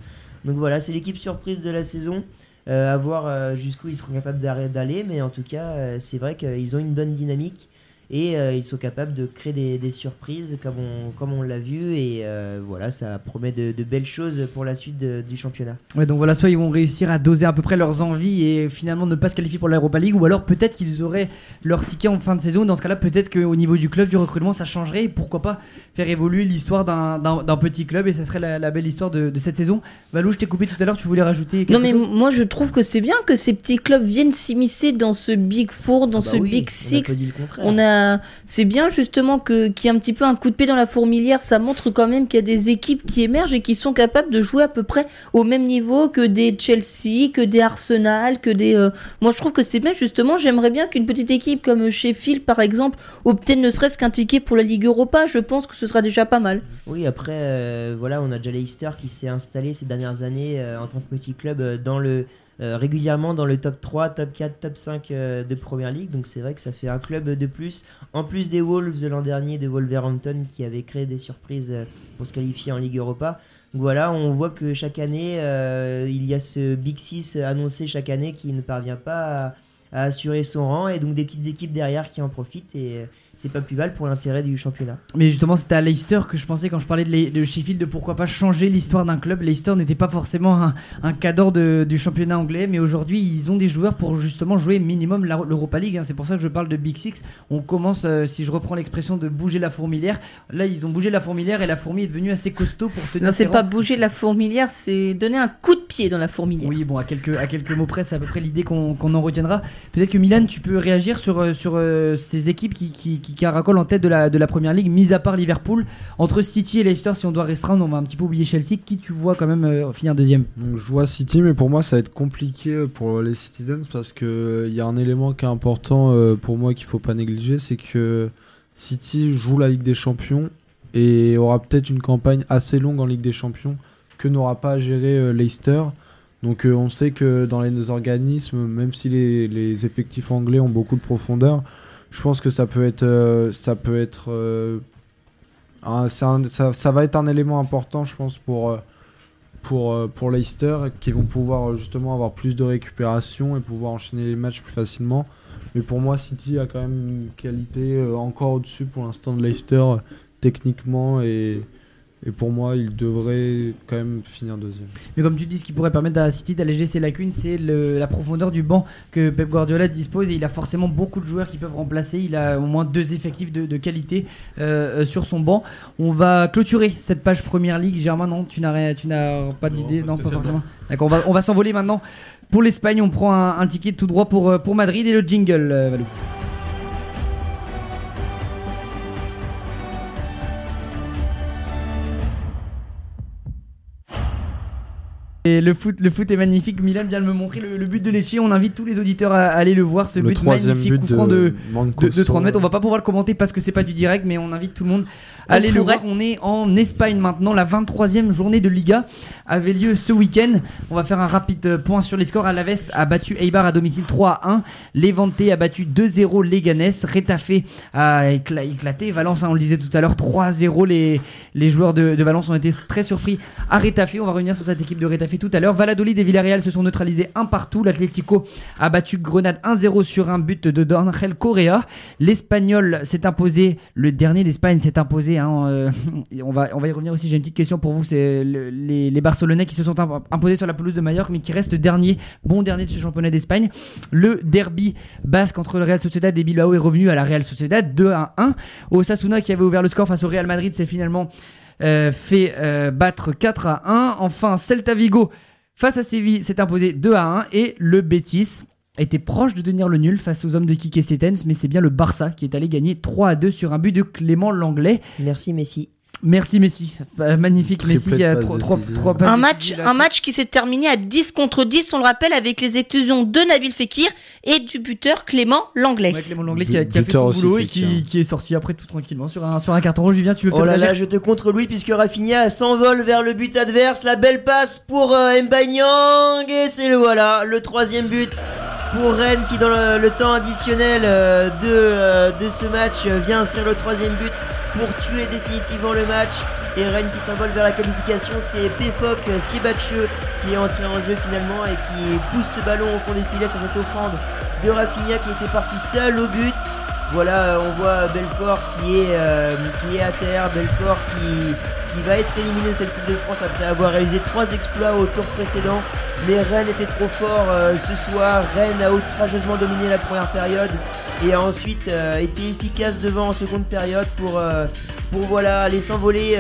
Donc voilà, c'est l'équipe surprise de la saison. Euh, à voir euh, jusqu'où ils seront capables d'aller, mais en tout cas, euh, c'est vrai qu'ils ont une bonne dynamique. Et euh, ils sont capables de créer des, des surprises comme on, comme on l'a vu et euh, voilà ça promet de, de belles choses pour la suite de- du championnat. Ouais, donc voilà, soit ils vont réussir à doser à peu près leurs envies et finalement ne pas se qualifier pour l'Europa League, ou alors peut-être qu'ils auraient leur ticket en fin de saison. Dans ce cas-là, peut-être qu'au niveau du club, du recrutement, ça changerait. Et pourquoi pas faire évoluer l'histoire d'un- petit club et ça serait la, la belle histoire de, de cette saison. Valou, je t'ai coupé tout à l'heure, tu voulais rajouter quelque Non mais chose? moi je trouve que c'est bien que ces petits clubs viennent s'immiscer dans ce Big Four, dans Bah ce oui, Big on a Six. pas dit le contraire. On a, c'est bien justement que qu'il y ait un petit peu un coup de pied dans la fourmilière. Ça montre quand même qu'il y a des équipes qui émergent et qui sont capables de jouer à peu près au même niveau que des Chelsea, que des Arsenal, que des. euh, Moi, je trouve que c'est bien justement. J'aimerais bien qu'une petite équipe comme Sheffield, par exemple, obtienne ne serait-ce qu'un ticket pour la Ligue Europa. Je pense que ce sera déjà pas mal. Oui, après, euh, voilà, on a déjà Leicester qui s'est installé ces dernières années euh, en tant que petit club dans le, euh, régulièrement dans le top 3, top 4, top 5 euh, de Première Ligue. Donc c'est vrai que ça fait un club de plus. En plus des Wolves de l'an dernier, de Wolverhampton qui avait créé des surprises euh, pour se qualifier en Ligue Europa. Voilà, on voit que chaque année, il y a ce Big 6 annoncé chaque année qui ne parvient pas à, à assurer son rang et donc des petites équipes derrière qui en profitent et c'est pas plus mal pour l'intérêt du championnat. Mais justement, c'était à Leicester que je pensais quand je parlais de, de Sheffield de pourquoi pas changer l'histoire d'un club. Leicester n'était pas forcément un, un cadre de- du championnat anglais, mais aujourd'hui, ils ont des joueurs pour justement jouer minimum l'Europa League. hein. C'est pour ça que je parle de Big Six. On commence, euh, si je reprends l'expression, de bouger la fourmilière. Là, ils ont bougé la fourmilière et la fourmi est devenue assez costaud pour tenir Non, c'est pas rangs. bouger la fourmilière, c'est donner un coup de pied dans la fourmilière. Oui, bon, à quelques, à quelques mots près, c'est à peu près l'idée qu'on qu'on en retiendra. Peut-être que Milan, tu peux réagir sur, euh, sur euh, ces équipes qui, qui, qui caracolent en tête de la, de la première ligue, mis à part Liverpool. Entre City et Leicester, si on doit restreindre, on va un petit peu oublier Chelsea. Qui tu vois quand même euh, finir deuxième? Je vois City, mais pour moi, ça va être compliqué pour les Citizens parce que il y a un élément qui est important euh, pour moi qu'il faut pas négliger, c'est que City joue la Ligue des Champions et aura peut-être une campagne assez longue en Ligue des Champions que n'aura pas à gérer euh, Leicester. Donc euh, on sait que dans les organismes, même si les effectifs anglais ont beaucoup de profondeur, je pense que ça peut être, euh, ça peut être, euh, un- ça, ça va être un élément important, je pense, pour euh, pour, pour Leicester qui vont pouvoir justement avoir plus de récupération et pouvoir enchaîner les matchs plus facilement. Mais pour moi, City a quand même une qualité encore au-dessus pour l'instant de Leicester techniquement et, et pour moi, il devrait quand même finir deuxième. Mais comme tu dis, ce qui pourrait permettre à City d'alléger ses lacunes, c'est la profondeur du banc que Pep Guardiola dispose. Et il a forcément beaucoup de joueurs qui peuvent remplacer. Il a au moins deux effectifs de, de qualité euh, euh, sur son banc. On va clôturer cette page Première Ligue. Germain, non Tu n'as rien- tu n'as pas d'idée? Non, pas forcément. D'accord, on va, on va s'envoler maintenant. Pour l'Espagne, on prend un, un ticket tout droit pour, euh, pour Madrid et le jingle, euh, Valou. Et le foot, le foot est magnifique. Milan vient de me montrer le, le but de Lecce. On invite tous les auditeurs à, à aller le voir. Ce le but magnifique but coup de, de 30 mètres. On va pas pouvoir le commenter parce que c'est pas du direct, mais on invite tout le monde aller le voir. On est en Espagne maintenant. La 23e journée de Liga avait lieu ce week-end. On va faire un rapide euh, point sur les scores. Alaves a battu Eibar à domicile 3 à 1. Levante a battu 2-0 Leganés. Retafe a écla- éclaté. Valence, hein, on le disait tout à l'heure, 3-0. Les, les joueurs de, de Valence ont été très surpris à Retafe. On va revenir sur cette équipe de Retafe tout à l'heure. Valladolid et Villarreal se sont neutralisés un partout. L'Atlético a battu Grenade 1-0 sur un but de Angel Correa. L'Espagnol s'est imposé, le dernier d'Espagne s'est imposé. Hein, euh, *laughs* on, va, on va y revenir aussi. J'ai une petite question pour vous. C'est le- les, Barcelonais qui se sont imp- imposés sur la pelouse de Mallorca, mais qui restent dernier, bon dernier de ce championnat d'Espagne. Le derby basque entre le Real Sociedad et Bilbao est revenu à la Real Sociedad 2 à 1. Osasuna qui avait ouvert le score face au Real Madrid s'est finalement euh, fait euh, battre 4 à 1. Enfin, Celta Vigo face à Séville s'est imposé 2 à 1 et le Betis était proche de tenir le nul face aux hommes de Kike Setens, mais c'est bien le Barça qui est allé gagner 3 à 2 sur un but de Clément Langlais. Merci Messi. Merci Messi, magnifique Messi qui a de trois, passes trois, décisives. trois passes Un match, un match qui s'est terminé à 10 contre 10, on le rappelle, avec les exclusions de Nabil Fekir et du buteur Clément Langlais. Ouais, Clément Langlais qui a, qui a fait son boulot et qui, qui est sorti après tout tranquillement sur un, sur un carton rouge. Vivien, tu veux Oh là là, je te contre Louis puisque Rafinha s'envole vers le but adverse. La belle passe pour euh, Mbanyang et c'est le voilà, le troisième but pour Rennes qui dans le, temps additionnel euh, de, euh, de ce match euh, vient inscrire le troisième but pour tuer définitivement le match. Et Rennes qui s'envole vers la qualification, c'est Pefok euh, Siebatcheux qui est entré en jeu finalement et qui pousse ce ballon au fond des filets sur cette offrande de Rafinha qui était parti seul au but. Voilà, euh, on voit Belfort qui est, euh, qui est à terre, Belfort qui, qui va être éliminé cette Coupe de France après avoir réalisé trois exploits au tour précédent. Mais Rennes était trop fort euh, ce soir. Rennes a outrageusement dominé la première période et a ensuite euh, été efficace devant en seconde période pour, pour voilà, aller s'envoler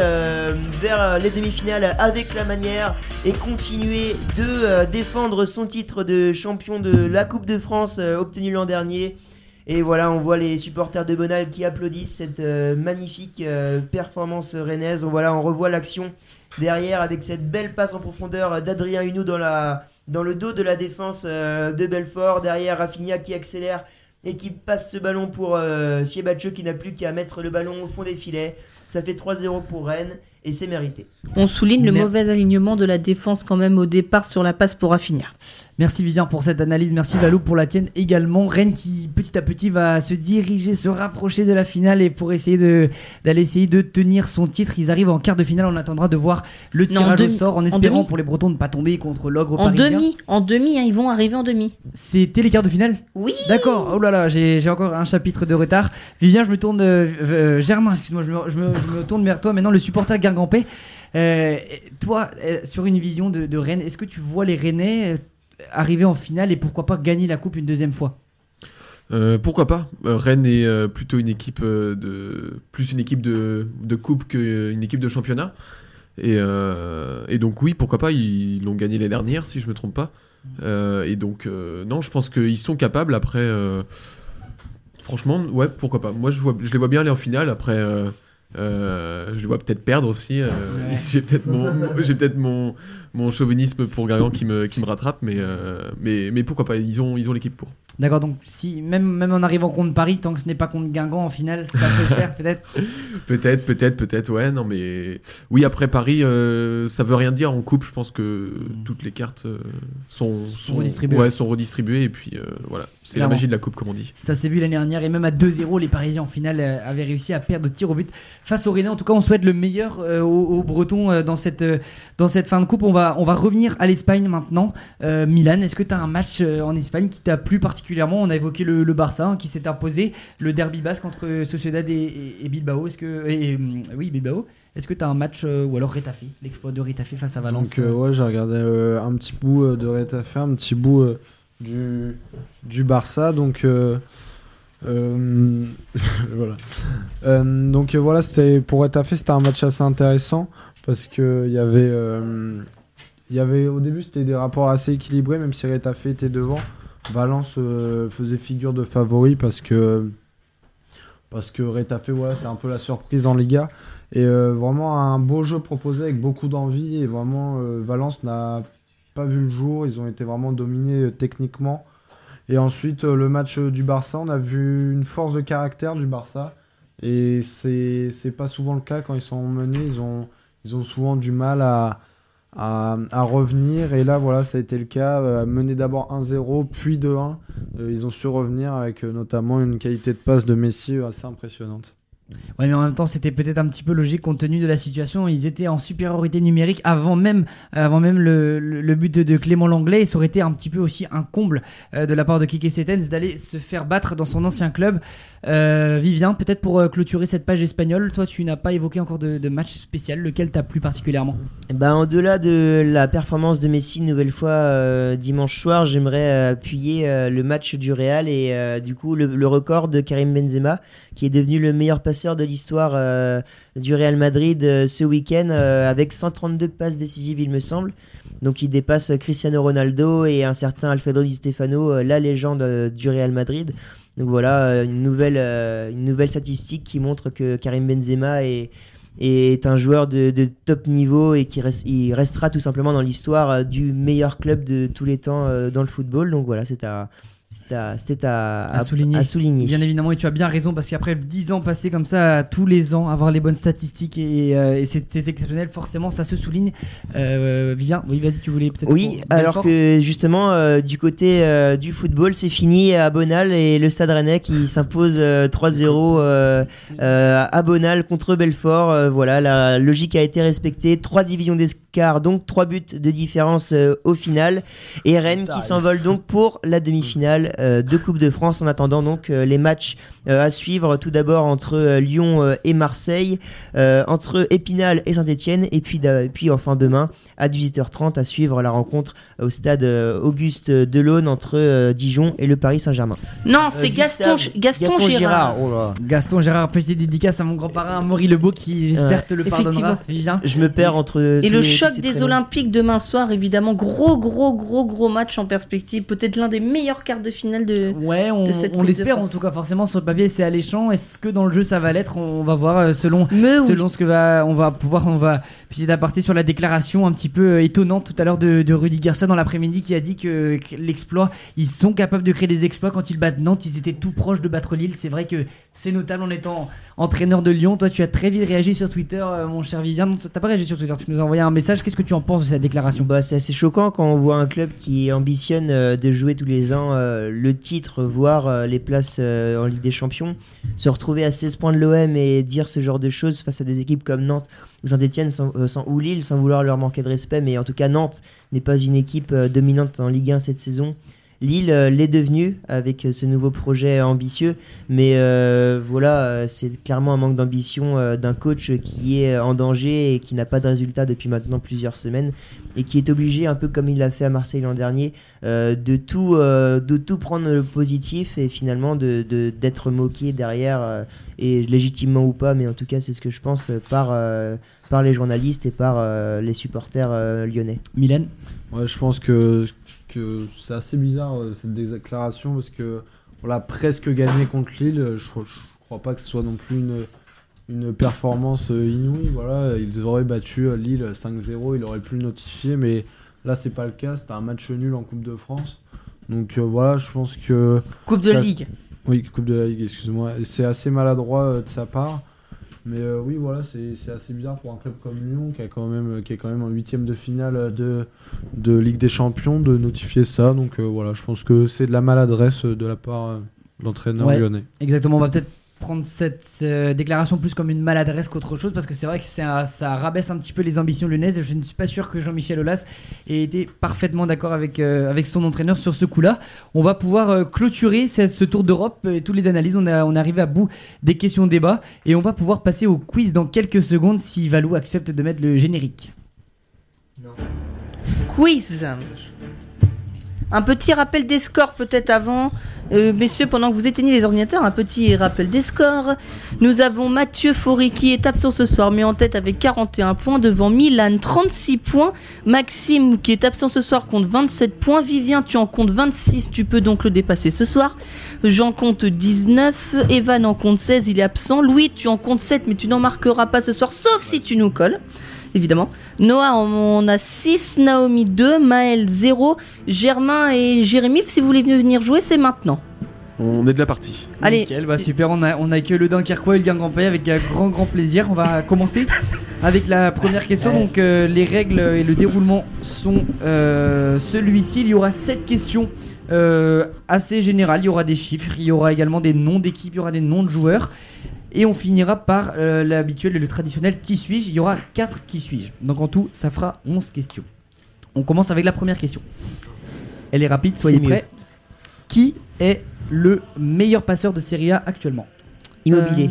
vers les demi-finales avec la manière et continuer de défendre son titre de champion de la Coupe de France obtenu l'an dernier. Et voilà, on voit les supporters de Bonal qui applaudissent cette euh, magnifique euh, performance rennaise. On, voilà, on revoit l'action derrière avec cette belle passe en profondeur d'Adrien Hunou dans, la, dans le dos de la défense euh, de Belfort. Derrière, Rafinha qui accélère et qui passe ce ballon pour euh, Siebatcheux qui n'a plus qu'à mettre le ballon au fond des filets. Ça fait 3-0 pour Rennes et c'est mérité. On souligne le mauvais alignement de la défense quand même au départ sur la passe pour Rafinha. Merci Vivien pour cette analyse, merci Valou pour la tienne également. Rennes qui petit à petit va se diriger, se rapprocher de la finale et pour essayer de d'aller essayer de tenir son titre, ils arrivent en quart de finale. On attendra de voir le tirage au demi- sort en espérant pour les Bretons de ne pas tomber contre l'ogre En parisien. demi, en demi, hein, ils vont arriver en demi. C'était les quarts de finale? Oui. D'accord, oh là là, j'ai encore un chapitre de retard. Vivien, je me tourne. euh, euh, Germain, excuse-moi, je me, je, me, je me tourne vers toi maintenant, le supporter Gargampé. Euh, toi, euh, sur une vision de, de Rennes, est-ce que tu vois les Rennais arriver en finale et pourquoi pas gagner la coupe une deuxième fois Euh, pourquoi pas Euh, Rennes est euh, plutôt une équipe de plus une équipe de, de coupe qu'une équipe de championnat. Et, donc oui, pourquoi pas Ils l'ont gagné l'année dernière, si je me trompe pas. Et donc non, je pense qu'ils sont capables. Après, franchement, ouais, pourquoi pas Moi, je vois, je les vois bien aller en finale. Après. Euh, je les vois peut-être perdre aussi. euh, Ouais. *laughs* J'ai peut-être mon, mon- *laughs* j'ai peut-être mon, mon chauvinisme pour Gargan qui me, qui me rattrape, mais, euh, mais, mais pourquoi pas Ils ont, ils ont l'équipe pour. D'accord, donc si même, même en arrivant contre Paris, tant que ce n'est pas contre Guingamp en finale, ça peut le faire *laughs* peut-être. Peut-être, peut-être, peut-être, ouais, non, mais oui, après Paris, euh, ça veut rien dire en coupe. Je pense que toutes les cartes euh, sont, sont, redistribuées. Ouais, sont redistribuées et puis euh, voilà, c'est la magie de la coupe, comme on dit. Ça s'est vu l'année dernière et même à 2-0, les Parisiens en finale euh, avaient réussi à perdre de tir au but face aux Rennais. En tout cas, on souhaite le meilleur aux, aux Bretons dans, cette, dans cette fin de coupe. On va, on va revenir à l'Espagne maintenant. Milan, est-ce que tu as un match en Espagne qui t'a plu particulièrement? On a évoqué le, Barça hein, qui s'est imposé, le derby basque entre Sociedad et, Bilbao. Est-ce que, oui, Bilbao. Est-ce que tu as un match euh, ou alors Retafe, l'exploit de Retafe face à Valence euh, ouais, j'ai regardé euh, un petit bout de Retafe, un petit bout du, du Barça. Donc *laughs* voilà. Donc voilà, c'était pour Retafe, c'était un match assez intéressant parce que il y avait il y avait au début c'était des rapports assez équilibrés, même si Retafe était devant. Valence euh, faisait figure de favori parce que parce que c'est un peu la surprise en Liga. Et euh, vraiment un beau jeu proposé avec beaucoup d'envie. Et vraiment, euh, Valence n'a pas vu le jour. Ils ont été vraiment dominés techniquement. Et ensuite, le match du Barça, on a vu une force de caractère du Barça. Et c'est pas souvent le cas quand ils sont menés. Ils ont souvent du mal à, à, revenir. Et là, voilà, ça a été le cas. Euh, mener d'abord 1-0, puis 2-1. Euh, ils ont su revenir avec euh, notamment une qualité de passe de Messi assez impressionnante. Ouais, mais en même temps, c'était peut-être un petit peu logique compte tenu de la situation. Ils étaient en supériorité numérique avant même, avant même le, le- but de, Clément Langlais. Et ça aurait été un petit peu aussi un comble euh, de la part de Kike Setens d'aller se faire battre dans son ancien club. Euh, Vivien, peut-être pour euh, clôturer cette page espagnole, toi, tu n'as pas évoqué encore de, match spécial. Lequel t'a plu particulièrement? Ben, au-delà de la performance de Messi une nouvelle fois dimanche soir, j'aimerais appuyer le match du Real et du coup le record de Karim Benzema qui est devenu le meilleur passeur de l'histoire euh, du Real Madrid euh, ce week-end euh, avec 132 passes décisives il me semble. Donc il dépasse Cristiano Ronaldo et un certain Alfredo Di Stefano, la légende du Real Madrid. Donc voilà une nouvelle, une nouvelle statistique qui montre que Karim Benzema est, est un joueur de, top niveau et qui il restera tout simplement dans l'histoire du meilleur club de tous les temps dans le football. Donc voilà, c'était à, c'était à, c'était à, À souligner. à souligner. Bien évidemment, et tu as bien raison parce qu'après 10 ans passés comme ça, tous les ans, avoir les bonnes statistiques et, euh, et c'est exceptionnel, forcément, ça se souligne. Euh, Vivien, oui, vas-y, tu voulais peut-être. Oui, alors que justement, euh, du côté euh, du football, c'est fini à Bonal et le Stade Rennais qui s'impose euh, 3-0 euh, euh, à Bonal contre Belfort. Voilà, la logique a été respectée. Trois divisions d'escar, donc trois buts de différence euh, au final. Et Rennes qui s'envole donc pour la demi-finale euh, de Coupe de France en attendant donc euh, les matchs Euh, à suivre tout d'abord entre euh, Lyon euh, et Marseille, euh, entre Épinal et Saint-Etienne, et puis, et puis enfin demain à 18h30 à suivre la rencontre au stade euh, Auguste Delaune entre euh, Dijon et le Paris Saint-Germain. Non, Euh, c'est Gaston, Gustave- Gaston, Gérard. oh là. Gaston Gérard, petite dédicace à mon grand-parrain Maury Lebeau qui j'espère Ouais. te le Effectivement. pardonnera. Je me perds entre. Et tous le les- tous choc des. Olympiques demain soir, évidemment, gros, gros, gros, gros match en perspective. Peut-être l'un des meilleurs quarts de finale de. Ouais, on, de cette on l'espère en tout cas. Forcément, sur le papier, c'est alléchant. Est-ce que dans le jeu, ça va l'être? On va voir euh, selon Mais oui. selon ce que va on va pouvoir on va petit aparté sur la déclaration un petit peu euh, étonnante tout à l'heure de, Rudy Garcia dans l'après-midi qui a dit que, l'exploit ils sont capables de créer des exploits. Quand ils battent Nantes ils étaient tout proches de battre Lille. C'est vrai que c'est notable en étant entraîneur de Lyon. Toi tu as très vite réagi sur Twitter euh, mon cher Vivien t'as pas réagi sur Twitter. Tu nous as envoyé un message. Qu'est-ce que tu en penses de cette déclaration? Bah, c'est assez choquant quand on voit un club qui ambitionne euh, de jouer tous les ans le titre, voire les places en Ligue des Champions, se retrouver à 16 points de l'OM et dire ce genre de choses face à des équipes comme Nantes Saint-Etienne sans, euh, sans- ou Lille, sans vouloir leur manquer de respect, mais en tout cas Nantes n'est pas une équipe euh, dominante en Ligue 1 cette saison. Lille euh, l'est devenue avec euh, ce nouveau projet ambitieux, mais euh, voilà, c'est clairement un manque d'ambition euh, d'un coach qui est en danger et qui n'a pas de résultat depuis maintenant plusieurs semaines et qui est obligé, un peu comme il l'a fait à Marseille l'an dernier, euh, de, tout, euh, de tout prendre le positif et finalement de- de- d'être moqué derrière, euh, et légitimement ou pas, mais en tout cas c'est ce que je pense par, euh, par les journalistes et par euh, les supporters euh, lyonnais. Mylène? Ouais, je pense que, que c'est assez bizarre euh, cette déclaration parce que on l'a presque gagné contre Lille. Je, je crois pas que ce soit non plus une, une performance euh, inouïe. Voilà, ils auraient battu euh, Lille 5-0, ils auraient pu le notifier, mais là c'est pas le cas. C'était un match nul en Coupe de France. Donc euh, voilà, je pense que Coupe de Ça- Ligue. oui, Coupe de la Ligue, excuse-moi. C'est assez maladroit euh, de sa part. Mais euh, oui, voilà, c'est assez bizarre pour un club comme Lyon, qui, a quand même, qui est quand même en huitième de finale euh, de, de Ligue des Champions, de notifier ça. Donc euh, voilà, je pense que c'est de la maladresse euh, de la part euh, de l'entraîneur Ouais. lyonnais. Exactement, on va peut-être prendre cette euh, déclaration plus comme une maladresse qu'autre chose parce que c'est vrai que un- ça rabaisse un petit peu les ambitions lyonnaises et je ne suis pas sûr que Jean-Michel Aulas ait été parfaitement d'accord avec, euh, avec son entraîneur sur ce coup-là. On va pouvoir euh, clôturer ce, ce tour d'Europe et toutes les analyses. On, a, on est arrivé à bout des questions débat et on va pouvoir passer au quiz dans quelques secondes si Valou accepte de mettre le générique. Quiz. Un petit rappel des scores peut-être avant. Euh, messieurs, pendant que vous éteignez les ordinateurs, un petit rappel des scores. Nous avons Mathieu Faury qui est absent ce soir, mais en tête avec 41 points. Devant Milan, 36 points. Maxime qui est absent ce soir compte 27 points. Vivien, tu en comptes 26. Tu peux donc le dépasser ce soir. J'en compte 19. Evan en compte 16. Il est absent. Louis, tu en comptes 7, mais tu n'en marqueras pas ce soir, sauf si tu nous colles. Évidemment. Noah, on a 6, Naomi 2, Maël 0, Germain et Jérémy, si vous voulez venir jouer, c'est maintenant. On est de la partie. Allez. Nickel, bah super, on a, on a que le Dunkerquois et le Guingampais avec un grand grand plaisir. On va commencer avec la première question. Donc euh, les règles et le déroulement sont euh, celui-ci. Il y aura 7 questions euh, assez générales. Il y aura des chiffres, il y aura également des noms d'équipes, il y aura des noms de joueurs. Et on finira par euh, l'habituel et le traditionnel qui suis-je? Il y aura 4 qui suis-je. Donc en tout, ça fera 11 questions. On commence avec la première question. Elle est rapide, soyez prêts. Qui est le meilleur passeur de Serie A actuellement? Immobilier.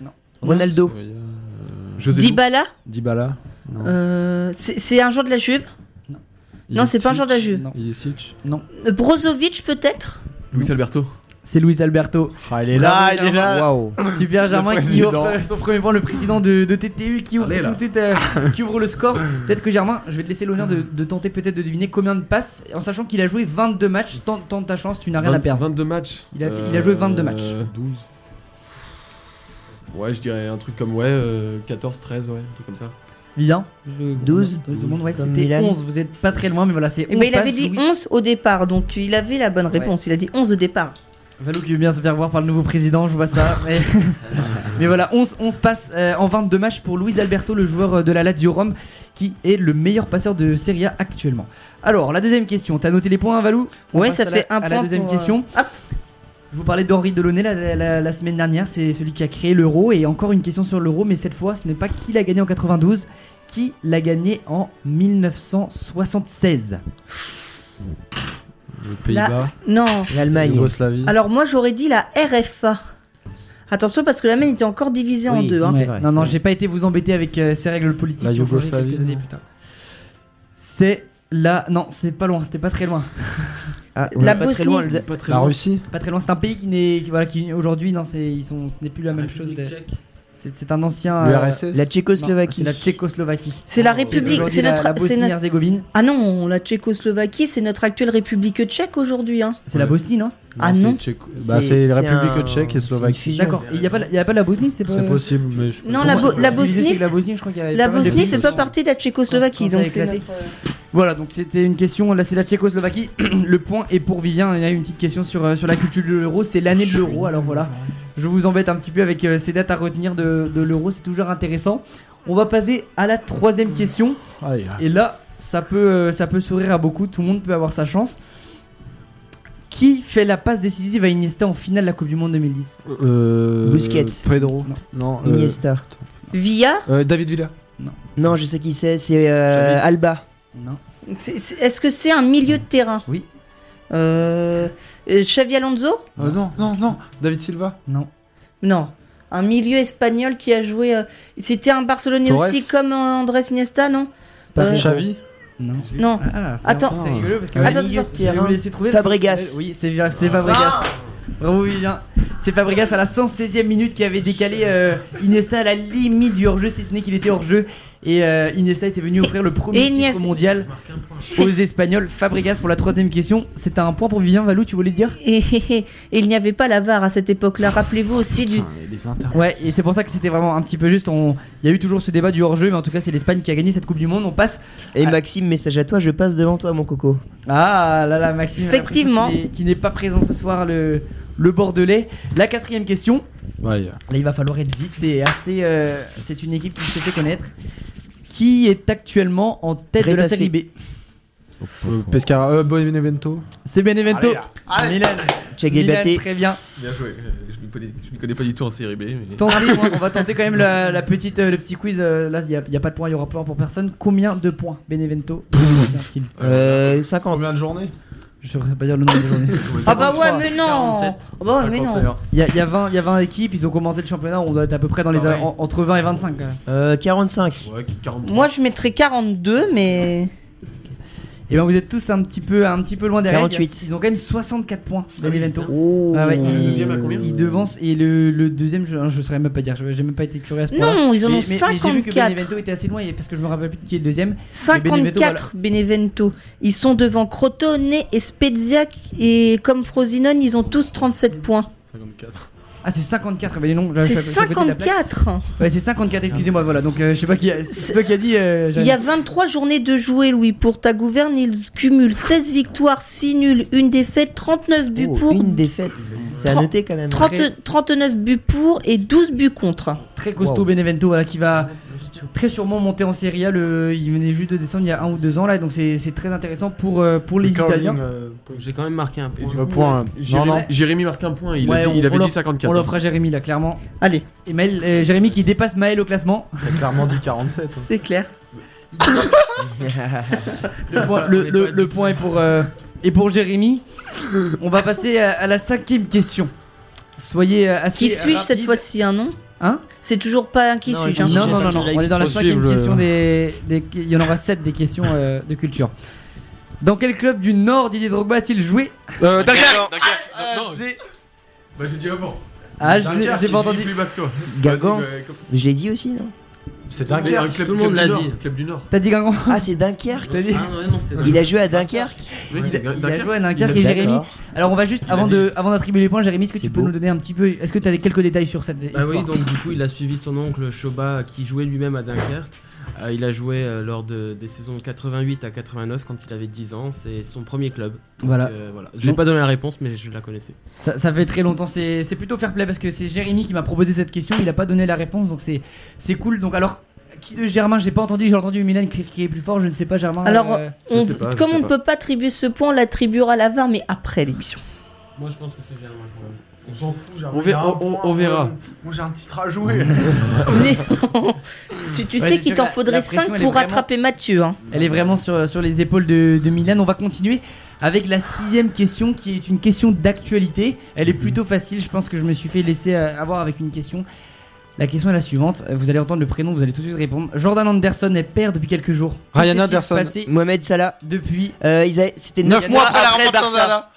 Euh, non. Ronaldo. José Dybala, Dybala Non. euh, c'est un joueur de la Juve? Non, c'est pas un joueur de la Juve. Non. Ilicic Non. Euh, Brozovic peut-être? Luis Alberto. C'est Luis Alberto. Ah, il est là, il est là. Waouh. Super Germain qui offre euh, son premier point, le président de, de TTU qui ouvre tout de suite, euh, *laughs* qui ouvre le score. Peut-être que Germain, je vais te laisser l'honneur de, de tenter peut-être de deviner combien de passes, en sachant qu'il a joué 22 matchs. Tente, tente ta chance, tu n'as rien à 20 perdre. 22 matchs. Il a fait- il a joué 22 matchs. 12. Ouais, je dirais un truc comme ouais, euh, 14, 13, ouais, un truc comme ça. Bien. Je- 12, je demande, ouais, comme c'était Milan. 11. Vous êtes pas très loin, mais voilà, c'est 11. Eh ben, il avait passes, dit Louis. 11 au départ, donc il avait la bonne réponse. Il a dit 11 au départ. Valou qui veut bien se faire voir par le nouveau président, je vois ça. *laughs* Mais, *laughs* mais voilà, 11, 11 passes euh, en 22 matchs pour Luis Alberto, le joueur euh, de la Lazio Rome, qui est le meilleur passeur de Serie A actuellement. Alors, la deuxième question. T'as noté les points, hein, Valou? On Ouais, passe ça à fait la, un à point la deuxième pour, euh, question. hop. Je vous parlais d'Henri Delaunay la, la- la- la semaine dernière. C'est celui qui a créé l'euro. Et encore une question sur l'euro, mais cette fois, ce n'est pas qui l'a gagné en 92, qui l'a gagné en 1976. Les Pays-Bas. Non. L'Allemagne. Yougoslavie. Alors moi j'aurais dit la RFA. Attention parce que la main était encore divisée en deux. hein. vrai, non, non, j'ai pas été vous embêter avec euh, ces règles politiques La Yougoslavie, quelques années non. plus tard. C'est la. Non, c'est pas loin, t'es pas très loin. *laughs* Ah, La très Bosnie. loin, le- Pas très La loin. Russie Pas très loin, c'est un pays qui n'est. qui- Voilà, qui aujourd'hui, non, c'est, ils sont, ce n'est plus la même chose. C'est- un ancien. Le euh, La non, Tchécoslovaquie. C'est la Tchécoslovaquie. C'est la République, c'est notre- La c'est notre- Bosnie-Herzégovine. Ah non, la Tchécoslovaquie, c'est notre actuelle République tchèque aujourd'hui. Hein. C'est la Bosnie, non? Ah c'est non. Tchéco- Bah, C'est- la République un- tchèque et Slovaquie. fusion. D'accord. Il n'y a, pas la- y a pas la Bosnie C'est pas... C'est possible, mais je Non, la, Bo- Bosnie, la Bosnie, je crois qu'il y a la Bosnie fait pas partie de la Tchécoslovaquie, Quand ça a donc c'est Voilà, donc c'était une question. Là, c'est la Tchécoslovaquie. *clears throat* Le point est pour Vivien. Il y a une petite question sur, euh, sur la culture de l'euro. C'est l'année de l'euro. Alors voilà, je vous embête un petit peu avec euh, ces dates à retenir de, de l'euro. C'est toujours intéressant. On va passer à la troisième question. Allez, Et là, ça peut, euh, ça peut sourire à beaucoup. Tout le monde peut avoir sa chance. Qui fait la passe décisive à Iniesta en finale de la Coupe du Monde 2010 euh, Busquets. Pedro. Non. Non. euh, Iniesta. Euh, David Villa. Non, je sais qui c'est, c'est euh. Alba. Non. Est-ce que c'est un milieu de terrain? Oui. Euh, euh, Xavi Alonso Euh, non, non, non. David Silva. Non. Non. Un milieu espagnol qui a joué. euh, C'était un Barcelonais Torres aussi comme euh, Andrés Iniesta, non? Euh, Xavi. Non. Non. Ah, c'est Attends. un- C'est rigolo parce que. Un Attends, Je vais vous laisser trouver. Fabregas. Oui, c'est c'est Fabregas. Bravo Vivien. C'est Fabregas à la 116e minute qui avait décalé euh, Iniesta à la limite du hors-jeu, si ce n'est qu'il était hors-jeu. Et euh, Iniesta était venu offrir le premier et titre mondial aux Espagnols. Fabregas pour la troisième question. C'est un point pour Vivien Valou, tu voulais dire? Et, et- et il n'y avait pas la VAR à cette époque-là. Rappelez-vous aussi du. les. Ouais, et c'est pour ça que c'était vraiment un petit peu juste. On... Il y a eu toujours ce débat du hors-jeu, mais en tout cas, c'est l'Espagne qui a gagné cette Coupe du Monde. On passe. Et Ah. Maxime, message à toi, je passe devant toi, mon coco. Ah là là, Maxime. Effectivement. Qui n'est pas présent ce soir, le, le Bordelais. La quatrième question. Ouais, Là, il va falloir être vif. C'est assez. euh, c'est une équipe qui se fait connaître. Qui est actuellement en tête de la série B euh, Pescara. Euh, Benevento. C'est Benevento. Allez, Milan. Check Milan, Baté. très bien. Bien joué. Euh, Je m'y connais, connais pas du tout en série B. Mais... Tentez, on va tenter quand même la, la petite, euh, le petit quiz. euh, là, il n'y a, il y a pas de points, il y aura point pour personne. Combien de points Benevento obtient-il Euh, 50. Combien de journées Je ne saurais pas dire le nombre de journées. Ah bah ouais, 53. mais non 47. Ah bah ouais, mais non 51. Il y a, il y a 20, il y a 20 équipes, ils ont commenté le championnat, on doit être à peu près dans les, Pareil. en- entre 20 et 25 quand même. Euh, 45. Ouais, 43. Moi je mettrais 42, mais. Et ben vous êtes tous un petit peu, un petit peu loin derrière. 48. Ils ont quand même 64 points, Benevento. Oh. Ah ouais, Le il- deuxième à combien Il devance et le, le deuxième, je, je saurais même pas dire. je- J'ai même pas été curieux à ce point. Non, ils en ont mais- mais j'ai vu que 54. Benevento était assez loin parce que je me rappelle plus de qui est le deuxième. 54 Benevento. Ils sont devant Crotone et Spezia et comme Frosinone, ils ont tous 37 points. 54. Ah c'est 54. Mais non, je- C'est je- je- je- je- je- 54 Ouais c'est 54. Excusez-moi voilà. Donc euh, je sais pas qui. a- C'est toi qui a dit. euh, Il y a 23 journées de jouer, Louis. Pour ta gouverne, ils cumulent 16 victoires, 6 nuls, une défaite, 39 buts Oh, pour, Une défaite. C'est à noter quand même. 30 39 buts pour et 12 buts contre. très costaud Wow. Benevento voilà, qui va très sûrement monter en Serie A. Le, il venait juste de descendre il y a un ou deux ans là, donc c'est très intéressant pour, euh, pour les Italiens. J'ai quand même marqué un point. Le point. Non, Jérémy, non. Jérémy marque un point. Il, Ouais, a dit- on- il on avait dit l'offre- 54. On l'offre à Jérémy là clairement. Allez, Et Maël- euh, Jérémy qui dépasse Maël au classement. T'as clairement dit 47. hein. c'est clair. Le point, le, le- le point est pour, euh, est pour Jérémy. On va passer à, à la cinquième question. Soyez euh, assez. Qui suis-je cette fois-ci, un nom? Hein C'est toujours pas un qui Non, suis-je. hein. Non, non, non, non. On est dans la Faut cinquième suivre le- question des, des- Il y en aura sept des questions euh, de culture. Dans quel club du Nord Didier Drogba a-t-il joué? Euh, Dunkerque Ah, Non, c'est- bah j'ai dit avant. Ah, je l'ai- Dunkerque, j'ai pas entendu. dit plus bas que toi. Guingamp. Vas-y, bah, Mais je l'ai dit aussi, non? C'est Un Dunkerque. club, Tout le monde l'a dit. Club du Nord. T'as dit Guingamp Ah, c'est Dunkerque dit Ah non, non, c'était Il a joué à Dunkerque Oui, il, c'est a, il a Dunkerque. joué à Dunkerque et Jérémy. Alors on va juste avant a de avant d'attribuer les points, Jérémy, est-ce que tu peux beau. nous donner un petit peu Est-ce que tu as quelques détails sur cette Bah histoire oui, donc du coup, il a suivi son oncle Choba qui jouait lui-même à Dunkerque. Euh, il a joué euh, lors de, des saisons 88 à 89 quand il avait 10 ans. C'est son premier club. Donc, Voilà. euh, voilà. Je vais pas donner la réponse, mais je la connaissais. Ça, ça fait très longtemps, c'est plutôt fair play parce que c'est Jérémy qui m'a proposé cette question, il a pas donné la réponse donc c'est c'est cool. Donc alors, qui de Germain J'ai pas entendu, j'ai entendu Milan qui crier plus fort, je ne sais pas Germain. Alors, euh, On- pas, comme on ne peut pas attribuer ce point, on l'attribuera à la VAR, mais après l'émission. Moi, je pense que c'est Germain quand même. On s'en fout, j'ai On verra- on- on verra. Moi j'ai un titre à jouer. *laughs* Mais- *laughs* tu tu Ouais, sais qu'il t'en faudrait la pression, 5 elle est pour vraiment- rattraper Mathieu. hein. Elle est vraiment sur, sur les épaules de, de Milan. On va continuer avec la sixième question qui est une question d'actualité. Elle est plutôt facile. Je pense que je me suis fait laisser euh, avoir avec une question. La question est la suivante. Euh, Vous allez entendre le prénom, vous allez tout de suite répondre. Jordan Anderson est père depuis quelques jours. Ryan Anderson. passé Mohamed Salah. depuis Euh, C'était 9 mois après la le remontada Barça.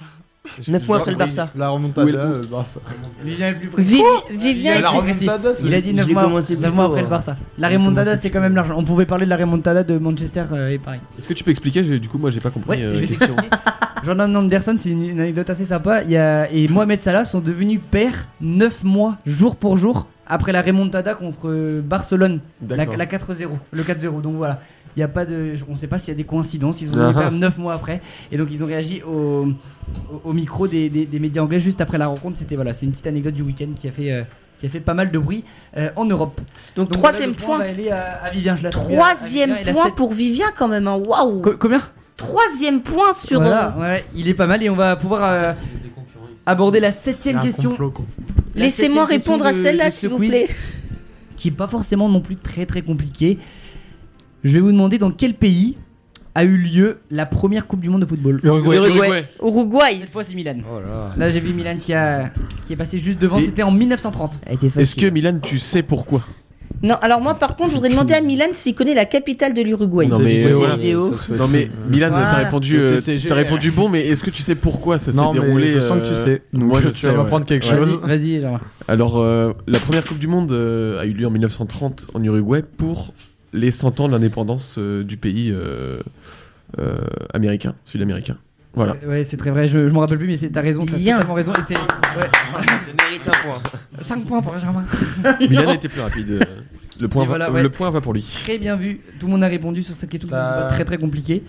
Là 9 mois après le Barça. La remontada, Oui, le- euh, Barça. Vivien est plus précis. Il Vivien a précis. Il dit Je 9 l'ai mois, après le hein. Barça. La remontada, c'est quand même l'argent. On pouvait parler de la remontada de Manchester euh, et pareil. Est-ce que tu peux expliquer Du coup, moi, j'ai pas compris euh, la question. *laughs* Jordan Anderson, c'est une, anecdote assez sympa. Il y a, et Mohamed Salah sont devenus pères 9 mois, jour pour jour, après la remontada contre Barcelone. La 4-0, le 4-0. Donc voilà. Il y a pas de, on ne sait pas s'il y a des coïncidences. Ils ont Ah. pères 9 mois après. Et donc ils ont réagi au, au, au micro des, des- des médias anglais juste après la rencontre. C'était voilà, c'est une petite anecdote du week-end qui a fait. euh, qui a fait pas mal de bruit euh, en Europe. Donc, Donc troisième point point. va aller à, à Vivien. Je l'attribue à- à Troisième Vivien. Point sept- pour Vivien quand même. hein. Waouh. Co- combien? Troisième point sur. Voilà, euh, ouais, il est pas mal et on va pouvoir euh, aborder la septième question. La Laissez-moi répondre à celle-là, s'il vous plaît. Qui est pas forcément non plus très très compliqué. Je vais vous demander dans quel pays a eu lieu la première Coupe du Monde de football. Uruguay. Uruguay. Uruguay. Cette fois c'est Milan. Oh là. Là j'ai vu Milan qui, a, qui est passé juste devant, c'était en 1930. Elle était Est-ce que. Milan, tu sais pourquoi? Non, alors moi par contre, je voudrais demander à Milan s'il connaît la capitale de l'Uruguay. Non, mais voilà. fait Non mais. Milan, Voilà. t'as répondu, euh, répondu bon, mais est-ce que tu sais pourquoi ça s'est Non, mais déroulé je sens que tu euh, sais. Donc, Moi, je tu sais. vas ouais. m'apprendre quelque Ouais. chose. Vas-y, Jean. Alors, euh, la première Coupe du Monde euh, a eu lieu en 1930 en Uruguay pour les 100 ans de l'indépendance euh, du pays euh, euh, américain, sud-américain. Voilà. Ouais, c'est très vrai, je, je m'en rappelle plus, mais c'est- t'as raison, t'as totalement raison. Et c'est ouais, Ça mérite un point. *laughs* 5 points pour Germain. *laughs* Milan a été plus rapide. Le point, va, voilà, ouais. le point va pour lui. Très bien vu, tout le monde a répondu sur cette question très très compliquée.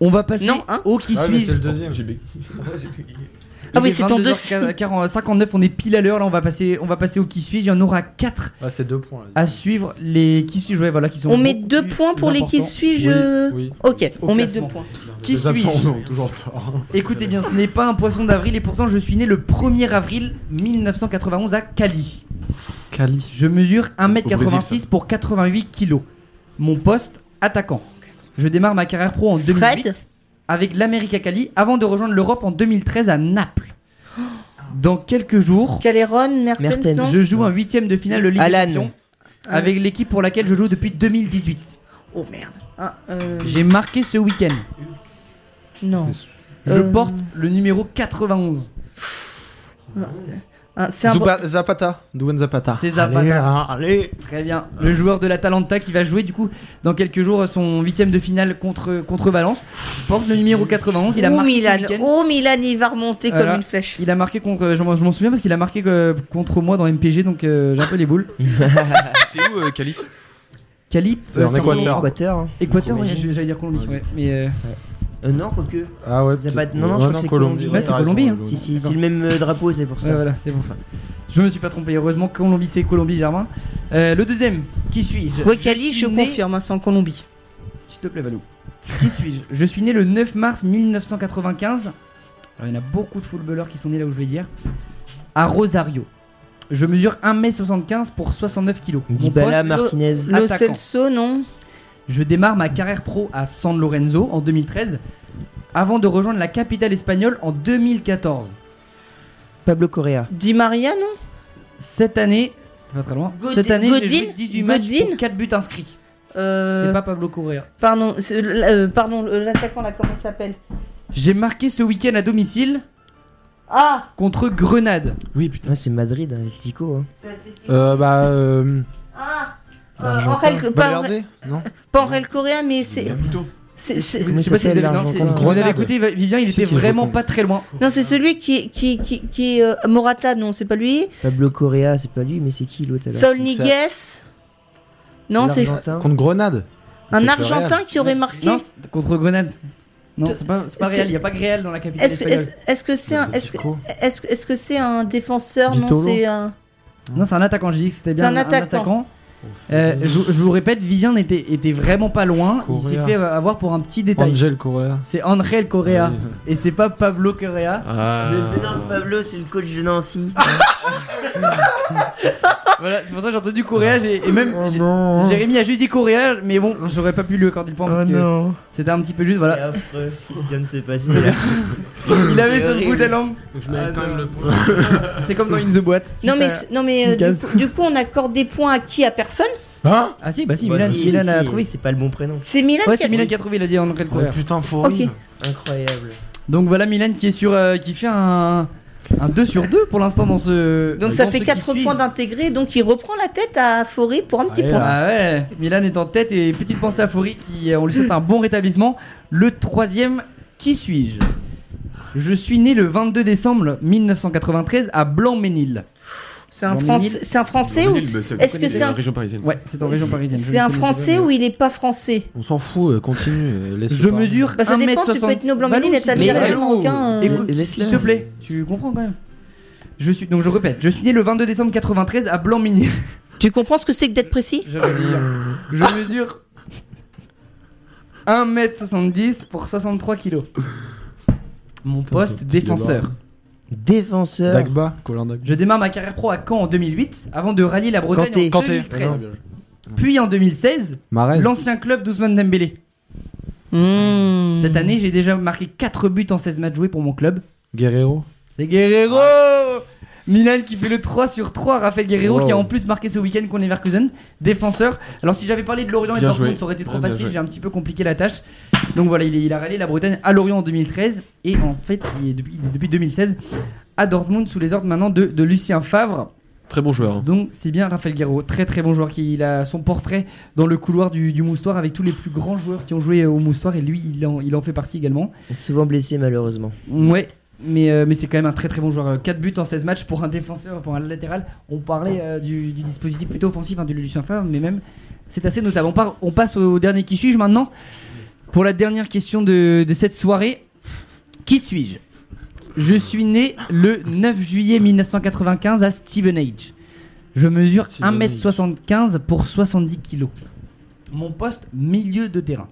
On va passer Non, hein au qui mais suis. c'est le deuxième. *laughs* Ah oui, c'est ton deux. 59 on est pile à l'heure. Là, on va passer, on va passer au qui suis. Il y en aura 4 Ah, c'est deux points. là. à suivre. Les qui suis, ouais, voilà, qui sont. On met beaucoup deux plus points pour les qui. Oui, oui. Ok, Au on met classement. deux points. Qui toujours tort. *laughs* Écoutez bien, ce n'est pas un poisson d'avril et pourtant je suis né le 1er avril 1991 à Cali. Cali. Je mesure Au Brésil, 1m86 pour 88 kg. Mon poste, attaquant. Je démarre ma carrière pro en 2008 Fred avec l'América Cali avant de rejoindre l'Europe en 2013 à Naples. Dans quelques jours, Caléron, Mertens, Mertens. non je joue un huitième de finale de Ligue des Alan. Champions avec l'équipe pour laquelle je joue depuis 2018. Oh merde. Ah, euh, J'ai marqué ce week-end. Non. Je Euh. porte le numéro 91. Ah, c'est un Zuba- Zapata. Douane Zapata. C'est Zapata. Allez, hein, allez. Très bien. Le joueur de l'Atalanta qui va jouer du coup dans quelques jours son huitième de finale contre, contre Valence. Il porte le numéro 91. Il a oh marqué Milan, oh Milan, il va remonter Voilà. comme une flèche. Il a marqué contre. Je m'en je m'en souviens parce qu'il a marqué euh, contre moi dans MPG donc euh, j'ai un peu les boules. *laughs* C'est où, euh, Cali? Cali. C'est en Équateur. Équateur. hein. Équateur, ouais, Colombie. j'allais dire Colombie. Ouais. Mais euh, non, quoique. Ah ouais, peut-être. non, non, je crois que c'est Colombie. Ouais, c'est Colombie, hein. Si, si, c'est le même euh, drapeau, c'est pour ça. ouais, voilà, c'est pour ça. Je me suis pas trompé. Heureusement, Colombie, c'est Colombie, Germain. Euh, le deuxième, qui suis-je? Ouais, Je je né- confirme, hein, c'est en Colombie. S'il te plaît, Valou. Qui suis-je? Je suis né le 9 mars 1995. Alors, il y en a beaucoup de footballeurs qui sont nés là où je vais dire. À Rosario. Je mesure 1m75 pour 69 kg. Poste, Martinez. Le Attaquant. Celso, non je démarre ma carrière pro à San Lorenzo en 2013 avant de rejoindre la capitale espagnole en 2014. Pablo Correa. Di Maria, non? Cette année, pas très loin. Godin- Cette année, j'ai Godin joué 18 matchs Godin? pour 4 buts inscrits. Euh, C'est pas Pablo Correa. Pardon, c'est- euh, pardon, le- l'attaquant là, comment il s'appelle? J'ai marqué ce week-end à domicile Ah contre Grenade. Oui, putain. Ouais, c'est Madrid, hein, el Tico. hein. Euh, bah. Euh, Ah euh, pas, Non pas Correa, mais c'est. C'est- c'est- Je sais pas si vous avez c'est- écouté Vivien, il C'est était je vraiment pas très loin. Non, c'est celui qui, qui, qui, qui est euh, Morata, non, c'est pas lui. Pablo Correa, c'est pas lui, mais c'est qui l'autre Saul Niguez. Non, c'est. Contre Grenade. un C'est Argentin qui aurait marqué. Non, c'est contre Grenade. Non, c'est pas, c'est pas c'est- réel, il y a pas Réal dans la capitale Est-ce espagnole. est-ce- est-ce que c'est un, est-ce que, est-ce que- est-ce que c'est un défenseur Non, c'est un. Non, c'est un attaquant, j'ai dit que c'était bien C'est un attaquant. Euh, je, je vous répète, Vivien était, était vraiment pas loin. Il s'est fait euh, avoir pour un petit détail. Angel Correa. C'est Angel Correa. Oui. Et c'est pas Pablo Correa. Ah. Mais, non, Pablo, c'est le coach de Nancy. *laughs* Voilà, c'est pour ça que j'ai entendu Correa. Et même Oh. Jérémy a juste dit Correa, mais bon, j'aurais pas pu lui accorder le point parce Oh que non. C'était un petit peu juste. C'est Voilà. affreux ce qui vient de se passer là. *laughs* Il avait C'est sur le bout de la langue. Donc je mets Ah, quand non. même le point. *laughs* C'est comme dans In the Boîte. Non mais, non, mais euh, du, coup, du coup, on accorde des points à qui À personne? Hein? Ah si, bah si, Bah, Milan, si, Milan si, a si, trouvé. C'est pas le bon prénom. C'est Milan Ouais, qui c'est a Milan trouvé qui a trouvé, il a dit Angel Oh Correa. putain, Fori. Ok. Incroyable. Donc voilà Milan qui est sur euh, qui fait un un 2 sur 2 pour l'instant dans ce Donc dans ça fait qui 4 suit. points d'intégrer, donc il reprend la tête à Faury pour un petit point. Ah ouais, Milan est en tête et petite pensée à Faury qui euh, on lui souhaite un bon rétablissement. Le troisième, qui suis-je? Je suis né le 22 décembre 1993 à Blanc-Ménil. C'est un, Français- un ou Est-ce est-ce que c'est un, région parisienne Ouais, c'est en région parisienne. c'est un français ou il est pas français? On s'en fout, euh, continue. euh, laisse-le Je mesure Bah ça dépend, tu 1m60. peux être né au Blanc-Ménil, Valou, être s'il te plaît. algérien, marocain. Écoute, s'il te plaît, tu comprends quand même? Je suis donc je répète, je suis né le 22 décembre 93 à Blanc-Ménil. Tu comprends ce que c'est que d'être précis? Je vais dire. Je mesure 1m70 pour 63 kg. Mon poste défenseur. Défenseur. Dagba, Colin Dagba. Je démarre ma carrière pro à Caen en 2008 avant de rallier la Bretagne Kanté. en Kanté. 2013. Non. Puis en 2016, Marez. l'ancien club d'Ousmane Dembélé. Mmh. Cette année, j'ai déjà marqué 4 buts en 16 matchs joués pour mon club. Guerrero. C'est Guerrero Milan qui fait le 3 sur 3, Raphaël Guerrero Wow. qui a en plus marqué ce week-end contre Leverkusen, défenseur. Alors si j'avais parlé de Lorient et de Dortmund, joué. ça aurait été trop bien facile, j'ai un petit peu compliqué la tâche. Donc voilà, il, est- il a rallié la Bretagne à Lorient en 2013 et en fait, il est depuis, il est depuis 2016 à Dortmund sous les ordres maintenant de, de Lucien Favre. Très bon joueur. Donc c'est bien Raphaël Guerrero, très très bon joueur qui il a son portrait dans le couloir du, du Moustoir avec tous les plus grands joueurs qui ont joué au Moustoir et lui il en, il en fait partie également. Souvent blessé malheureusement. Ouais, mais, euh, mais c'est quand même un très très bon joueur. 4 buts en 16 matchs pour un défenseur, pour un latéral. On parlait euh, du, du dispositif plutôt offensif hein, de Lucien Favre, mais même c'est assez notable. On, part- on passe au dernier qui suis-je maintenant Pour la dernière question de, de cette soirée. Qui suis-je? Je suis né le 9 juillet 1995 à Stevenage. Je mesure Stevenage. 1m75 pour 70 kg. Mon poste, milieu de terrain.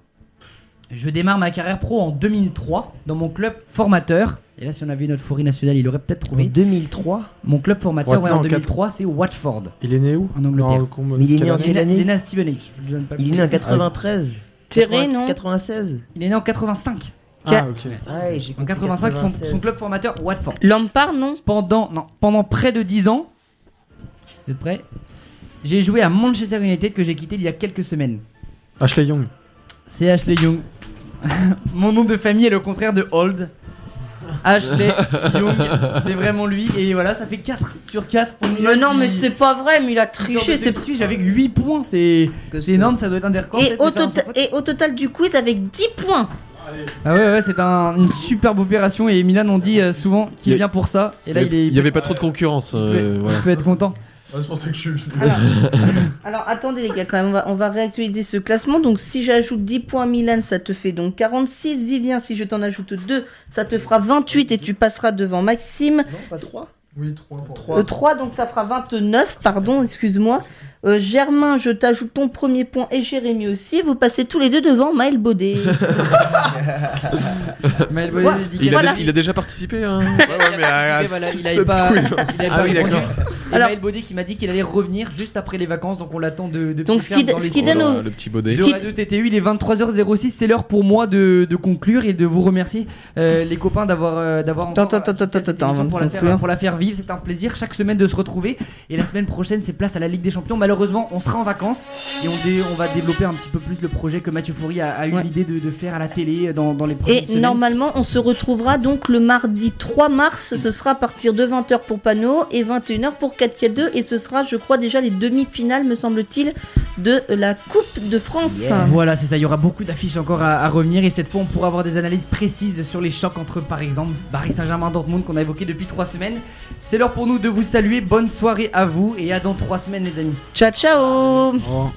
Je démarre ma carrière pro en 2003 dans mon club formateur. Et là, si on avait notre forêt nationale, il aurait peut-être En trouvé. 2003. Mon club formateur, Ouais, ouais, non, en en 2003, c'est Watford. Il est né où? En Angleterre. Non, Mais il est né en année Il est, Quelle né- il est année né à Stevenage. Il est né en 93. Terré, non? 96. Il est né en 85. Ah, ok. Ouais, j'ai En compris 85, son, 96. son club formateur, Watford. Lampard, non? Pendant, non, pendant près de 10 ans, vous êtes prêts? J'ai joué à Manchester United que j'ai quitté il y a quelques semaines. Ashley Young. C'est Ashley Young. *laughs* Mon nom de famille est le contraire de Old. Ashley *laughs* Young, c'est vraiment lui. Et voilà, ça fait 4 sur 4 pour Mais non, qui- mais c'est pas vrai, mais il a triché. C'est suis avec 8 points. C'est énorme, ça doit être un des records. Et au, tota- et total du quiz avec 10 points. Ah ouais, ouais, c'est un- une superbe opération. Et Milan, on dit euh, souvent qu'il vient pour ça. Et là, il, est. Il y avait pas trop de concurrence. il peut- euh, il peut être content. C'est pour ça que je suis Alors, *laughs* alors, attendez les gars, quand même, on va, on va réactualiser ce classement. Donc si j'ajoute 10 points Milan, ça te fait donc 46. Vivien, si je t'en ajoute 2, ça te fera 28 et tu passeras devant Maxime. Non, pas 3. Oui, 3 pour 3. 3, donc ça fera 29, pardon, excuse-moi. Euh, Germain, je t'ajoute ton premier point et Jérémy aussi. Vous passez tous les deux devant Maël Baudet. *laughs* Mais Voilà. Il, a Voilà. déjà, il a déjà participé. Hein. Il voilà, il avait pas, il avait Ah pas oui, répondu. d'accord. Et Alors- Maël Baudet qui m'a dit qu'il allait revenir juste après les vacances, donc on l'attend de, de Donc, pied ce qui ferme d- dans ce les qui donne au- le petit baudet. Ce qui- Radio TTU, il est 23h06, c'est l'heure pour moi de, de conclure et de vous remercier euh, les copains d'avoir euh, d'avoir encore Attends, attends, assisté à attends, cette attends, émission avant de pour la, faire, conclure. pour la faire vivre. C'est un plaisir chaque semaine de se retrouver et la semaine prochaine c'est place à la Ligue des Champions. Malheureusement, on sera en vacances et on, dé- on va développer un petit peu plus le projet que Mathieu Foury a, a eu Ouais. l'idée de, de faire à la télé dans, dans les prochaines Et semaines. normalement, on se retrouvera donc le mardi 3 mars. Ce sera à partir de 20h pour Pano et 21h pour 4K2. Et ce sera, je crois, déjà les demi-finales, me semble-t-il, de la Coupe de France. Voilà, c'est ça. Il y aura beaucoup d'affiches encore à, à revenir et cette fois, on pourra avoir des analyses précises sur les chocs entre, par exemple, Paris Saint-Germain, Dortmund qu'on a évoqué depuis trois semaines. C'est l'heure pour nous de vous saluer. Bonne soirée à vous et à dans trois semaines, les amis. Ciao, ciao revoir.